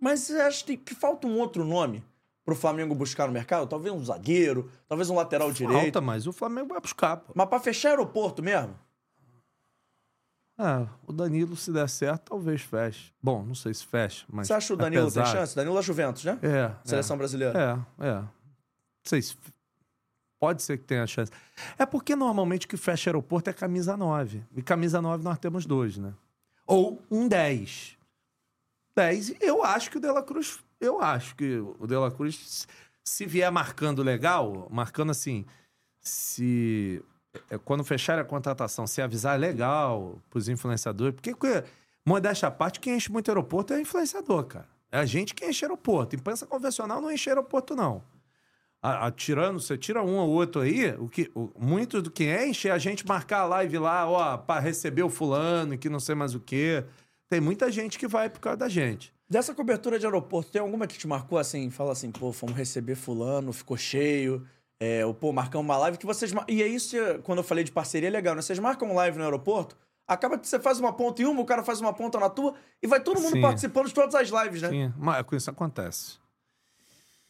Mas você acha que, que falta um outro nome pro Flamengo buscar no mercado? Talvez um zagueiro, talvez um lateral direito. Falta, mas o Flamengo vai buscar, pô. Mas pra fechar aeroporto mesmo? É, o Danilo, se der certo, talvez feche. Bom, não sei se fecha, mas. Você acha o Danilo apesar- tem chance? Danilo da Juventus, né? É. Seleção brasileira. É, é. Se. Pode ser que tenha chance. É porque normalmente o que fecha aeroporto é camisa 9. E camisa 9 nós temos dois, né? Ou um 10. 10. Eu acho que o De La Cruz. Eu acho que o De La Cruz, se vier marcando legal, marcando assim. Se. é, Quando fechar a contratação, se avisar legal pros influenciadores. Porque, modéstia à parte, quem enche muito aeroporto é influenciador, cara. É a gente que enche aeroporto. Imprensa convencional não enche aeroporto, não. A- a- tirando, você tira um ou outro aí, o que, o- muito do que enche é a gente marcar a live lá, ó, pra receber o fulano, que não sei mais o quê. Tem muita gente que vai por causa da gente. Dessa cobertura de aeroporto, tem alguma que te marcou assim? Fala assim, pô, fomos receber fulano, ficou cheio. É, o pô, marcamos uma live que vocês. E é isso, que, quando eu falei de parceria, é legal, né? Vocês marcam live no aeroporto, acaba que você faz uma ponta em uma, o cara faz uma ponta na tua, e vai todo mundo Sim. participando de todas as lives, né? Sim, mas com isso acontece.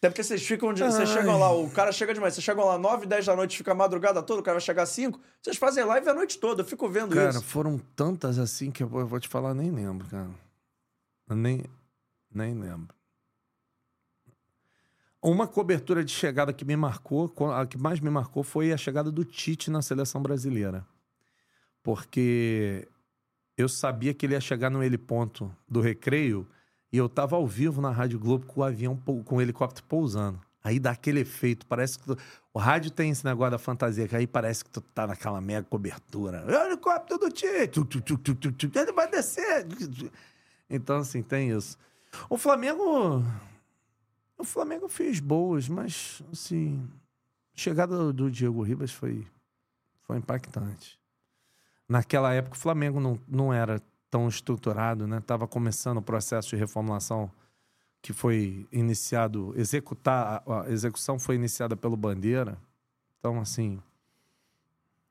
Até porque vocês ficam. De, vocês chegam lá, o cara chega demais, vocês chegam lá 9, 10 da noite, fica a madrugada toda, o cara vai chegar às 5. Vocês fazem live a noite toda, eu fico vendo Cara, isso. foram tantas assim que eu vou eu vou te falar, nem lembro, cara. Eu nem, nem lembro. Uma cobertura de chegada que me marcou, a que mais me marcou foi a chegada do Tite na seleção brasileira. porque eu sabia que ele ia chegar no heliponto do recreio e eu tava ao vivo na Rádio Globo com o avião, com o helicóptero pousando. Aí dá aquele efeito, parece que tu- o rádio tem esse negócio da fantasia, que aí parece que tu tá naquela mega cobertura. É helicóptero do Tite, ele vai descer. Então, assim, tem isso. O Flamengo. O Flamengo fez boas, mas, assim. A chegada do Diego Ribas foi, foi impactante. Naquela época, o Flamengo não, não era tão estruturado, né? Tava começando o processo de reformulação que foi iniciado, executar, a execução foi iniciada pelo Bandeira. Então, assim,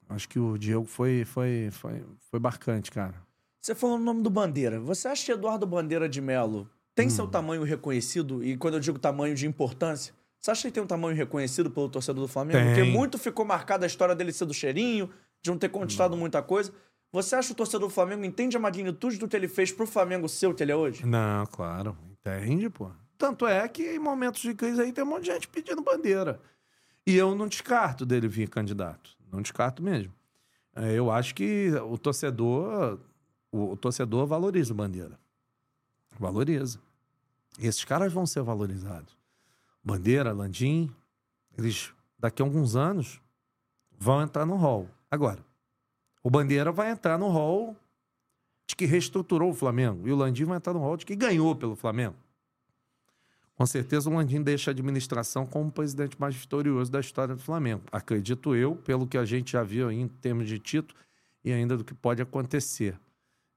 acho que o Diego foi, foi, foi, foi marcante, cara. Você falou o nome do Bandeira. Você acha que Eduardo Bandeira de Melo tem seu tamanho reconhecido? E quando eu digo tamanho de importância, você acha que tem um tamanho reconhecido pelo torcedor do Flamengo? Tem. Porque muito ficou marcada a história dele ser do cheirinho, de não ter conquistado muita coisa. Você acha que o torcedor do Flamengo entende a magnitude do que ele fez pro Flamengo ser o que ele é hoje? Não, claro, entende, pô. Tanto é que em momentos de crise aí tem um monte de gente pedindo bandeira. E eu não descarto dele vir candidato. Não descarto mesmo. É, Eu acho que o torcedor, o, torcedor valoriza bandeira. Valoriza. E esses caras vão ser valorizados. Bandeira, Landim, eles daqui a alguns anos vão entrar no hall. Agora, o Bandeira vai entrar no hall de que reestruturou o Flamengo. E o Landim vai entrar no hall de que ganhou pelo Flamengo. Com certeza o Landim deixa a administração como o presidente mais vitorioso da história do Flamengo. Acredito eu, pelo que a gente já viu em termos de título e ainda do que pode acontecer.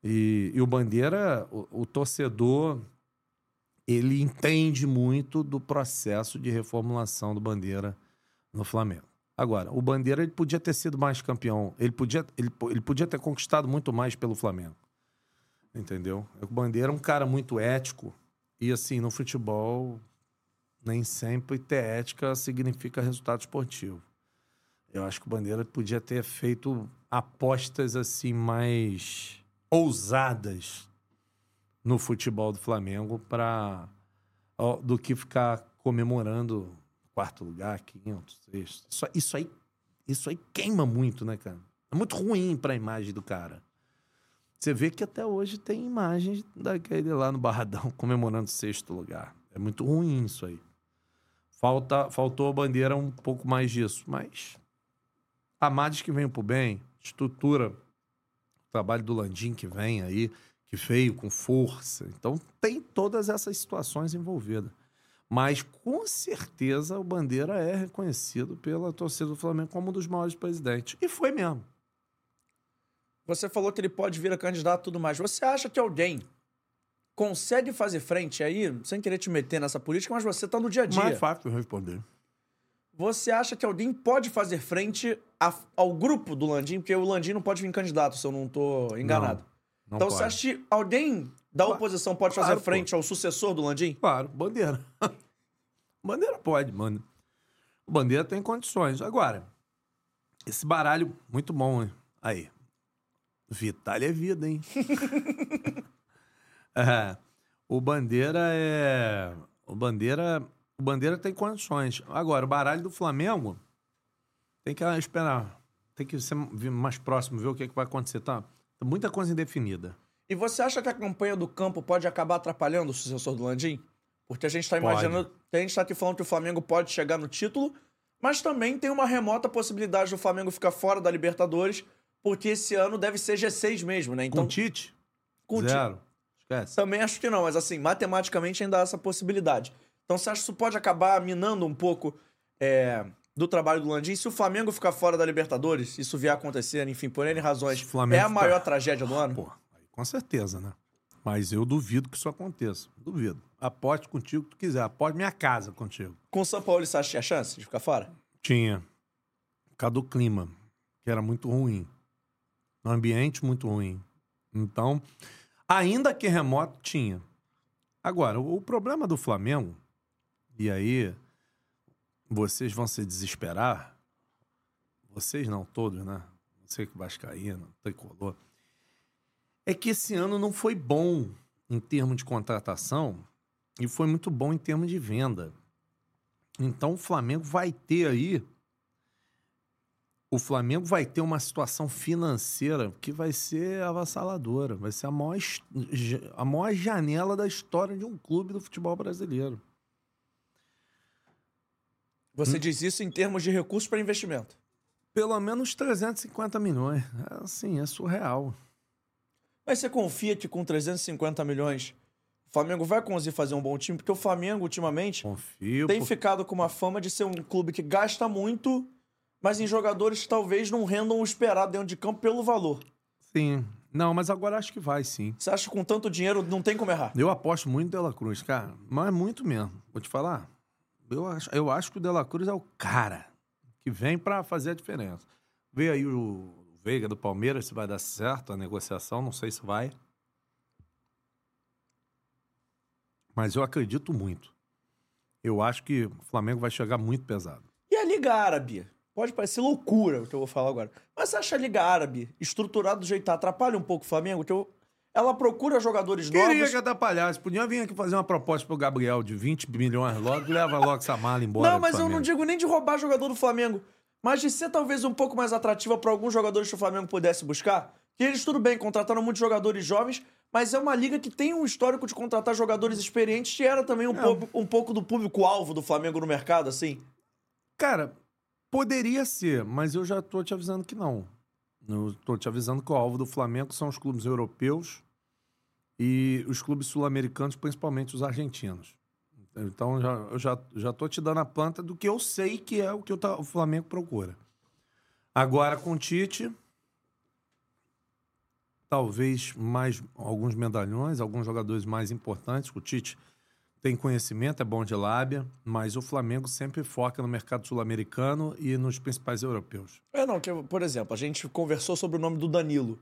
E, e o Bandeira, o, o torcedor, ele entende muito do processo de reformulação do Bandeira no Flamengo. Agora, o Bandeira ele podia ter sido mais campeão, ele podia, ele, ele podia ter conquistado muito mais pelo Flamengo. Entendeu? O Bandeira é um cara muito ético. E assim, no futebol, nem sempre ter ética significa resultado esportivo. Eu acho que o Bandeira podia ter feito apostas assim mais ousadas no futebol do Flamengo para do que ficar comemorando quarto lugar, quinto, sexto. Isso, isso aí, isso aí queima muito, né, cara? É muito ruim para a imagem do cara. Você vê que até hoje tem imagens daquele lá no Barradão comemorando sexto lugar. É muito ruim isso aí. Falta, faltou a bandeira um pouco mais disso. Mas amados que vêm pro bem, estrutura, o trabalho do Landim que vem aí, que veio com força. Então tem todas essas situações envolvidas. Mas com certeza o Bandeira é reconhecido pela torcida do Flamengo como um dos maiores presidentes. E foi mesmo. Você falou que ele pode vir a candidato e tudo mais. Você acha que alguém consegue fazer frente aí, sem querer te meter nessa política, mas você tá no dia a dia. Mais fácil de responder. Você acha que alguém pode fazer frente a- ao grupo do Landim? Porque o Landim não pode vir candidato, se eu não tô enganado. Não então pode. você acha que alguém da oposição pode fazer Claro, pô. frente ao sucessor do Landim? Claro, bandeira. bandeira pode, mano. O bandeira tem condições. Agora, esse baralho, muito bom, hein? Aí. Vital é vida, hein? É, o bandeira é. O bandeira. O bandeira tem condições. Agora, o baralho do Flamengo tem que esperar. Tem que ser mais próximo, ver o que, que vai acontecer. Tá? Muita coisa indefinida. E você acha que a campanha do campo pode acabar atrapalhando o sucessor do Landim? Porque a gente tá Pode. imaginando. A gente tá aqui falando que o Flamengo pode chegar no título, mas também tem uma remota possibilidade do Flamengo ficar fora da Libertadores, porque esse ano deve ser G6 mesmo, né? Com Então, o Tite? com Zero. Esquece. Também acho que não, mas assim, matematicamente ainda há essa possibilidade. Então você acha que isso pode acabar minando um pouco é, do trabalho do Landim? Se o Flamengo ficar fora da Libertadores, isso vier a acontecer, enfim, por N razões, é a maior tragédia do ano? Pô, aí com certeza, né? Mas eu duvido que isso aconteça. Duvido. Aposte contigo que tu quiser. Aposte minha casa contigo. Com o São Paulo, você acha que tinha chance de ficar fora? Tinha. Por causa do clima, que era muito ruim. Um ambiente muito ruim. Então, ainda que remoto, tinha. Agora, o, problema do Flamengo, e aí vocês vão se desesperar, vocês não todos, né? Você que vascaíno, tricolor, é que esse ano não foi bom em termos de contratação e foi muito bom em termos de venda. Então o Flamengo vai ter aí o Flamengo vai ter uma situação financeira que vai ser avassaladora. Vai ser a maior, a maior janela da história de um clube do futebol brasileiro. Você diz isso em termos de recursos para investimento. Pelo menos 350 milhões. É, Assim, é surreal. Mas você confia que com 350 milhões o Flamengo vai conseguir fazer um bom time? Porque o Flamengo, ultimamente, Confio. tem por- ficado com uma fama de ser um clube que gasta muito, mas em jogadores que talvez não rendam o esperado dentro de campo pelo valor. Sim. Não, mas agora acho que vai, sim. Você acha que com tanto dinheiro não tem como errar? Eu aposto muito no Dela Cruz, cara. Mas muito mesmo. Vou te falar. Eu acho, eu acho que o Dela Cruz é o cara que vem pra fazer a diferença. Veio aí o Veiga do Palmeiras, se vai dar certo a negociação, não sei se vai. Mas eu acredito muito. Eu acho que o Flamengo vai chegar muito pesado. E a Liga Árabe? Pode parecer loucura o que eu vou falar agora. Mas você acha a Liga Árabe estruturada do jeito que tá, atrapalha um pouco o Flamengo? Que eu- Ela procura jogadores Queria novos. que atrapalhasse. Podia vir aqui fazer uma proposta pro Gabriel de 20 milhões logo e leva logo essa mala embora. Não, mas eu não digo nem de roubar jogador do Flamengo, mas de ser talvez um pouco mais atrativa para alguns jogadores que o Flamengo pudesse buscar. Que eles, tudo bem, contrataram muitos jogadores jovens, mas é uma liga que tem um histórico de contratar jogadores experientes, que era também um, É. pouco, um pouco do público-alvo do Flamengo no mercado, assim. Cara, poderia ser, mas eu já tô te avisando que não. Eu tô te avisando que o alvo do Flamengo são os clubes europeus e os clubes sul-americanos, principalmente os argentinos. Então já, eu já, já tô te dando a planta do que eu sei que é o que o, Flamengo procura. Agora com o Tite, talvez mais alguns medalhões, alguns jogadores mais importantes. O Tite tem conhecimento, é bom de lábia, mas o Flamengo sempre foca no mercado sul-americano e nos principais europeus. É, não, que, por exemplo, a gente conversou sobre o nome do Danilo.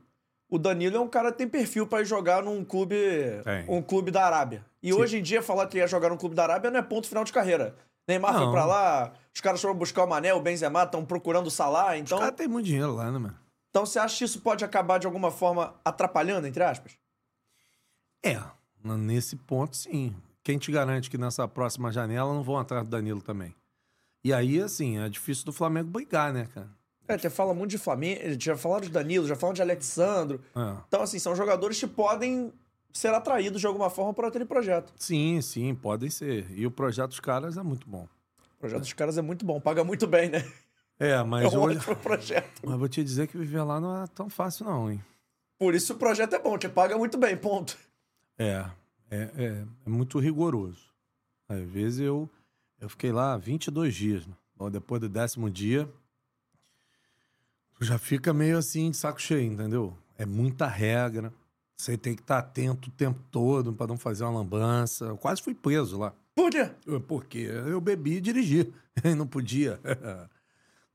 O Danilo é um cara que tem perfil para jogar num clube, Tem. um clube da Arábia. E Sim. hoje em dia, falar que ia jogar num clube da Arábia não é ponto final de carreira. Neymar foi Não. pra lá, os caras foram buscar o Mané, o Benzema, estão procurando o Salah, então... Os caras têm muito dinheiro lá, né, mano? Então você acha que isso pode acabar de alguma forma atrapalhando, entre aspas? É, nesse ponto, sim. Quem te garante que nessa próxima janela não vão atrás do Danilo também? E aí, assim, é difícil do Flamengo brigar, né, cara? É, você fala muito de Flamengo, já falaram de Danilo, já falaram de Alexandro. É. Então, assim, são jogadores que podem ser atraídos de alguma forma por aquele projeto. Sim, sim, podem ser. E o projeto dos caras é muito bom. O projeto dos caras é muito bom, paga muito bem, né? É, É mas, um hoje, ótimo projeto. mas vou te dizer que viver lá não é tão fácil, não, hein? Por isso o projeto é bom, te paga muito bem, ponto. É, é, é, é muito rigoroso. Às vezes eu, eu fiquei lá 22 dias. Né? Bom, depois do décimo dia, já fica meio assim de saco cheio, entendeu? É muita regra. Você tem que estar atento o tempo todo para não fazer uma lambança. Eu quase fui preso lá. Por quê? Porque eu bebi e dirigi. Não podia.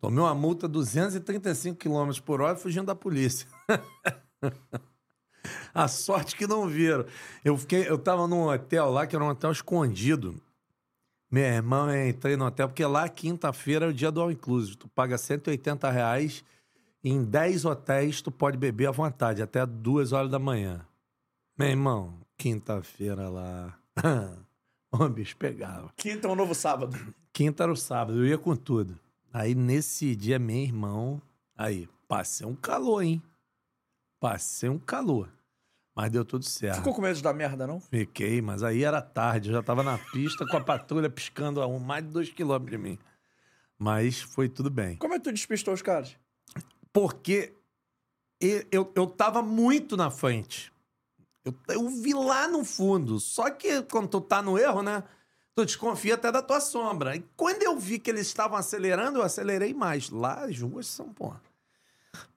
Tomei uma multa 235 km por hora fugindo da polícia. A sorte que não viram. Eu fiquei, eu tava num hotel lá, que era um hotel escondido. Meu irmão, eu entrei no hotel, porque lá quinta-feira é o dia do All Inclusive. Tu paga 180 reais em 10 hotéis tu pode beber à vontade, até duas horas da manhã. Meu irmão, quinta-feira lá. o bicho pegava. Quinta é um novo sábado. Quinta era o sábado, eu ia com tudo. Aí nesse dia, meu irmão, aí, passei um calor, hein? Passei um calor. Mas deu tudo certo. Ficou com medo dar merda, não? Fiquei, mas aí era tarde, eu já tava na pista com a patrulha piscando a um, mais de dois quilômetros de mim. Mas foi tudo bem. Como é que tu despistou os caras? Porque eu, eu tava muito na frente. Eu, eu vi lá no fundo. Só que quando tu tá no erro, né? Tu desconfia até da tua sombra. E quando eu vi que eles estavam acelerando, eu acelerei mais. Lá as ruas são, pô.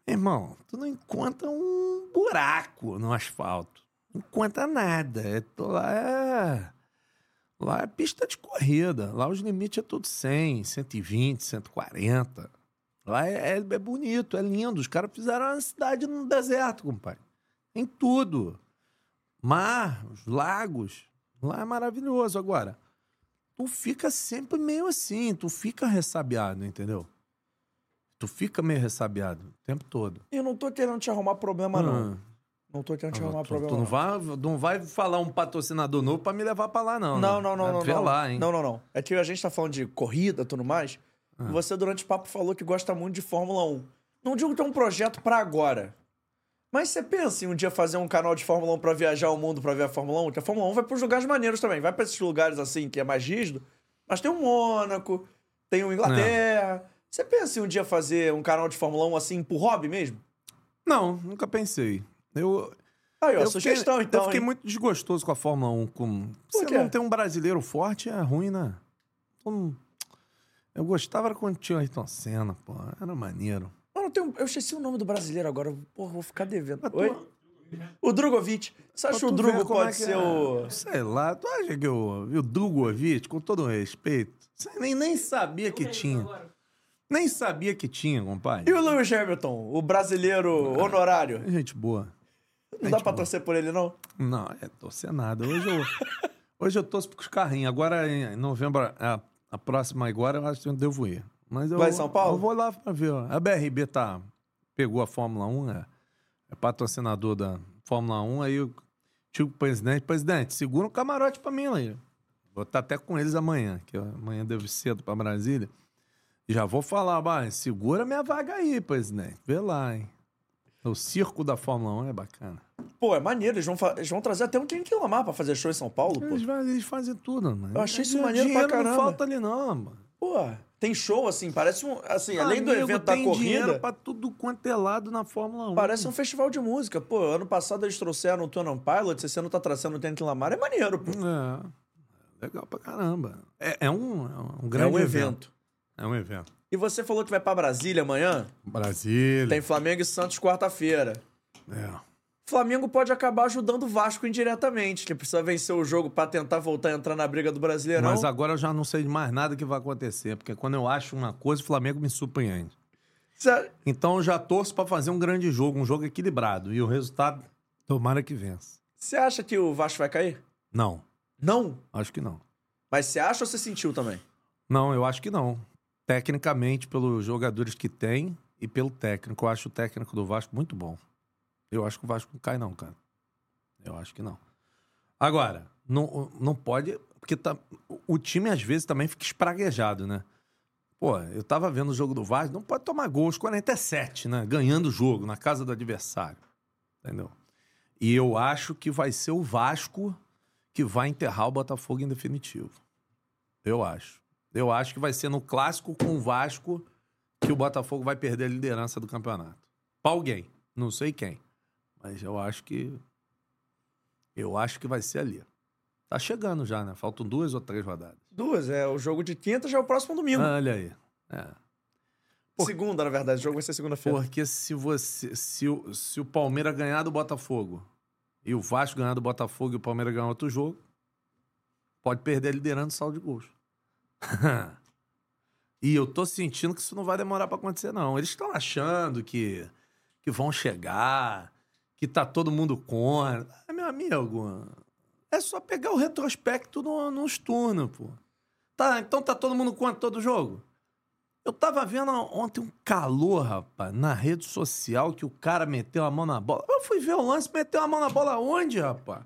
Irmão, tu não encontra um buraco no asfalto. Não encontra nada. É, tu lá é. Lá é pista de corrida. Lá os limites é tudo 100, 120, 140. Lá é, é- é bonito, é lindo. Os caras fizeram uma cidade no deserto, compadre. Em tudo. Mar, os lagos. Lá é maravilhoso. Agora, tu fica sempre meio assim, tu fica ressabiado, entendeu? Tu fica meio ressabiado o tempo todo. Eu não tô querendo te arrumar problema, não. Ah, Não tô querendo te arrumar tu, problema, tu não, vai, não vai falar um patrocinador novo pra me levar pra lá, não. Não, né? não, não, não. Vê não. lá, hein? Não, não, não. É que a gente tá falando de corrida e tudo mais. Você, durante o papo, falou que gosta muito de Fórmula 1. Não digo que é um projeto pra agora. Mas você pensa em um dia fazer um canal de Fórmula 1 pra viajar o mundo pra ver a Fórmula 1? Porque a Fórmula 1 vai pros lugares maneiros também. Vai pra esses lugares assim que é mais rígido. Mas tem o Mônaco, tem o Inglaterra. Você pensa em um dia fazer um canal de Fórmula 1 assim pro hobby mesmo? Não, nunca pensei. Eu, Aí, ó, eu sugestão fiquei, então. Eu fiquei hein? muito desgostoso com a Fórmula 1. Com... Por quê? não ter um brasileiro forte é ruim, né? Hum, Eu gostava era quando tinha o Ayrton Senna, pô. Era maneiro. Mano, tem um- eu esqueci o nome do brasileiro agora. Porra, vou ficar devendo. Mas tu- Oi? O Drogovic. Você acha que o Drugo é pode que ser é. o. Sei lá, tu acha que o, o Dugovic, com todo o respeito, você nem, nem sabia que tinha. Nem sabia que tinha, E compadre. o Lewis Hamilton, o brasileiro honorário? Gente boa. Não dá pra torcer por ele, não? Não, é torcer nada. Hoje eu, hoje eu torço pros carrinhos. Agora, em novembro, a, a próxima agora, eu acho que eu devo ir. Mas eu, Vai em São Paulo? Eu vou lá pra ver. ó. A BRB tá, pegou a Fórmula 1, é, é patrocinador da Fórmula 1. Aí eu digo pro presidente, presidente, segura um camarote pra mim aí. Vou estar até com eles amanhã, que amanhã devo ir cedo pra Brasília. Já vou falar, vai, segura minha vaga aí, presidente. Vê lá, hein. O circo da Fórmula 1 é bacana. Pô, é maneiro. Eles vão, eles vão trazer até um Kendrick Lamar pra fazer show em São Paulo, pô. Eles, fazem- eles fazem tudo, mano. Eu achei isso maneiro pra caramba. não falta ali, não, mano. Pô, tem show assim, parece um. Assim, além do evento da corrida, pra tudo quanto é lado na Fórmula 1. parece um festival de música. Pô, ano passado eles trouxeram o Tony Pilot, esse ano tá trazendo o Kendrick Lamar. É maneiro, pô. É. Legal pra caramba. É, é um, é um É grande um evento. É um evento. E você falou que vai pra Brasília amanhã? Brasília. Tem Flamengo e Santos quarta-feira. É. Flamengo pode acabar ajudando o Vasco indiretamente, que precisa vencer o jogo pra tentar voltar a entrar na briga do Brasileirão. Mas agora eu já não sei de mais nada que vai acontecer, porque quando eu acho uma coisa, o Flamengo me surpreende. Cê- Então eu já torço pra fazer um grande jogo, um jogo equilibrado. E o resultado, tomara que vença. Você acha que o Vasco vai cair? Não, Não. acho que não. Mas você acha ou você sentiu também? Não, eu acho que não. Tecnicamente, pelos jogadores que tem e pelo técnico. Eu acho o técnico do Vasco muito bom. Eu acho que o Vasco não cai, não, cara. Eu acho que não. Agora, não, não pode. Porque tá, o time às vezes também fica espraguejado, né? Pô, eu tava vendo o jogo do Vasco, não pode tomar gol aos 47, né? Ganhando o jogo na casa do adversário. Entendeu? E eu acho que vai ser o Vasco que vai enterrar o Botafogo em definitivo. Eu acho. Eu acho que vai ser no clássico com o Vasco que o Botafogo vai perder a liderança do campeonato. Pra alguém. Não sei quem. Mas eu acho que. Eu acho que vai ser ali. Tá chegando já, né? Faltam duas ou três rodadas. Duas, é o jogo de quinta já é o próximo domingo. Olha aí. É. por- Segunda, na verdade, o jogo vai ser segunda-feira. Porque se você. Se o, se o Palmeiras ganhar do Botafogo e o Vasco ganhar do Botafogo e o Palmeiras ganhar outro jogo, pode perder liderando saldo de gols. e eu tô sentindo que isso não vai demorar pra acontecer, não. Eles estão achando que, que vão chegar, que tá todo mundo contra. Ah, meu amigo, é só pegar o retrospecto no, nos turnos, pô. Tá, então tá todo mundo contra todo jogo? Eu tava vendo ontem um calor, rapaz, na rede social que o cara meteu a mão na bola. Eu fui ver o lance, meteu a mão na bola onde, rapaz?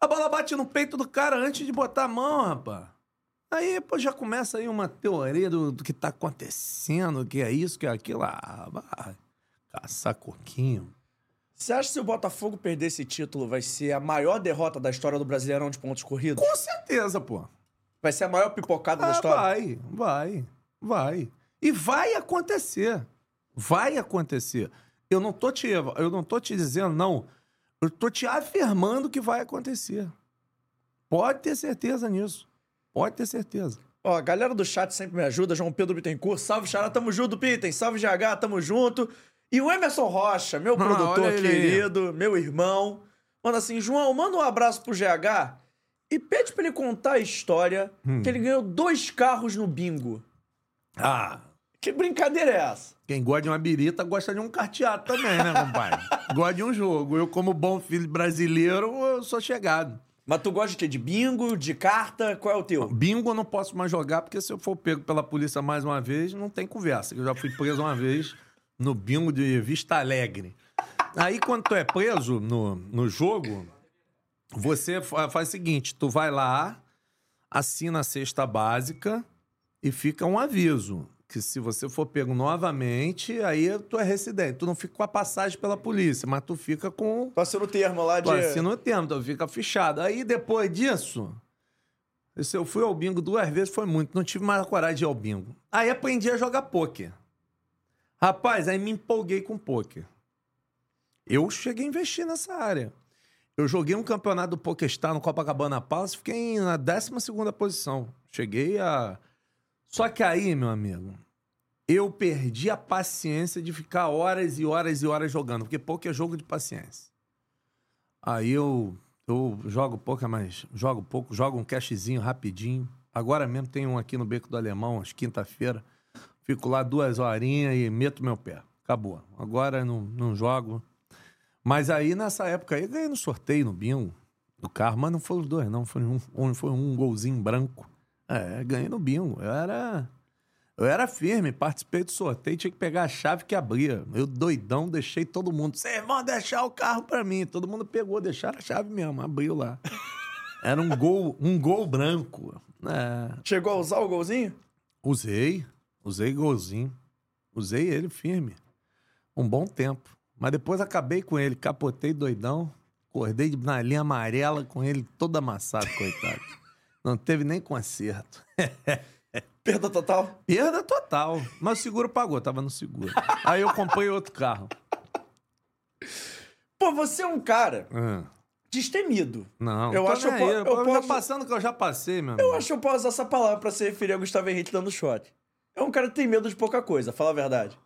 A bola bate no peito do cara antes de botar a mão, rapaz. Aí, pô, já começa aí uma teoria do, do que tá acontecendo, que é isso, que é aquilo. Ah, vai caçar coquinho. Você acha que se o Botafogo perder esse título, vai ser a maior derrota da história do Brasileirão de pontos corridos? Com certeza, pô. Vai ser a maior pipocada da Ah, história? vai, vai, vai. E vai acontecer. Vai acontecer. Eu não tô te, eu não tô te dizendo, não. Eu tô te afirmando que vai acontecer. Pode ter certeza nisso. Pode ter certeza. Ó, a galera do chat sempre me ajuda. João Pedro Bittencourt, salve Xará, tamo junto, Pitten. Salve GH, tamo junto. E o Emerson Rocha, meu Ah, produtor querido, meu irmão. Manda assim, João, manda um abraço pro GH e pede pra ele contar a história Hum. que ele ganhou dois carros no bingo. Ah, Que brincadeira é essa? quem gosta de uma birita gosta de um carteado também, né, compadre? gosta de um jogo. Eu, como bom filho brasileiro, eu sou chegado. Mas tu gosta de quê? De bingo, de carta? Qual é o teu? Bingo eu não posso mais jogar, porque se eu for pego pela polícia mais uma vez, não tem conversa. Eu já fui preso uma vez no bingo de Vista Alegre. Aí, quando tu é preso no, no jogo, você fa- faz o seguinte: tu vai lá, assina a cesta básica e fica um aviso que se você for pego novamente, aí tu é residente. Tu não fica com a passagem pela polícia, mas tu fica com. Tu assina o termo lá de. Tu assina o termo, tu fica fichado. Aí depois disso, se eu fui ao bingo duas vezes, foi muito. Não tive mais coragem de ir ao bingo. Aí aprendi a jogar pôquer. Rapaz, aí me empolguei com pôquer. Eu cheguei a investir nessa área. Eu joguei um campeonato do PokerStar no Copacabana Palace, fiquei na 12 posição. Cheguei a. Só que aí, meu amigo, eu perdi a paciência de ficar horas e horas e horas jogando, porque poker é jogo de paciência. Aí eu, eu jogo poker, mas jogo pouco, jogo um cashzinho rapidinho. Agora mesmo tem um aqui no Beco do Alemão, às quinta-feira. Fico lá duas horinhas e meto meu pé. Acabou. Agora não, não jogo. Mas aí, nessa época aí, ganhei no sorteio, no bingo, do carro. Mas não foram os dois, não. Foi um, foi um golzinho branco. É, ganhei no bingo. Eu era... Eu era firme, participei do sorteio, tinha que pegar a chave que abria. Eu doidão, deixei todo mundo. Vocês vão deixar o carro pra mim. Todo mundo pegou, deixaram a chave mesmo, abriu lá. Era um gol, um gol branco. É. Chegou a usar o golzinho? Usei, usei golzinho. Usei ele firme. Um bom tempo. Mas depois acabei com ele, capotei doidão. Acordei na linha amarela com ele todo amassado, coitado. Não teve nem conserto. Perda total? Perda total. Mas o seguro pagou, tava no seguro. Aí eu comprei outro carro. Pô, você é um cara Ah, destemido. não, Eu acho que eu eu já posso- passando que eu já passei, meu Eu amigo. acho que eu posso usar essa palavra pra se referir a Gustavo Henrique dando shot. É um cara que tem medo de pouca coisa, fala a verdade.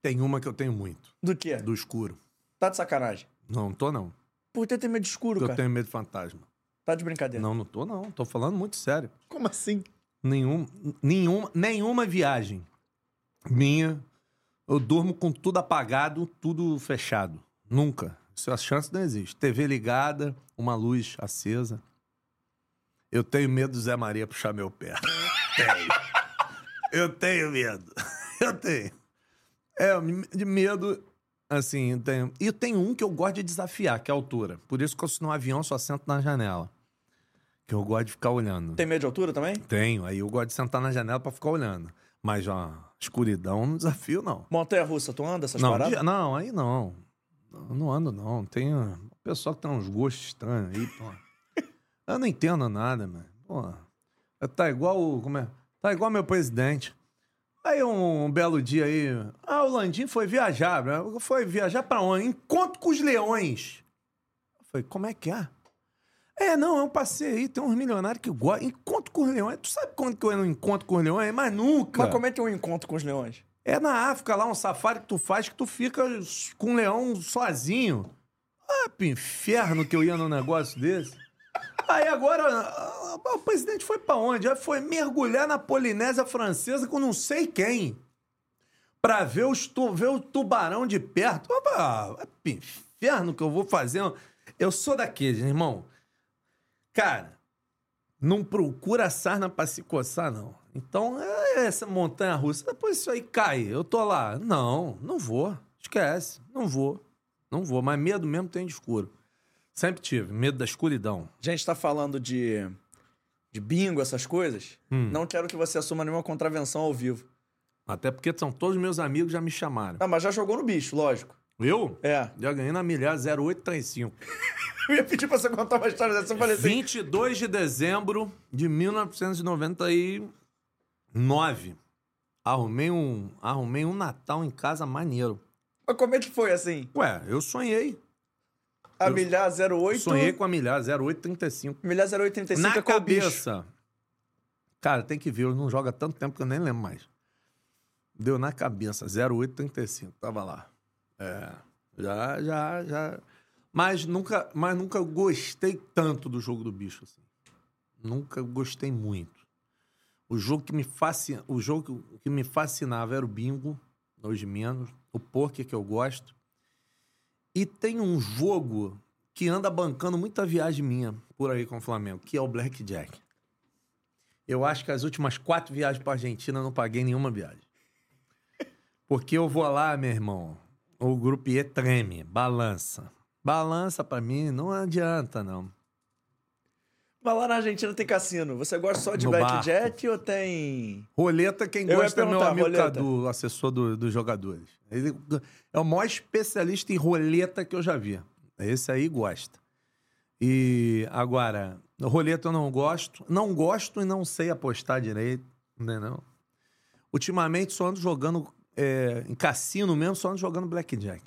Tem uma que eu tenho muito. Do quê? Do escuro. Tá de sacanagem. Não, não tô não. Por que tem medo de escuro, Porque eu cara? tenho medo de fantasma. Tá de brincadeira. Não, não tô não. Tô falando muito sério. Como assim? Nenhum, nenhuma, nenhuma viagem minha, eu durmo com tudo apagado, tudo fechado. Nunca. Isso a chance não existe. TV ligada, uma luz acesa. Eu tenho medo do Zé Maria puxar meu pé. tenho. Eu tenho medo. Eu tenho. É, de medo, assim, eu tenho. E tem um que eu gosto de desafiar, que é a altura. Por isso que eu, no avião, só sento na janela. Que eu gosto de ficar olhando. Tem medo de altura também? Tenho, aí eu gosto de sentar na janela pra ficar olhando. Mas, ó, escuridão não desafio, não. Montanha russa, tu anda essas Não, paradas? não, aí não. Não, não ando, não. Tem uh, pessoal que tem uns gostos estranhos aí, pô. Eu não entendo nada, mano. Pô, tá igual. o- Como é? Tá igual meu presidente. Aí um, um belo dia aí. Ah, o Landim foi viajar. né? Foi viajar pra onde? Encontro com os leões. Eu falei, como é que é? É, não, é um passeio aí, tem uns milionários que gostam. Encontro com os leões. Tu sabe quando que eu não encontro com os leões? Mas nunca. Mas como é que é um encontro com os leões? É na África lá, um safari que tu faz que tu fica com um leão sozinho. Ah, pro inferno que eu ia num negócio desse. Aí agora, ah, o presidente foi pra onde? Aí foi mergulhar na Polinésia Francesa com não sei quem. Pra ver, os ver o tubarão de perto. Vai pro inferno que eu vou fazer. Eu sou daqueles, irmão. Cara, não procura sarna pra se coçar, não. Então, é essa montanha russa. Depois isso aí cai. Eu tô lá. Não, não vou. Esquece. Não vou. Não vou. Mas medo mesmo tem de escuro. Sempre tive. Medo da escuridão. A gente tá falando de, de bingo, essas coisas. Hum. Não quero que você assuma nenhuma contravenção ao vivo. Até porque são todos meus amigos já me chamaram. Ah, mas já jogou no bicho, lógico. Eu? É. Já ganhei na milhar 0835. Eu ia pedir pra você contar uma história dessa. Eu falei assim. 22 de dezembro de 1999. Arrumei um, arrumei um Natal em casa maneiro. Mas como é que foi assim? Ué, eu sonhei. A Eu milhar 08. Sonhei com a milhar 0835. Milhar 0835 Na é cabeça. Cara, tem que ver, eu não jogo há tanto tempo que eu nem lembro mais. Deu na cabeça, 0835, tava lá. É, já, já, já. Mas nunca, mas nunca gostei tanto do jogo do bicho assim. Nunca gostei muito. O jogo que me fascina, o jogo que me fascinava era o bingo, hoje menos, o poker que eu gosto. E tem um jogo que anda bancando muita viagem minha por aí com o Flamengo, que é o Blackjack. Eu acho que as últimas quatro viagens para Argentina não paguei nenhuma viagem. Porque eu vou lá, meu irmão, o grupo E treme, balança. Balança para mim não adianta, não. Mas lá na Argentina tem cassino. Você gosta só de No blackjack ou tem. Roleta, quem Eu ia gosta é meu perguntar, amigo roleta. Cadu, assessor do- dos jogadores. Ele é o maior especialista em roleta que eu já vi. Esse aí gosta. E agora, roleta eu não gosto. Não gosto e não sei apostar direito. Né, não? Ultimamente só ando jogando é, em cassino mesmo, só ando jogando blackjack.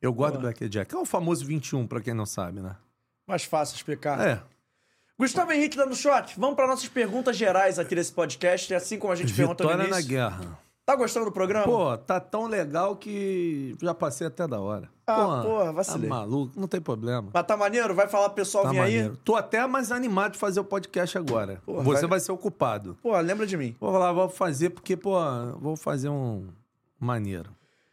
Eu gosto Boa. do blackjack. É o famoso 21, pra quem não sabe, né? Mais fácil explicar. É. Gustavo Henrique dando shot. Vamos para nossas perguntas gerais aqui desse podcast. Assim como a gente pergunta no Vitória na início. guerra. Tá gostando do programa? Pô, tá tão legal que já passei até da hora. Ah, Pô, porra, vacilei. Tá maluco, não tem problema. Mas tá maneiro? Vai falar pro pessoal Tá vir aí? Tô até mais animado de fazer o podcast agora. Porra, Você vai- vai... ser ocupado. Pô, lembra de mim. Vou lá, vou fazer porque, pô, vou fazer um maneiro.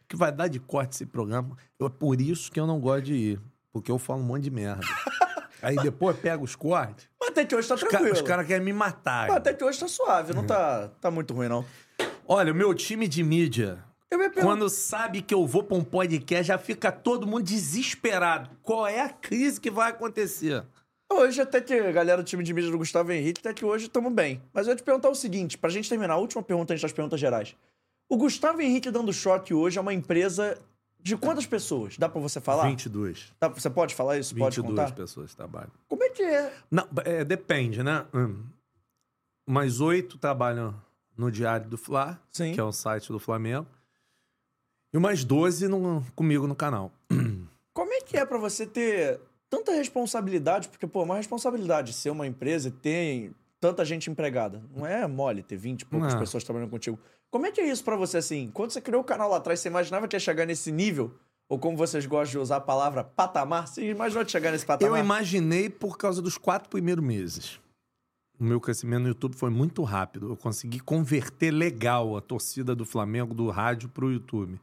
Que vai dar de corte esse programa. Eu- É por isso que eu não gosto de ir. Porque eu falo um monte de merda. Aí depois pega os cortes. Mas até que hoje tá Os, ca- tranquilo. os caras querem me matar. Mas até que hoje tá suave. Uhum. Não tá, tá muito ruim, não. Olha, o meu time de mídia. Quando sabe que eu vou pra um podcast, já fica todo mundo desesperado. Qual é a crise que vai acontecer? Hoje, até que a galera do time de mídia do Gustavo Henrique, até que hoje estamos bem. Mas eu ia te perguntar o seguinte, pra gente terminar, a última pergunta antes das perguntas gerais. O Gustavo Henrique dando choque hoje é uma empresa de quantas pessoas? Dá pra você falar? 22. Dá- você pode falar isso? Pode 22 contar? pessoas trabalham. Como é que é? Não, é, depende, né? Hum. Mais oito trabalham no Diário do Fla, Sim. que é o site do Flamengo. E mais 12 no- comigo no canal. Como é que é pra você ter tanta responsabilidade? Porque, pô, é uma responsabilidade ser uma empresa e ter tanta gente empregada. Não é mole ter 20 e poucas Não. pessoas trabalhando contigo. Como é que é isso pra você, assim? Quando você criou o canal lá atrás, você imaginava que ia chegar nesse nível? Ou como vocês gostam de usar a palavra patamar? Você imaginou de chegar nesse patamar? Eu imaginei por causa dos quatro primeiros meses. O meu crescimento no YouTube foi muito rápido. Eu consegui converter legal a torcida do Flamengo do rádio pro YouTube.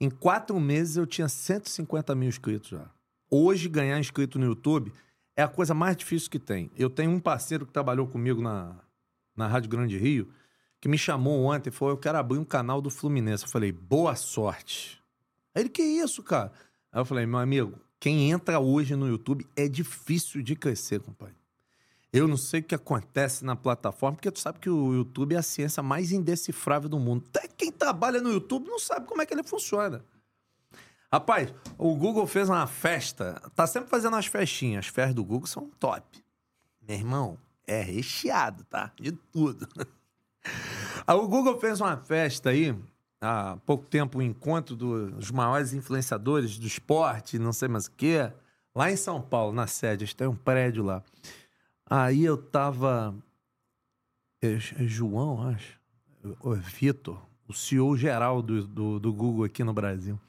Em quatro meses eu tinha 150 mil inscritos já. Hoje, ganhar inscrito no YouTube é a coisa mais difícil que tem. Eu tenho um parceiro que trabalhou comigo na, na Rádio Grande Rio, que me chamou ontem falou: Eu quero abrir um canal do Fluminense. Eu falei: Boa sorte. Aí ele: Que isso, cara? Aí eu falei: Meu amigo, quem entra hoje no YouTube é difícil de crescer, compadre. Eu não sei o que acontece na plataforma, porque tu sabe que o YouTube é a ciência mais indecifrável do mundo. Até quem trabalha no YouTube não sabe como é que ele funciona. Rapaz, o Google fez uma festa, tá sempre fazendo umas festinhas. As festas do Google são top. Meu irmão, é recheado, tá? De tudo. Aí o Google fez uma festa aí, há pouco tempo, um encontro dos maiores influenciadores do esporte, não sei mais o quê, lá em São Paulo, na sede, têm um prédio lá. Aí eu tava. é, é João, acho. O Vitor, o CEO geral do, do, do Google aqui no Brasil.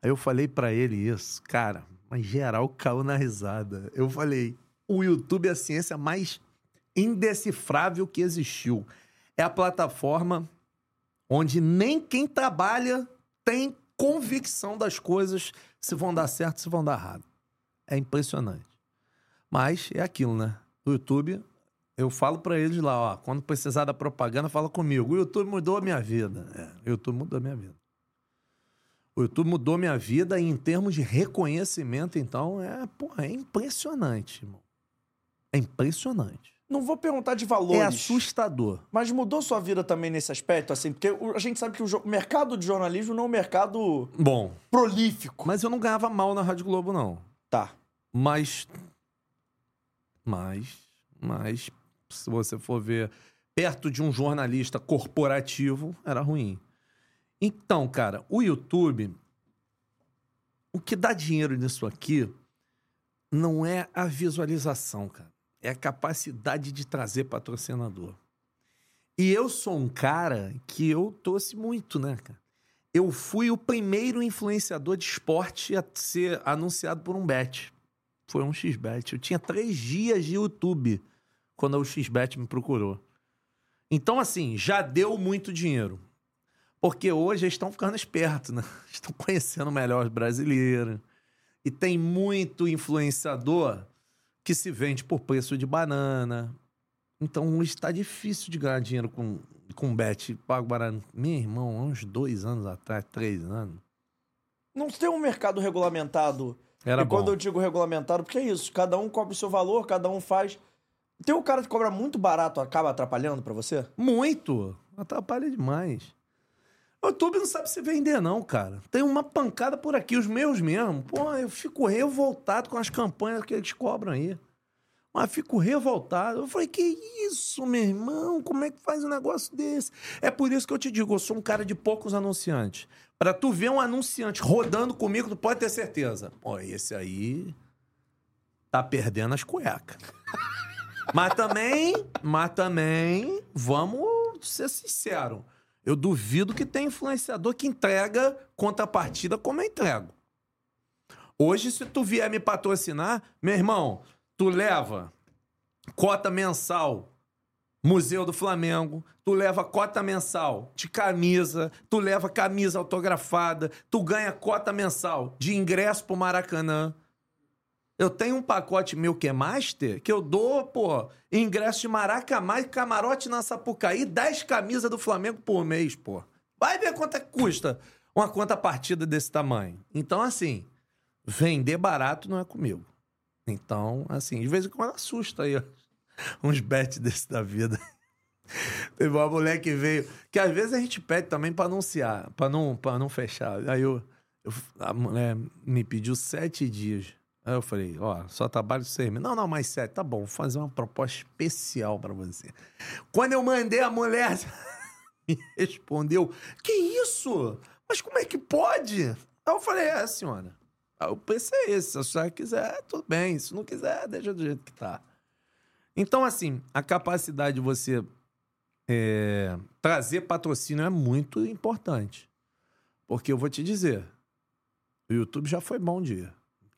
Aí eu falei pra ele isso, cara, mas geral caiu na risada. Eu falei: o YouTube é a ciência mais indecifrável que existiu. É a plataforma onde nem quem trabalha tem convicção das coisas se vão dar certo, se vão dar errado. É impressionante. Mas é aquilo, né? O YouTube, eu falo pra eles lá, ó, quando precisar da propaganda, fala comigo. O YouTube mudou a minha vida. É, o YouTube mudou a minha vida. O YouTube mudou minha vida e em termos de reconhecimento, então, é, porra, é impressionante, irmão. É impressionante. Não vou perguntar de valores. É assustador. Mas mudou sua vida também nesse aspecto, assim? Porque o- a gente sabe que o mercado de jornalismo não é um mercado Bom, prolífico. mas eu não ganhava mal na Rádio Globo, não. Tá. Mas. Mas. Mas. Se você for ver perto de um jornalista corporativo, era ruim. Então, cara, o YouTube. O que dá dinheiro nisso aqui não é a visualização, cara. É a capacidade de trazer patrocinador. E eu sou um cara que eu torce muito, né, cara? Eu fui o primeiro influenciador de esporte a ser anunciado por um bet. Foi um XBet. Eu tinha três dias de YouTube quando o XBet me procurou. Então, assim, já deu muito dinheiro. Porque hoje eles estão ficando espertos, né? Estão conhecendo melhor os brasileiros. E tem muito influenciador que se vende por preço de banana. Então está difícil de ganhar dinheiro com, com bet pago barato. Meu irmão, há uns dois anos atrás, três anos. Não tem um mercado regulamentado. Era e quando bom. eu digo regulamentado, porque é isso. Cada um cobre o seu valor, cada um faz. Tem um cara que cobra muito barato, acaba atrapalhando pra você? Muito. Atrapalha demais. O YouTube não sabe se vender, não, cara. Tem uma pancada por aqui, os meus mesmo. Pô, eu fico revoltado com as campanhas que eles cobram aí. Mas fico revoltado. Eu falei, que isso, meu irmão? Como é que faz um negócio desse? É por isso que eu te digo, eu sou um cara de poucos anunciantes. Pra tu ver um anunciante rodando comigo, tu pode ter certeza. Pô, esse aí tá perdendo as cuecas. mas também, mas também, vamos ser sinceros. Eu duvido que tem influenciador que entrega contrapartida como eu entrego. Hoje, se tu vier me patrocinar, meu irmão, tu leva cota mensal Museu do Flamengo, tu leva cota mensal de camisa, tu leva camisa autografada, tu ganha cota mensal de ingresso pro Maracanã. Eu tenho um pacote que é Master, que eu dou, pô, ingresso de Maracanã e camarote na Sapucaí, 10 camisas do Flamengo por mês, pô. Vai ver quanto é que custa uma conta partida desse tamanho. Então, assim, vender barato não é comigo. Então, assim, de vez em quando assusta aí. Uns bets desse da vida. Teve uma mulher que veio, que às vezes a gente pede também pra anunciar, pra não, pra não fechar. Aí eu, eu- a mulher me pediu sete dias. Aí eu falei, ó, só trabalho seis meses. Não, não, mais sete. Tá bom, vou fazer uma proposta especial pra você. Quando eu mandei a mulher, me respondeu, que isso? Mas como é que pode? Aí eu falei, é, senhora, o preço é esse. Se a senhora quiser, tudo bem. Se não quiser, deixa do jeito que tá. Então, assim, a capacidade de você é, trazer patrocínio é muito importante. Porque eu vou te dizer, o YouTube já foi bom dia.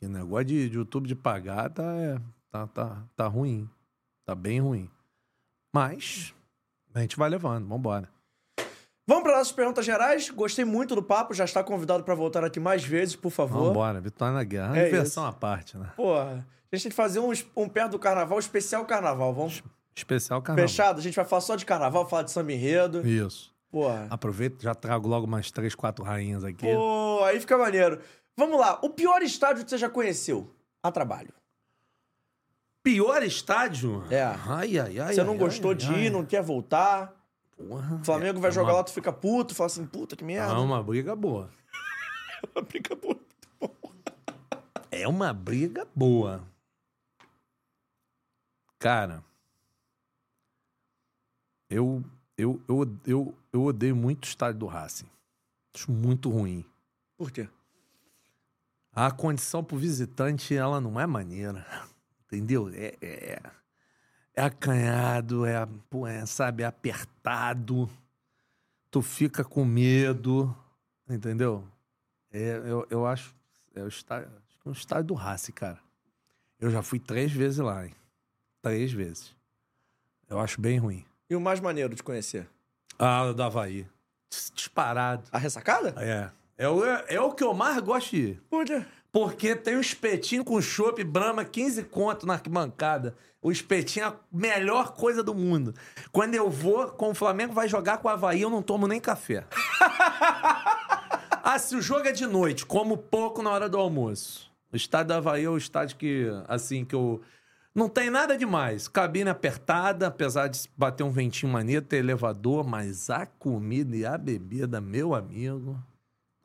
Porque negócio de, de YouTube de pagar tá, é, tá, tá, tá ruim. Tá bem ruim. Mas a gente vai levando, vambora. Vamos para nossas perguntas gerais. Gostei muito do papo, já está convidado para voltar aqui mais vezes, por favor. Vambora, Vitória na guerra. É Diversão à parte, né? Porra, a gente tem que fazer um, um perto do carnaval, especial carnaval. Vamos Especial carnaval. fechado? A gente vai falar só de carnaval, falar de samba enredo. Isso. Porra. Aproveita, já trago logo mais três, quatro rainhas aqui. Pô, aí fica maneiro. Vamos lá, o pior estádio que você já conheceu a trabalho. Pior estádio? É. Ai, ai, ai. Você ai, não gostou ai, de ai. ir, não quer voltar. Porra. O Flamengo É- vai é jogar uma- lá, tu fica puto, fala assim, puta que merda. É uma briga boa. Fica puto. É uma briga boa. Cara, eu, eu, eu, eu, eu odeio muito o estádio do Racing. Acho muito ruim. Por quê? A condição pro visitante, ela não é maneira. Entendeu? É, é, é acanhado, é, é, sabe, é apertado. Tu fica com medo, entendeu? É, eu, eu acho, é o estádio, acho que é o estádio do Racing, cara. Eu já fui três vezes lá, hein? Três vezes. Eu acho bem ruim. E o mais maneiro de conhecer? Ah, o do Havaí. Dis- Disparado. A ressacada? É. É o, é o que eu mais gosto de ir. Por quê? Porque tem um espetinho com chopp Brahma, 15 conto na arquibancada. O espetinho é a melhor coisa do mundo. Quando eu vou, com o Flamengo vai jogar com o Havaí, eu não tomo nem café. ah, se o jogo é de noite, como pouco na hora do almoço. O estádio do Havaí é o estádio que, assim, que eu... Não tem nada demais. Cabine apertada, apesar de bater um ventinho maneiro, ter elevador, mas a comida e a bebida, meu amigo...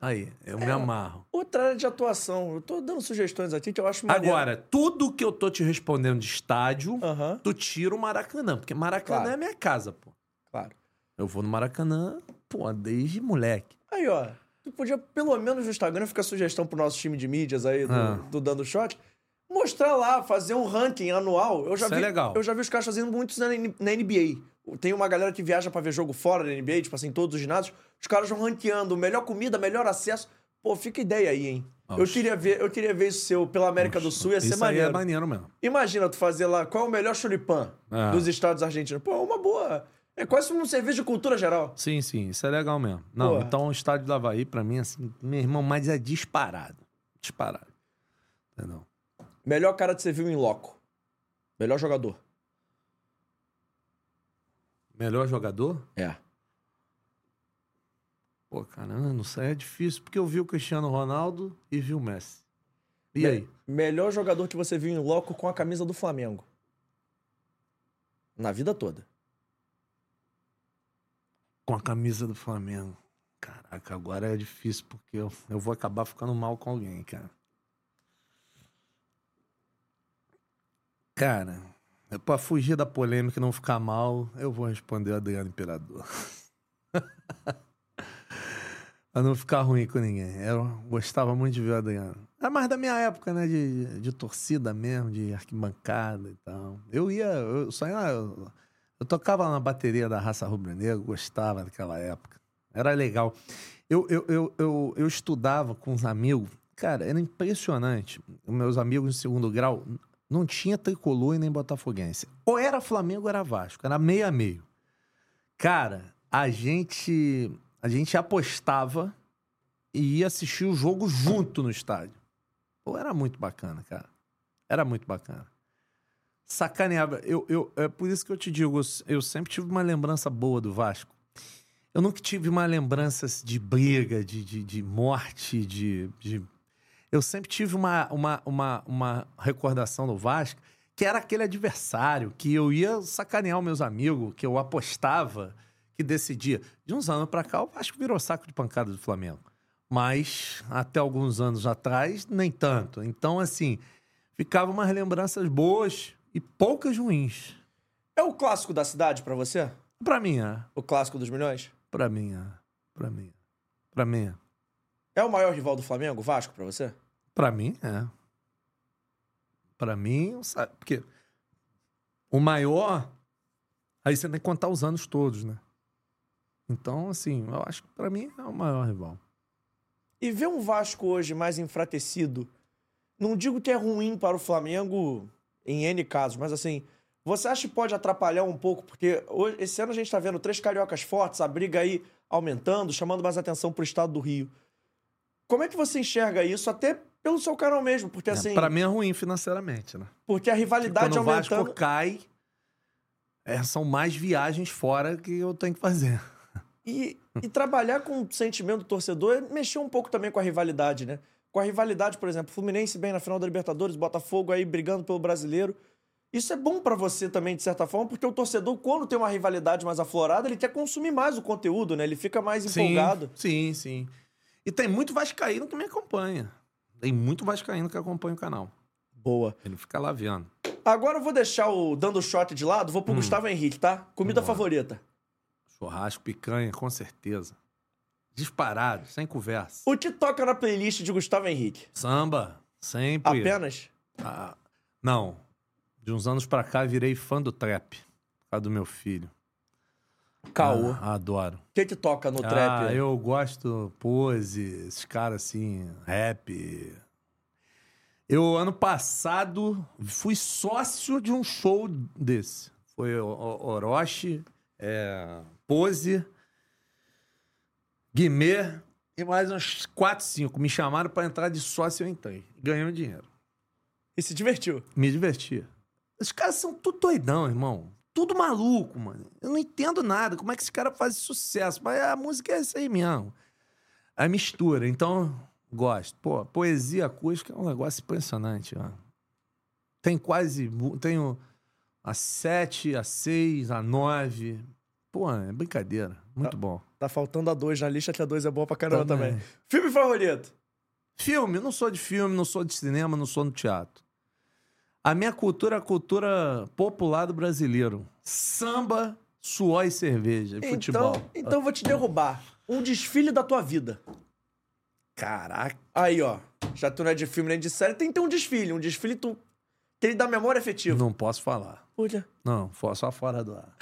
Aí, eu me amarro. Outra área de atuação. Eu tô dando sugestões aqui que eu acho maneiro. Agora, tudo que eu tô te respondendo de estádio, tu tira o Maracanã, porque Maracanã Claro. é minha casa, pô. claro. Eu vou no Maracanã, pô, desde moleque. Aí, ó. Tu podia, pelo menos no Instagram, fica a sugestão pro nosso time de mídias aí do, Ah. do Dando Shot. Mostrar lá, fazer um ranking anual. Eu já Isso vi, é legal. Eu já vi os caras fazendo muitos na, na NBA. Tem uma galera que viaja pra ver jogo fora da NBA, tipo assim, todos os ginásios. Os caras vão ranqueando melhor comida, melhor acesso. Pô, fica ideia aí, hein? Eu queria, ver, eu queria ver isso seu pela América do Sul, ia ser Isso aí maneiro. é maneiro mesmo. Imagina tu fazer lá qual é o melhor choripan É. dos estados argentinos. Pô, é uma boa. É quase um serviço de cultura geral. Sim, sim, isso é legal mesmo. Não, então o estádio do Havaí, pra mim, assim, meu irmão, mas é disparado. Disparado. Entendeu? Melhor cara que você viu em loco. Melhor jogador. Melhor jogador? É. Pô, caramba, não sei, é difícil, porque eu vi o Cristiano Ronaldo e vi o Messi. E aí? Melhor jogador que você viu em loco com a camisa do Flamengo. Na vida toda. Com a camisa do Flamengo. Caraca, agora é difícil, porque eu, eu vou acabar ficando mal com alguém, cara. Cara, pra fugir da polêmica e não ficar mal, eu vou responder o Adriano Imperador. pra não ficar ruim com ninguém. Eu gostava muito de ver o Adriano. É mais da minha época, né? De, de torcida mesmo, de arquibancada e tal. Eu ia, eu só eu, eu tocava na bateria da raça rubro-negra, gostava daquela época. Era legal. Eu, eu, eu, eu, eu estudava com os amigos. Cara, era impressionante. Meus amigos de segundo grau não tinha tricolor e nem botafoguense. Ou era Flamengo ou era Vasco. Era meio a meio. Cara, a gente, a gente apostava e ia assistir o jogo junto no estádio. Pô, era muito bacana, cara. Era muito bacana. Sacaneava. Eu, eu, é por isso que eu te digo, eu sempre tive uma lembrança boa do Vasco. Eu nunca tive uma lembrança de briga, de, de, de morte, de, de. Eu sempre tive uma, uma, uma, uma recordação do Vasco que era aquele adversário que eu ia sacanear os meus amigos, que eu apostava, que decidia. De uns anos pra cá, o Vasco virou saco de pancada do Flamengo. Mas até alguns anos atrás, nem tanto. Então, assim, ficavam umas lembranças boas e poucas ruins. É o clássico da cidade pra você? Pra mim, é. O clássico dos milhões? Pra mim, é. Pra mim. Pra mim, é. O maior rival do Flamengo, Vasco, pra você? Pra mim, é. Pra mim, sabe? Porque o maior. Aí você tem que contar os anos todos, né? Então, assim, eu acho que pra mim é o maior rival. E ver um Vasco hoje mais enfratecido, não digo que é ruim para o Flamengo em N casos, mas assim, você acha que pode atrapalhar um pouco? Porque hoje, esse ano a gente está vendo três cariocas fortes, a briga aí aumentando, chamando mais atenção para o estado do Rio. Como é que você enxerga isso, até pelo seu canal mesmo? Porque assim. Pra mim é ruim financeiramente, né? Porque a rivalidade quando o Vasco aumentando. cai, é, são mais viagens fora que eu tenho que fazer. E, e trabalhar com o sentimento do torcedor é mexer um pouco também com a rivalidade, né? Com a rivalidade, por exemplo, Fluminense bem na final da Libertadores, Botafogo aí brigando pelo brasileiro. Isso é bom pra você também, de certa forma, porque o torcedor, quando tem uma rivalidade mais aflorada, ele quer consumir mais o conteúdo, né? Ele fica mais empolgado. Sim, sim. E tem muito vascaíno que me acompanha. Tem muito vascaíno que acompanha o canal. Boa. Ele fica lá vendo. Agora eu vou deixar o dando shot de lado, vou pro Gustavo Henrique, tá? Comida favorita. Churrasco, picanha, com certeza. Disparado, sem conversa. O que toca na playlist de Gustavo Henrique? Samba, sempre. Apenas? Ah, não. De uns anos pra cá, virei fã do trap. Por causa do meu filho. Caô. Ah, adoro. O que que toca no trap? Ah, eu gosto pose, esses caras assim, rap. Eu, ano passado, fui sócio de um show desse. Foi Orochi, é, Pose, Guimê e mais uns 4, 5. Me chamaram pra entrar de sócio e eu entrei. Ganhei dinheiro. E se divertiu. Me divertia. Os caras são tudo doidão, irmão. Tudo maluco, mano. Eu não entendo nada. Como é que esse cara faz sucesso? Mas a música é isso aí mesmo. A mistura. Então, gosto. Pô, poesia acústica é um negócio impressionante, ó. Tem quase. Tenho a 7, a 6, a 9. Pô, é brincadeira. Muito bom. Tá faltando a dois na lista, que a dois é boa pra caramba também. Também. Filme favorito? Filme, eu não sou de filme, não sou de cinema, não sou no teatro. A minha cultura é a cultura popular do brasileiro. Samba, suor e cerveja, e futebol. Então, então eu vou te derrubar. Um desfile da tua vida. Caraca. Aí, ó. Já tu não é de filme nem de série, tem que ter um desfile. Um desfile tu... que ele dá memória afetiva. Não posso falar. Olha. Não, só fora do ar.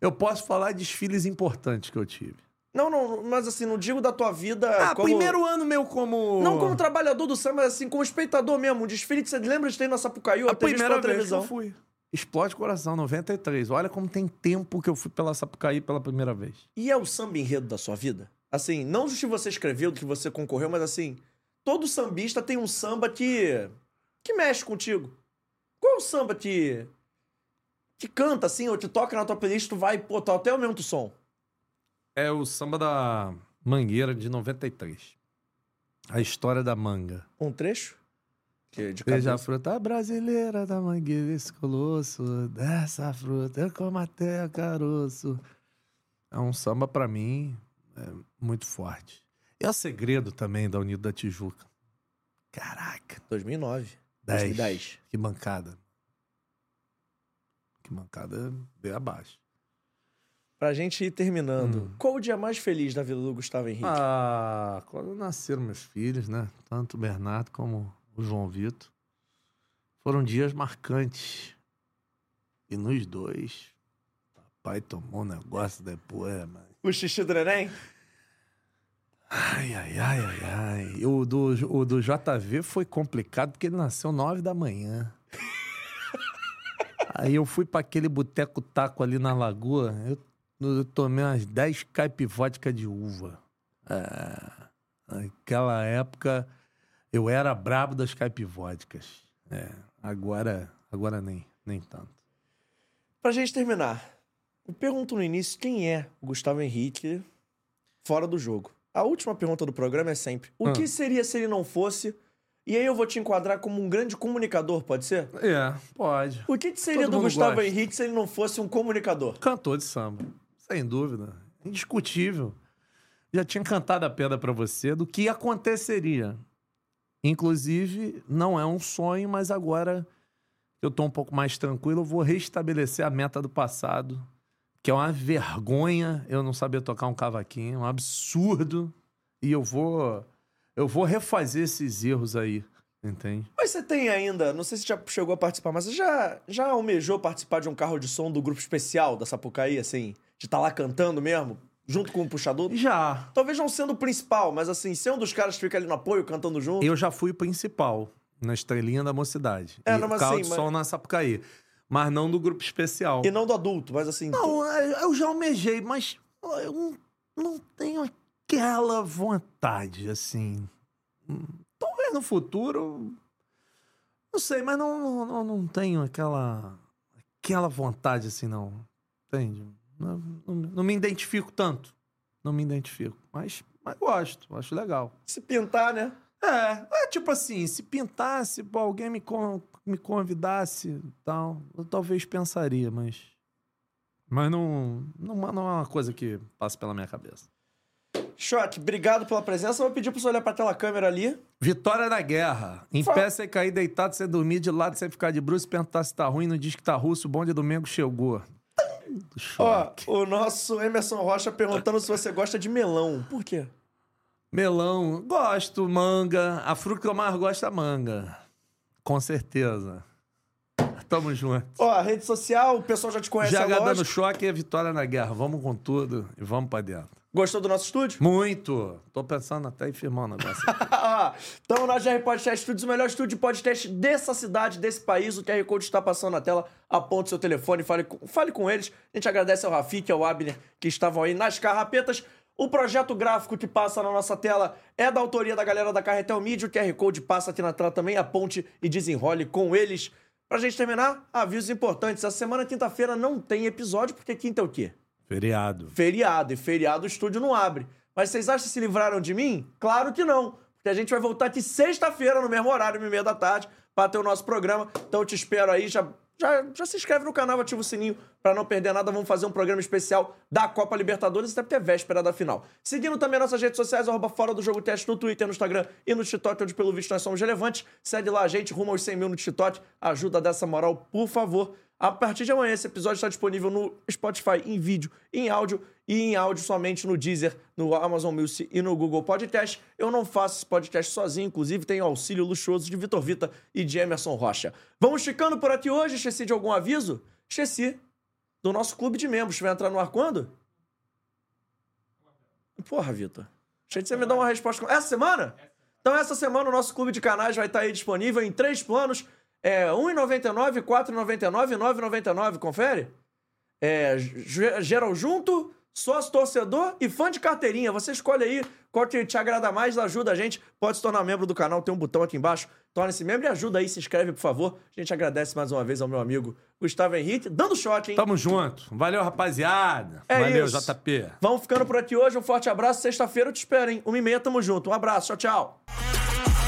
Eu posso falar de desfiles importantes que eu tive. Não, não, mas assim, não digo da tua vida Ah, como... primeiro ano meu como. Não como trabalhador do samba, mas assim, como espectador mesmo. Um desfile que você lembra de ter na Sapucaí A primeira vez que eu televisão. fui. Explode Coração, 93. Olha como tem tempo que eu fui pela Sapucaí pela primeira vez. E é o samba enredo da sua vida? Assim, não do que você escreveu, do que você concorreu, mas assim, todo sambista tem um samba que. que mexe contigo. Qual é o samba que. que canta assim, ou te toca na tua playlist, tu vai, pô, tu até o som? É o samba da Mangueira de 93. A história da manga. Um trecho? Que de Veja a fruta brasileira da mangueira, esse colosso. Dessa fruta eu como até caroço. É um samba, pra mim, é muito forte. E é o segredo também da Unido da Tijuca. Caraca, 2009. 10. 2010. Que bancada. Que bancada veio abaixo. Pra gente ir terminando, Hum. qual o dia mais feliz da vida do Gustavo Henrique? Ah, quando nasceram meus filhos, né? Tanto o Bernardo como o João Vitor. Foram dias marcantes. E nos dois, papai tomou um negócio depois, mano. O xixi do neném? Ai, ai, ai, ai, ai. O do, o do JV foi complicado porque ele nasceu nove da manhã. Aí eu fui pra aquele boteco taco ali na lagoa. Eu, eu tomei umas 10 caipivótica de uva. É, naquela época eu era brabo das caipivóticas. É, agora, agora nem, nem tanto. Pra gente terminar, eu pergunto no início quem é o Gustavo Henrique fora do jogo. A última pergunta do programa é sempre: o Ah. que seria se ele não fosse? E aí eu vou te enquadrar como um grande comunicador, pode ser? É, pode. O que, que seria Todo do Gustavo gosta. Henrique se ele não fosse um comunicador? Cantor de samba, sem dúvida. Indiscutível. Já tinha cantado a pedra pra você do que aconteceria. Inclusive, não é um sonho, mas agora eu tô um pouco mais tranquilo, eu vou restabelecer a meta do passado, que é uma vergonha eu não saber tocar um cavaquinho, um absurdo. E eu vou eu vou refazer esses erros aí, entende? Mas você tem ainda, não sei se já chegou a participar, mas você já, já almejou participar de um carro de som do grupo especial da Sapucaí, assim? De estar lá cantando mesmo, junto com o puxador? Já. Talvez não sendo o principal, mas assim, ser um dos caras que fica ali no apoio, cantando junto. Eu já fui o principal na estrelinha da mocidade. É, e não, mas carro assim, de mas- som na Sapucaí. Mas não do grupo especial. E não do adulto, mas assim. Não, é, eu já almejei, mas eu não, não tenho aquela vontade, assim. Talvez no futuro. Não sei, mas não, não, não tenho aquela. aquela vontade, assim, não. Entende? Não, não- não me identifico tanto. Não me identifico. Mas, mas gosto, acho legal. Se pintar, né? É, é tipo assim, se pintasse, pô, alguém me, con- me convidasse e tal, eu talvez pensaria, mas. Mas não, não, não é uma coisa que passa pela minha cabeça. Shot, obrigado pela presença. Eu vou pedir pra você olhar pra tela câmera ali. Vitória da guerra. Em Fa- pé, sem cair deitado, sem dormir, de lado, sem ficar de bruxo, perguntar se tá ruim, não diz que tá russo, o bom de domingo chegou. Ó, o nosso Emerson Rocha perguntando se você gosta de melão. Por quê? Melão, gosto, manga. A fruta que eu mais gosto é manga. Com certeza. Tamo junto. Ó, a rede social, o pessoal já te conhece, GH é dando choque e a vitória na guerra. Vamos com tudo e vamos pra dentro. Gostou do nosso estúdio? Muito! Tô pensando até em firmar um negócio. Estamos na GR Podcast Studios, o melhor estúdio de podcast dessa cidade, desse país. O QR Code está passando na tela. Aponte seu telefone, fale com, fale com eles. A gente agradece ao Rafik e ao Abner que estavam aí nas carrapetas. O projeto gráfico que passa na nossa tela é da autoria da galera da Carretel Media. O QR Code passa aqui na tela também. Aponte e desenrole com eles. Pra gente terminar, avisos importantes. Essa semana, quinta-feira, não tem episódio, porque quinta é o quê? Feriado. feriado. E feriado o estúdio não abre. Mas vocês acham que se livraram de mim? Claro que não. Porque a gente vai voltar aqui sexta-feira, no mesmo horário, meia da tarde, para ter o nosso programa. Então eu te espero aí. Já, já, já se inscreve no canal, ativa o sininho para não perder nada. Vamos fazer um programa especial da Copa Libertadores, até porque é véspera da final. Seguindo também nossas redes sociais, arroba Fora do Jogo Teste no Twitter, no Instagram e no TikTok, onde pelo visto nós somos relevantes. Segue lá a gente, rumo aos 100 mil no TikTok. Ajuda dessa moral, por favor. A partir de amanhã, esse episódio está disponível no Spotify em vídeo, em áudio e em áudio somente no Deezer, no Amazon Music e no Google Podcast. Eu não faço esse podcast sozinho, inclusive tenho auxílio luxuoso de Vitor Vita e de Emerson Rocha. Vamos ficando por aqui hoje. Esqueci de algum aviso? Esqueci. Do nosso clube de membros. Vai entrar no ar quando? Porra, Vitor. Achei que você me dar uma resposta. Essa semana? Então, essa semana o nosso clube de canais vai estar aí disponível em três planos. É R$ 1,99, R$ 4,99 e R$ 9,99. Confere? É, ge- geral junto, sócio torcedor e fã de carteirinha. Você escolhe aí qual que te agrada mais, ajuda a gente. Pode se tornar membro do canal, tem um botão aqui embaixo. Torne-se membro e ajuda aí, se inscreve, por favor. A gente agradece mais uma vez ao meu amigo Gustavo Henrique, dando choque, hein? Tamo junto. Valeu, rapaziada. É Valeu, isso. JP. Vamos ficando por aqui hoje. Um forte abraço. Sexta-feira eu te espero, hein? Uma e meia, tamo junto. Um abraço. Tchau, tchau.